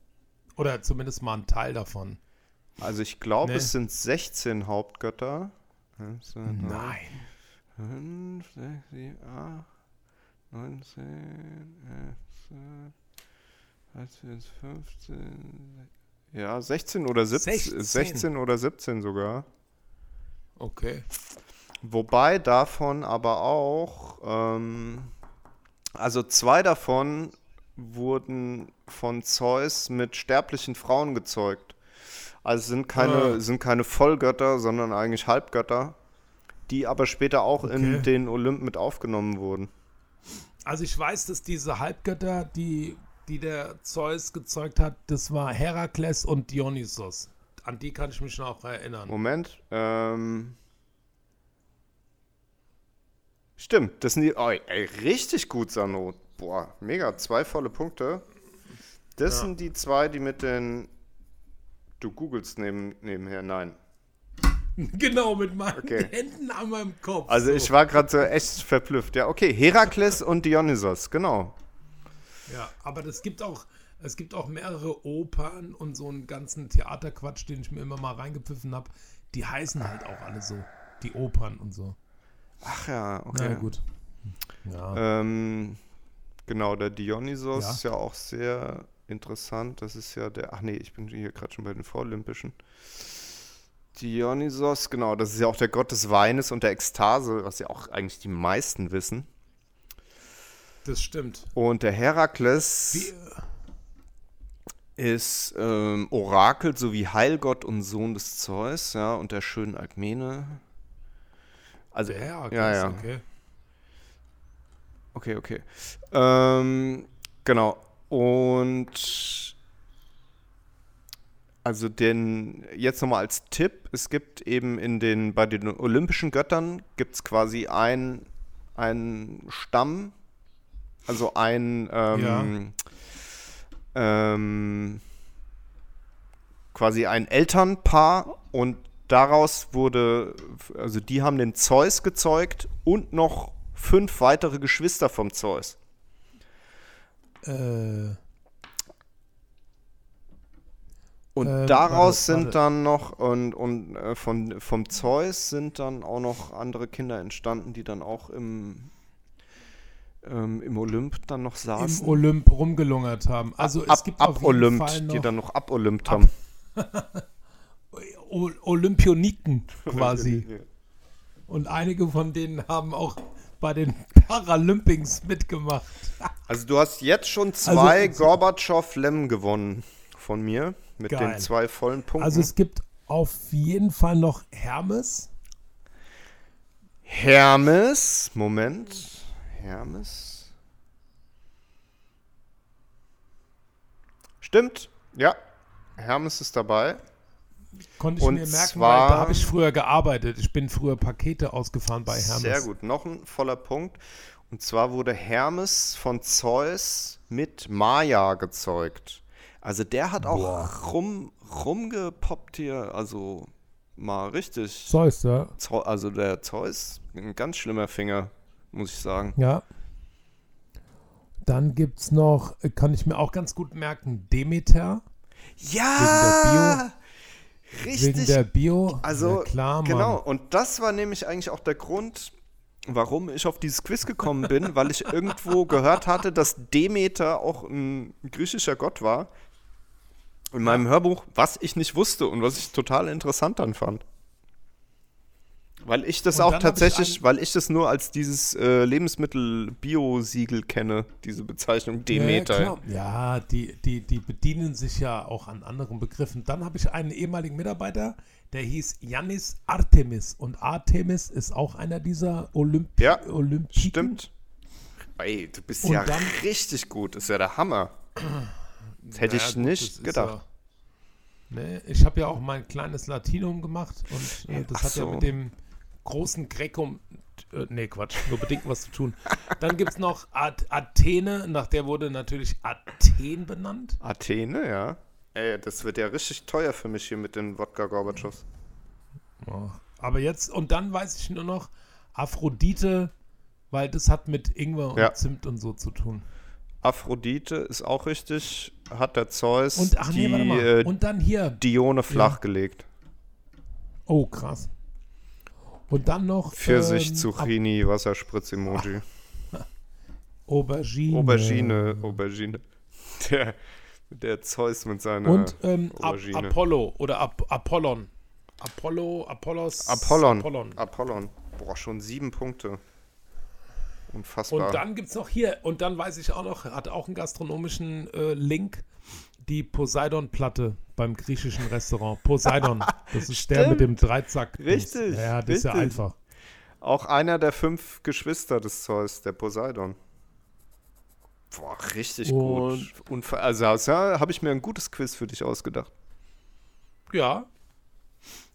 Speaker 3: Oder zumindest mal ein Teil davon.
Speaker 2: Also ich glaube,
Speaker 3: Nee.
Speaker 2: es sind 16 Hauptgötter.
Speaker 3: Nein.
Speaker 2: Fünf, sechs, sieben, acht, neun, zehn, elf, zwölf, 13, 15, ja, 16 oder 17,
Speaker 3: 16.
Speaker 2: 16 oder 17 sogar.
Speaker 3: Okay.
Speaker 2: Wobei davon aber auch, ähm, also zwei davon wurden von Zeus mit sterblichen Frauen gezeugt. Also sind keine,
Speaker 3: Ah.
Speaker 2: sind keine Vollgötter, sondern eigentlich Halbgötter. Die aber später auch
Speaker 3: Okay.
Speaker 2: in den Olymp mit aufgenommen wurden.
Speaker 3: Also ich weiß, dass diese Halbgötter, die, die der Zeus gezeugt hat, das war Herakles und Dionysos. An die kann ich mich noch erinnern.
Speaker 2: Moment. Ähm, stimmt, das sind die. Oh, ey, richtig gut, Sano. Boah, mega. Zwei volle Punkte. Das
Speaker 3: Ja.
Speaker 2: sind die zwei, die mit den. Du googelst neben, nebenher. Nein. [LAUGHS]
Speaker 3: Genau, mit meinen
Speaker 2: Okay.
Speaker 3: Händen an meinem Kopf.
Speaker 2: Also
Speaker 3: so.
Speaker 2: ich war gerade so echt verblüfft. Ja, okay. Herakles und Dionysos, genau.
Speaker 3: Ja, aber das gibt auch, es gibt auch mehrere Opern und so einen ganzen Theaterquatsch, den ich mir immer mal reingepfiffen habe. Die heißen halt auch alle so. Die Opern und so.
Speaker 2: Ach ja,
Speaker 3: Na
Speaker 2: okay.
Speaker 3: gut. Ja.
Speaker 2: Ähm, genau, der Dionysos
Speaker 3: Ja.
Speaker 2: ist ja auch sehr interessant. Das ist ja der. Ach nee, ich bin hier gerade schon bei den Vorolympischen. Dionysos, genau, das ist ja auch der Gott des Weines und der Ekstase, was ja auch eigentlich die meisten wissen.
Speaker 3: Das stimmt.
Speaker 2: Und der Herakles
Speaker 3: Wie,
Speaker 2: ist ähm, Orakel sowie Heilgott und Sohn des Zeus, ja, und der schönen Alkmene. Also,
Speaker 3: der Herakles,
Speaker 2: ja, ja.
Speaker 3: okay.
Speaker 2: Okay, okay. Ähm, genau. Und also den, jetzt nochmal als Tipp, es gibt eben in den, bei den olympischen Göttern gibt es quasi ein, ein Stamm, also ein ähm, ähm, quasi ein Elternpaar und daraus wurde, also die haben den Zeus gezeugt und noch fünf weitere Geschwister vom Zeus.
Speaker 3: Äh,
Speaker 2: Und
Speaker 3: Ähm,
Speaker 2: daraus
Speaker 3: warte,
Speaker 2: sind
Speaker 3: warte.
Speaker 2: dann noch, und, und äh, von, vom Zeus sind dann auch noch andere Kinder entstanden, die dann auch im, ähm, im Olymp dann noch
Speaker 3: Im
Speaker 2: saßen.
Speaker 3: Olymp rumgelungert haben. Also
Speaker 2: ab,
Speaker 3: es gibt
Speaker 2: ab
Speaker 3: auf jeden
Speaker 2: Olymp,
Speaker 3: Fall
Speaker 2: die
Speaker 3: noch
Speaker 2: dann noch abolympt haben. [LAUGHS]
Speaker 3: O Olympioniken quasi. [LAUGHS] Und einige von denen haben auch bei den Paralympics mitgemacht.
Speaker 2: Also du hast jetzt schon zwei
Speaker 3: Also-
Speaker 2: Gorbatschow-Lem gewonnen von mir mit
Speaker 3: Geil.
Speaker 2: den zwei vollen Punkten.
Speaker 3: Also es gibt auf jeden Fall noch Hermes.
Speaker 2: Hermes, Moment. Hermes. Stimmt, ja. Hermes ist dabei.
Speaker 3: Konnte ich
Speaker 2: Und
Speaker 3: mir merken, weil da habe ich früher gearbeitet. Ich bin früher Pakete ausgefahren bei Hermes.
Speaker 2: Sehr gut, noch ein voller Punkt. Und zwar wurde Hermes von Zeus mit Maya gezeugt. Also der hat auch rum, rumgepoppt hier, also mal richtig.
Speaker 3: Zeus, ja.
Speaker 2: Zeu- Also der Zeus, ein ganz schlimmer Finger, muss ich sagen.
Speaker 3: Ja. Dann gibt es noch, kann ich mir auch ganz gut merken, Demeter.
Speaker 2: Ja!
Speaker 3: Wegen
Speaker 2: Richtig
Speaker 3: der Bio.
Speaker 2: Also,
Speaker 3: ja, klar, Mann.
Speaker 2: genau. Und das war nämlich eigentlich auch der Grund, warum ich auf dieses Quiz gekommen bin, weil ich irgendwo gehört hatte, dass Demeter auch ein griechischer Gott war. In meinem Hörbuch, was ich nicht wusste und was ich total interessant dann fand. Weil ich das
Speaker 3: Und
Speaker 2: auch
Speaker 3: ich
Speaker 2: tatsächlich,
Speaker 3: ein-
Speaker 2: weil ich das nur als dieses äh, Lebensmittel-Bio-Siegel kenne, diese Bezeichnung Demeter.
Speaker 3: Ja, ja die, die, die bedienen sich ja auch an anderen Begriffen. Dann habe ich einen ehemaligen Mitarbeiter, der hieß Yannis Artemis. Und Artemis ist auch einer dieser Olympi
Speaker 2: Ja,
Speaker 3: Olympiken.
Speaker 2: Stimmt. Ey, du bist
Speaker 3: Und
Speaker 2: ja
Speaker 3: dann-
Speaker 2: richtig gut. Das ist ja der Hammer. Das hätte
Speaker 3: Ja,
Speaker 2: ich nicht gedacht.
Speaker 3: Ja, ne, ich habe ja auch mein kleines Latinum gemacht und äh, das
Speaker 2: Ach
Speaker 3: hat ja
Speaker 2: so.
Speaker 3: mit dem großen Grekum, äh, nee, Quatsch, nur bedingt was zu tun. Dann gibt es noch At Athene, nach der wurde natürlich Athen benannt.
Speaker 2: Athene, ja. Ey, das wird ja richtig teuer für mich hier mit den Wodka Gorbatschows.
Speaker 3: Ja. Aber jetzt, und dann weiß ich nur noch Aphrodite, weil das hat mit Ingwer und
Speaker 2: Ja.
Speaker 3: Zimt und so zu tun.
Speaker 2: Aphrodite ist auch richtig. Hat der Zeus
Speaker 3: Und ach nee,
Speaker 2: die
Speaker 3: mal.
Speaker 2: äh,
Speaker 3: Und dann hier.
Speaker 2: Dione flachgelegt.
Speaker 3: Oh, krass. Und dann noch.
Speaker 2: Pfirsich,
Speaker 3: ähm,
Speaker 2: Zucchini, Wasserspritz-Emoji. [LAUGHS]
Speaker 3: Aubergine.
Speaker 2: Aubergine, Aubergine. Der, der Zeus mit seiner
Speaker 3: Und ähm, Ap. Apollo oder Ap Apollon. Apollo, Apollos.
Speaker 2: Apollon.
Speaker 3: Apollon.
Speaker 2: Apollon. Boah, schon sieben Punkte. Unfassbar.
Speaker 3: Und dann gibt es noch hier, und dann weiß ich auch noch, hat auch einen gastronomischen äh, Link, die Poseidon-Platte beim griechischen Restaurant. Poseidon. [LAUGHS] Das ist der mit dem Dreizack.
Speaker 2: Richtig,
Speaker 3: Ja, das ist ja
Speaker 2: richtig.
Speaker 3: einfach.
Speaker 2: Auch einer der fünf Geschwister des Zeus, der Poseidon. Boah, richtig
Speaker 3: Und-
Speaker 2: gut. Unver also ja, habe ich mir ein gutes Quiz für dich ausgedacht.
Speaker 3: Ja.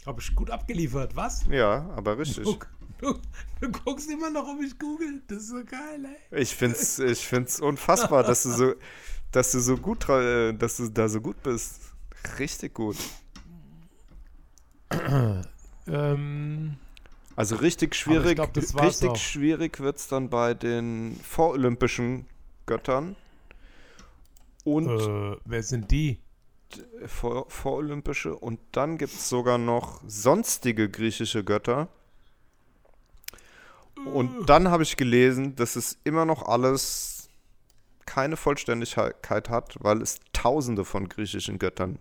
Speaker 3: Habe ich gut abgeliefert, was?
Speaker 2: Ja, aber richtig.
Speaker 3: Guck, du, du guckst immer noch, ob ich google. Das ist so geil, ey.
Speaker 2: Ich find's, ich find's unfassbar, dass du so, dass du so gut, äh, dass du da so gut bist. Richtig gut.
Speaker 3: Ähm,
Speaker 2: Also richtig schwierig,
Speaker 3: glaub,
Speaker 2: richtig
Speaker 3: auch.
Speaker 2: schwierig wird's dann bei den vorolympischen Göttern und
Speaker 3: äh, wer sind die?
Speaker 2: vor, vorolympische und dann gibt's sogar noch sonstige griechische Götter. Und dann habe ich gelesen, dass es immer noch alles keine Vollständigkeit hat, weil es tausende von griechischen Göttern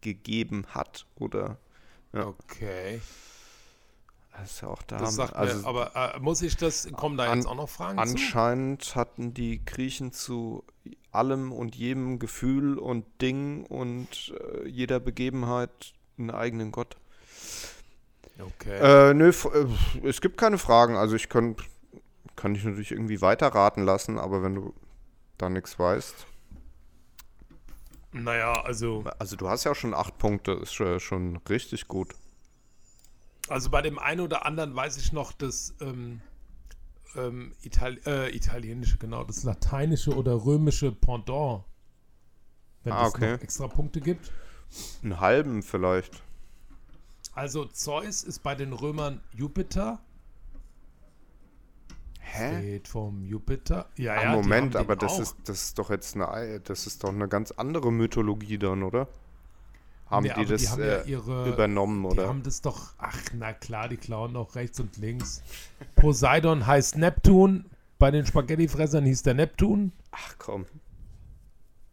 Speaker 2: gegeben hat oder
Speaker 3: Okay.
Speaker 2: das ist ja auch da.
Speaker 3: Das sagt
Speaker 2: also
Speaker 3: mir, aber äh, muss ich das, kommen da
Speaker 2: an-
Speaker 3: jetzt auch noch Fragen zu?
Speaker 2: anscheinend hatten die Griechen zu allem und jedem Gefühl und Ding und äh, jeder Begebenheit einen eigenen Gott.
Speaker 3: Okay.
Speaker 2: Äh, nö, äh, es gibt keine Fragen. Also ich kann, kann dich natürlich irgendwie weiterraten lassen, aber wenn du da nichts weißt.
Speaker 3: naja, also,
Speaker 2: Also du hast ja schon acht Punkte, ist schon, schon richtig gut.
Speaker 3: also bei dem einen oder anderen weiß ich noch, das ähm, ähm, Itali äh, italienische, genau, das lateinische oder römische Pendant. Wenn
Speaker 2: Ah,
Speaker 3: es
Speaker 2: okay.
Speaker 3: noch extra Punkte gibt.
Speaker 2: Einen halben vielleicht.
Speaker 3: Also Zeus ist bei den Römern Jupiter.
Speaker 2: Hä?
Speaker 3: Steht vom Jupiter. Ja,
Speaker 2: Ah,
Speaker 3: ja, die
Speaker 2: Moment, aber das
Speaker 3: auch.
Speaker 2: ist, das ist doch jetzt eine, Ei- das ist doch eine ganz andere Mythologie dann, oder? Haben
Speaker 3: Nee,
Speaker 2: die das
Speaker 3: die haben ja
Speaker 2: äh,
Speaker 3: ihre-
Speaker 2: übernommen,
Speaker 3: Die
Speaker 2: oder?
Speaker 3: haben das doch, ach na klar, die klauen doch rechts und links. Poseidon heißt Neptun. Bei den Spaghettifressern hieß der Neptun.
Speaker 2: Ach komm,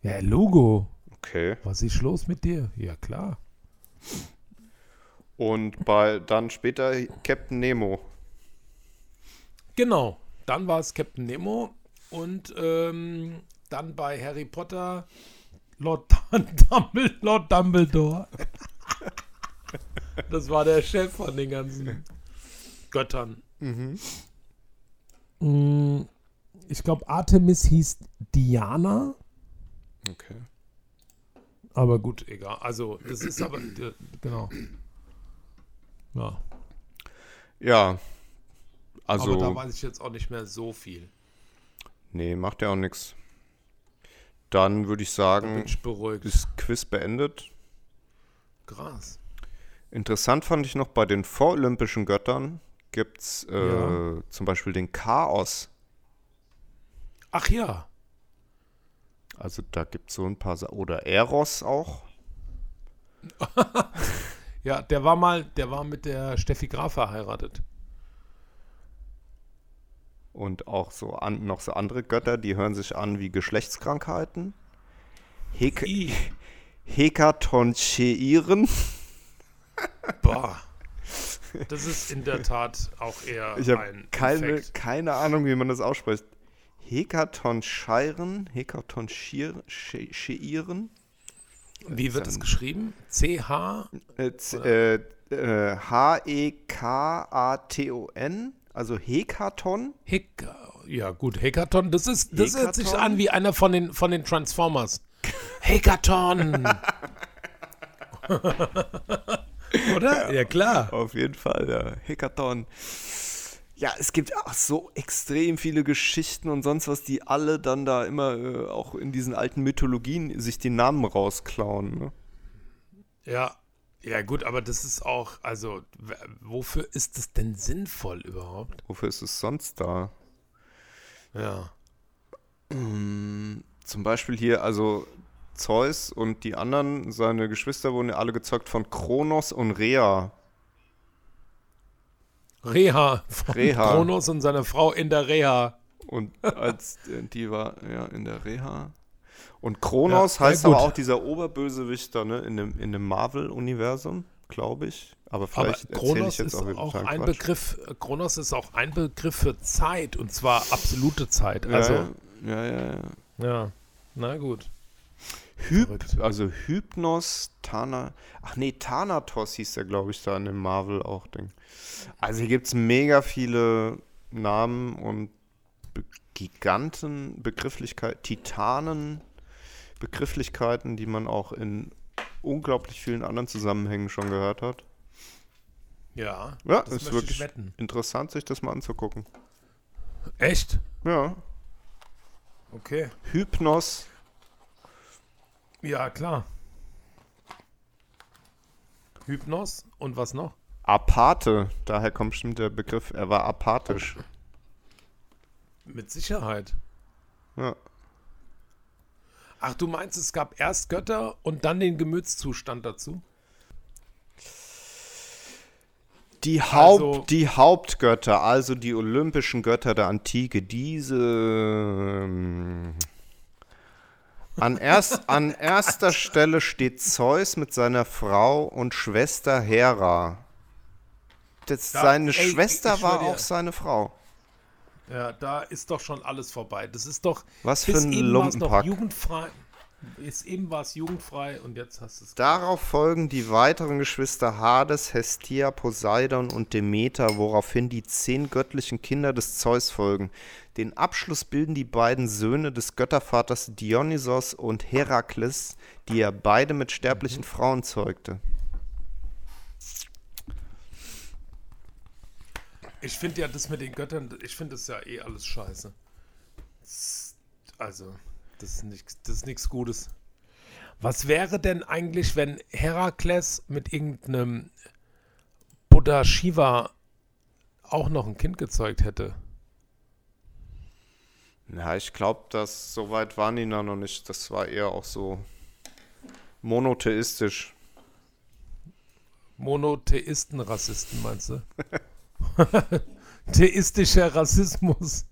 Speaker 3: Ja, Logo.
Speaker 2: okay.
Speaker 3: Was ist los mit dir? Ja, klar.
Speaker 2: Und bei dann später Captain Nemo.
Speaker 3: Genau. Dann war es Captain Nemo und ähm, dann bei Harry Potter Lord, [LAUGHS] Dumbledore, Lord Dumbledore. [LAUGHS] das war der Chef von den ganzen Göttern. Mm, Ich glaube, Artemis hieß Diana.
Speaker 2: Okay.
Speaker 3: Aber gut, egal. Also, das ist aber, [CLEARS THROAT] genau. Ja,
Speaker 2: Ja. Also,
Speaker 3: aber da weiß ich jetzt auch nicht mehr so viel.
Speaker 2: nee, macht ja auch nichts. Dann würde ich
Speaker 3: Da
Speaker 2: sagen,
Speaker 3: bin ich beruhigt.
Speaker 2: ist Quiz beendet.
Speaker 3: Krass.
Speaker 2: Interessant fand ich noch, bei den vorolympischen Göttern gibt es äh,
Speaker 3: Ja.
Speaker 2: zum Beispiel den Chaos.
Speaker 3: Ach ja.
Speaker 2: Also da gibt es so ein paar, Sa oder Eros auch. [LAUGHS]
Speaker 3: Ja, der war mal, der war mit der Steffi Graf verheiratet.
Speaker 2: Und auch so an, noch so andere Götter, die hören sich an wie Geschlechtskrankheiten. Hek
Speaker 3: I.
Speaker 2: Hekatoncheiren.
Speaker 3: Boah. Das ist in der Tat auch eher
Speaker 2: Ich
Speaker 3: ein
Speaker 2: keine, keine Ahnung, wie man das ausspricht. Hekatoncheiren? Hekatoncheiren?
Speaker 3: Wie wird es geschrieben? CH?
Speaker 2: Äh, äh, äh, H-E-K-A-T-O-N, also Hekaton.
Speaker 3: Hick. Ja, gut, Hekaton, das ist, das hört sich an wie einer von den, von den Transformers. [LAUGHS] Hekaton! [LAUGHS] Oder? Ja, klar.
Speaker 2: Auf jeden Fall, ja. Hekaton. Ja, es gibt auch so extrem viele Geschichten und sonst was, die alle dann da immer äh, auch in diesen alten Mythologien sich die Namen rausklauen. Ne?
Speaker 3: Ja. Ja, gut, aber das ist auch, also, wofür ist das denn sinnvoll überhaupt?
Speaker 2: Wofür ist es sonst da?
Speaker 3: Ja.
Speaker 2: Zum Beispiel hier, also Zeus und die anderen, seine Geschwister wurden ja alle gezeugt von Kronos und Rhea.
Speaker 3: Reha. Von
Speaker 2: Reha.
Speaker 3: Kronos und seine Frau in der Reha.
Speaker 2: Und als [LAUGHS] die war ja in der Reha. Und Kronos
Speaker 3: Ja,
Speaker 2: heißt aber auch dieser Oberbösewichter ne, in dem, in dem Marvel-Universum, glaube ich. Aber
Speaker 3: Aber
Speaker 2: vielleicht erzähle ich
Speaker 3: Kronos
Speaker 2: jetzt
Speaker 3: ist
Speaker 2: auch
Speaker 3: auch ein
Speaker 2: Quatsch.
Speaker 3: Begriff, Kronos ist auch ein Begriff für Zeit und zwar absolute Zeit. Also,
Speaker 2: ja, ja, ja, ja.
Speaker 3: ja, na gut.
Speaker 2: Hyp, also Hypnos, Tana, ach nee, Thanatos hieß der, glaube ich, da in dem Marvel auch Ding. Also hier gibt es mega viele Namen und Be Giganten, Begrifflichkeiten, Titanen, Begrifflichkeiten, die man auch in unglaublich vielen anderen Zusammenhängen schon gehört hat.
Speaker 3: Ja,
Speaker 2: Ja,
Speaker 3: das
Speaker 2: ist wirklich interessant, sich das mal anzugucken.
Speaker 3: Echt?
Speaker 2: Ja,
Speaker 3: Okay.
Speaker 2: Hypnos,
Speaker 3: Ja, klar. Hypnos und was noch?
Speaker 2: Apathe, daher kommt bestimmt der Begriff, er war apathisch.
Speaker 3: Mit Sicherheit.
Speaker 2: Ja.
Speaker 3: Ach, du meinst, es gab erst Götter und dann den Gemütszustand dazu?
Speaker 2: Die, Haupt,
Speaker 3: Also-
Speaker 2: die Hauptgötter, also die olympischen Götter der Antike, diese ähm, an, erst, an erster Stelle steht Zeus mit seiner Frau und Schwester Hera. Das,
Speaker 3: Ja,
Speaker 2: seine
Speaker 3: ey,
Speaker 2: Schwester
Speaker 3: ich schwör
Speaker 2: war auch seine Frau.
Speaker 3: Ja, da ist doch schon alles vorbei. Das ist doch.
Speaker 2: Was für ein
Speaker 3: war's noch
Speaker 2: Lumpenpack.
Speaker 3: jugendfrei. Bis eben war es jugendfrei und jetzt hast du es.
Speaker 2: Darauf folgen die weiteren Geschwister Hades, Hestia, Poseidon und Demeter, woraufhin die zehn göttlichen Kinder des Zeus folgen. Den Abschluss bilden die beiden Söhne des Göttervaters Dionysos und Herakles, die er beide mit sterblichen Frauen zeugte.
Speaker 3: Ich finde ja das mit den Göttern, ich finde das ja eh alles scheiße. Also, das ist nichts das ist nichts Gutes. Was wäre denn eigentlich, wenn Herakles mit irgendeinem Buddha Shiva auch noch ein Kind gezeugt hätte?
Speaker 2: Ja, ich glaube, dass so weit waren die da noch nicht. Das war eher auch so monotheistisch.
Speaker 3: Monotheisten, Rassisten, meinst du? [LAUGHS] Theistischer Rassismus.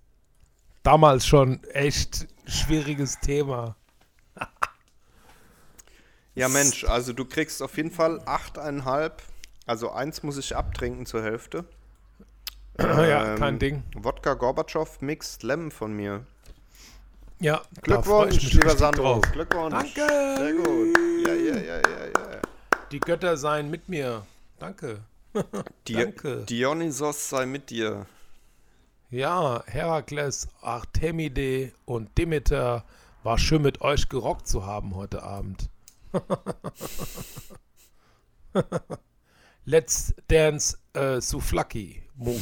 Speaker 3: Damals schon echt schwieriges Thema.
Speaker 2: Ja, Mensch, also du kriegst auf jeden Fall 8,5. Also eins muss ich abtrinken zur Hälfte. [CLEARS THROAT]
Speaker 3: ja,
Speaker 2: Ähm,
Speaker 3: kein Ding.
Speaker 2: Wodka Gorbatschow Mixed Lemon von mir.
Speaker 3: Ja,
Speaker 2: Glückwunsch, lieber Sandro. Glückwunsch.
Speaker 3: Danke.
Speaker 2: Sehr gut. Ja, ja, ja, ja, ja.
Speaker 3: Die Götter seien mit mir. Danke. [LAUGHS]
Speaker 2: Di
Speaker 3: Danke.
Speaker 2: Dionysos sei mit dir.
Speaker 3: Ja, Herakles, Artemide und Demeter, war schön mit euch gerockt zu haben heute Abend. [LAUGHS] Let's dance äh, Souflaki Move.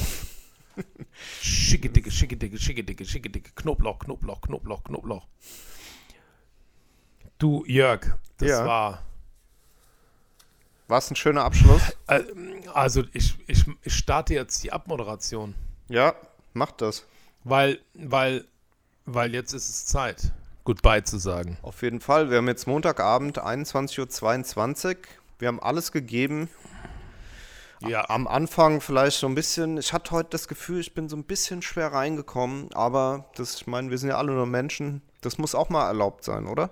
Speaker 3: Schickedicke, schickedicke, schickedicke, schickedicke, Knoblauch, Knoblauch, Knoblauch, Knoblauch. Du, Jörg, das
Speaker 2: Ja.
Speaker 3: war.
Speaker 2: War es ein schöner Abschluss?
Speaker 3: Äh, also, ich, ich, ich starte jetzt die Abmoderation.
Speaker 2: Ja, mach das.
Speaker 3: Weil, weil, weil jetzt ist es Zeit, Goodbye zu sagen.
Speaker 2: Auf jeden Fall. Wir haben jetzt Montagabend, 21.22 Uhr. Wir haben alles gegeben.
Speaker 3: Ja,
Speaker 2: Am Anfang vielleicht so ein bisschen, ich hatte heute das Gefühl, ich bin so ein bisschen schwer reingekommen, aber das, ich meine, wir sind ja alle nur Menschen. Das muss auch mal erlaubt sein, oder?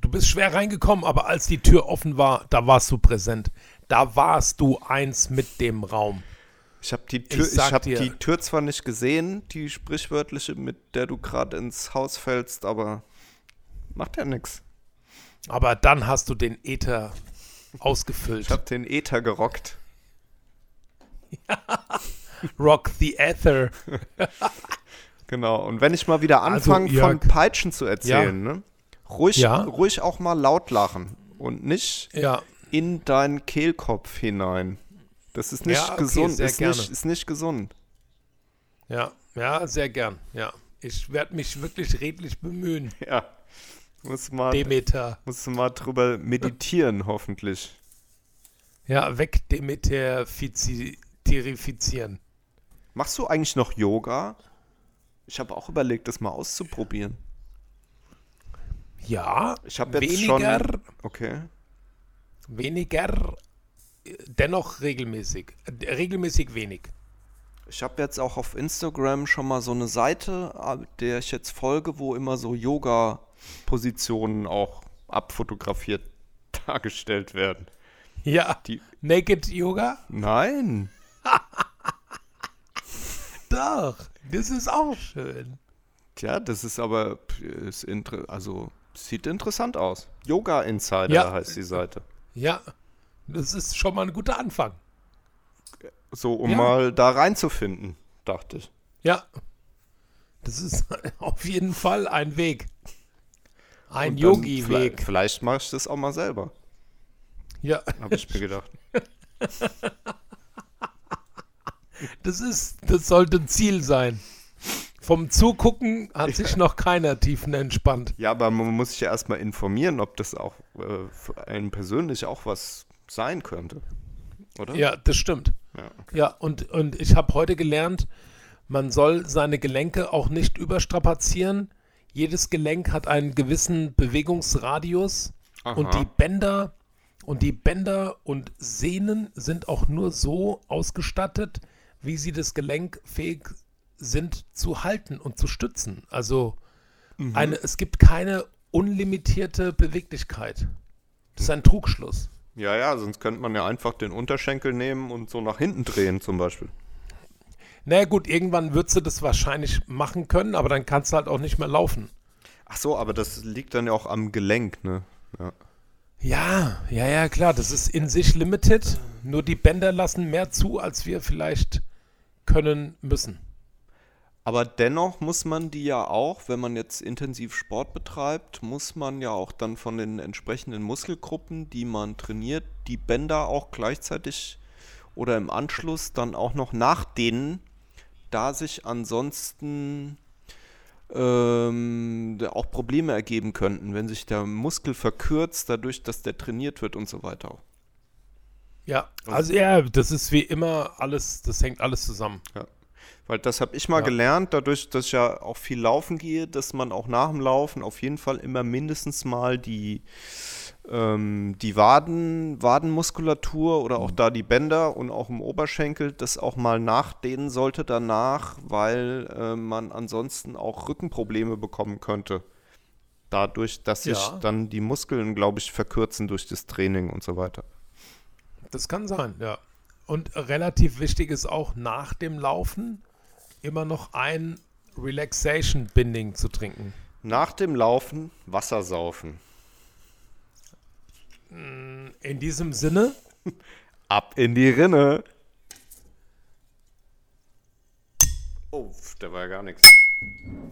Speaker 3: du bist schwer reingekommen, aber als die Tür offen war, da warst du präsent. Da warst du eins mit dem Raum.
Speaker 2: Ich habe die Tür,
Speaker 3: Ich
Speaker 2: ich,
Speaker 3: dir-
Speaker 2: die Tür zwar nicht gesehen, die sprichwörtliche, mit der du gerade ins Haus fällst, aber macht ja nichts.
Speaker 3: Aber dann hast du den Äther ausgefüllt.
Speaker 2: Ich habe den Äther gerockt. [LAUGHS]
Speaker 3: Rock the Ether. [LAUGHS]
Speaker 2: Genau. Und wenn ich mal wieder
Speaker 3: Also,
Speaker 2: anfange, von
Speaker 3: Jörg-
Speaker 2: Peitschen zu erzählen, ne? Ruhig,
Speaker 3: Ja.
Speaker 2: ruhig auch mal laut lachen und nicht
Speaker 3: Ja,
Speaker 2: in deinen Kehlkopf hinein. Das ist nicht
Speaker 3: Ja, okay,
Speaker 2: gesund. ist, nicht, ist nicht gesund.
Speaker 3: ja, ja, sehr gern. Ja, ich werde mich wirklich redlich bemühen. [LAUGHS]
Speaker 2: Ja. Muss mal,
Speaker 3: Demeter.
Speaker 2: musst du mal drüber meditieren, hoffentlich.
Speaker 3: Ja, wegdemeterifizieren.
Speaker 2: Machst du eigentlich noch Yoga? Ich habe auch überlegt, das mal auszuprobieren.
Speaker 3: Ja,
Speaker 2: Ich habe jetzt
Speaker 3: weniger,
Speaker 2: schon. Okay.
Speaker 3: weniger, dennoch regelmäßig. Regelmäßig wenig.
Speaker 2: Ich habe jetzt auch auf Instagram schon mal so eine Seite, äh, der ich jetzt folge, wo immer so Yoga-Positionen auch abfotografiert [LAUGHS] dargestellt werden.
Speaker 3: Ja,
Speaker 2: Die-
Speaker 3: Naked Yoga?
Speaker 2: Nein. [LAUGHS]
Speaker 3: Doch, das ist auch schön.
Speaker 2: Tja, das ist aber ist also Sieht interessant aus. Yoga Insider
Speaker 3: Ja.
Speaker 2: heißt die Seite.
Speaker 3: Ja, das ist schon mal ein guter Anfang.
Speaker 2: So, um
Speaker 3: Ja.
Speaker 2: mal da reinzufinden, dachte ich.
Speaker 3: Ja, das ist [LAUGHS] auf jeden Fall ein Weg. Ein Yogi-Weg.
Speaker 2: Vielleicht, vielleicht mache ich das auch mal selber,
Speaker 3: Ja,
Speaker 2: habe ich mir gedacht. [LAUGHS]
Speaker 3: das ist, das sollte ein Ziel sein. Vom Zugucken hat sich noch keiner tiefenentspannt.
Speaker 2: Ja, aber man muss sich ja erstmal informieren, ob das auch äh, für einen persönlich auch was sein könnte. Oder?
Speaker 3: Ja, das stimmt.
Speaker 2: Ja.
Speaker 3: Ja, und, und ich habe heute gelernt, man soll seine Gelenke auch nicht überstrapazieren. Jedes Gelenk hat einen gewissen Bewegungsradius und
Speaker 2: Aha.
Speaker 3: die Bänder und die Bänder und Sehnen sind auch nur so ausgestattet, wie sie das Gelenk fähig sind zu halten und zu stützen. Also eine, es gibt keine unlimitierte Beweglichkeit. Das ist ein Trugschluss.
Speaker 2: Ja, ja, sonst könnte man ja einfach den Unterschenkel nehmen und so nach hinten drehen zum Beispiel.
Speaker 3: Naja gut, irgendwann würdest du das wahrscheinlich machen können, aber dann kannst du halt auch nicht mehr laufen.
Speaker 2: Ach so, aber das liegt dann ja auch am Gelenk, ne? Ja.
Speaker 3: Ja, ja, ja, klar, das ist in sich limited. Nur die Bänder lassen mehr zu, als wir vielleicht können müssen.
Speaker 2: Aber dennoch muss man die ja auch, wenn man jetzt intensiv Sport betreibt, muss man ja auch dann von den entsprechenden Muskelgruppen, die man trainiert, die Bänder auch gleichzeitig oder im Anschluss dann auch noch nachdehnen, da sich ansonsten ähm, auch Probleme ergeben könnten, wenn sich der Muskel verkürzt, dadurch, dass der trainiert wird und so weiter.
Speaker 3: Ja, also ja, das ist wie immer alles, das hängt alles zusammen.
Speaker 2: Ja. Weil das habe ich mal
Speaker 3: Ja.
Speaker 2: gelernt, dadurch, dass ich ja auch viel laufen gehe, dass man auch nach dem Laufen auf jeden Fall immer mindestens mal die, ähm, die Waden, Wadenmuskulatur oder auch da die Bänder und auch im Oberschenkel das auch mal nachdehnen sollte danach, weil äh, man ansonsten auch Rückenprobleme bekommen könnte. Dadurch, dass sich
Speaker 3: Ja.
Speaker 2: dann die Muskeln, glaube ich, verkürzen durch das Training und so weiter.
Speaker 3: Das kann sein, ja. Und relativ wichtig ist auch nach dem Laufen immer noch ein Relaxation Binding zu trinken.
Speaker 2: Nach dem Laufen Wasser saufen.
Speaker 3: In diesem Sinne, [LAUGHS]
Speaker 2: Ab in die Rinne. Oh, der war ja gar nichts. [LAUGHS]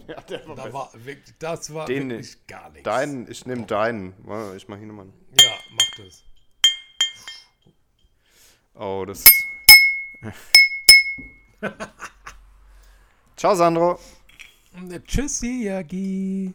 Speaker 2: Ja, der war
Speaker 3: da war wirklich, das war
Speaker 2: Den
Speaker 3: wirklich gar nichts.
Speaker 2: Deinen, ich nehme deinen. Ich mach hier nochmal.
Speaker 3: Ja, mach das.
Speaker 2: Oh, das. [LAUGHS] Ciao, Sandro.
Speaker 3: Tschüssi, Yagi.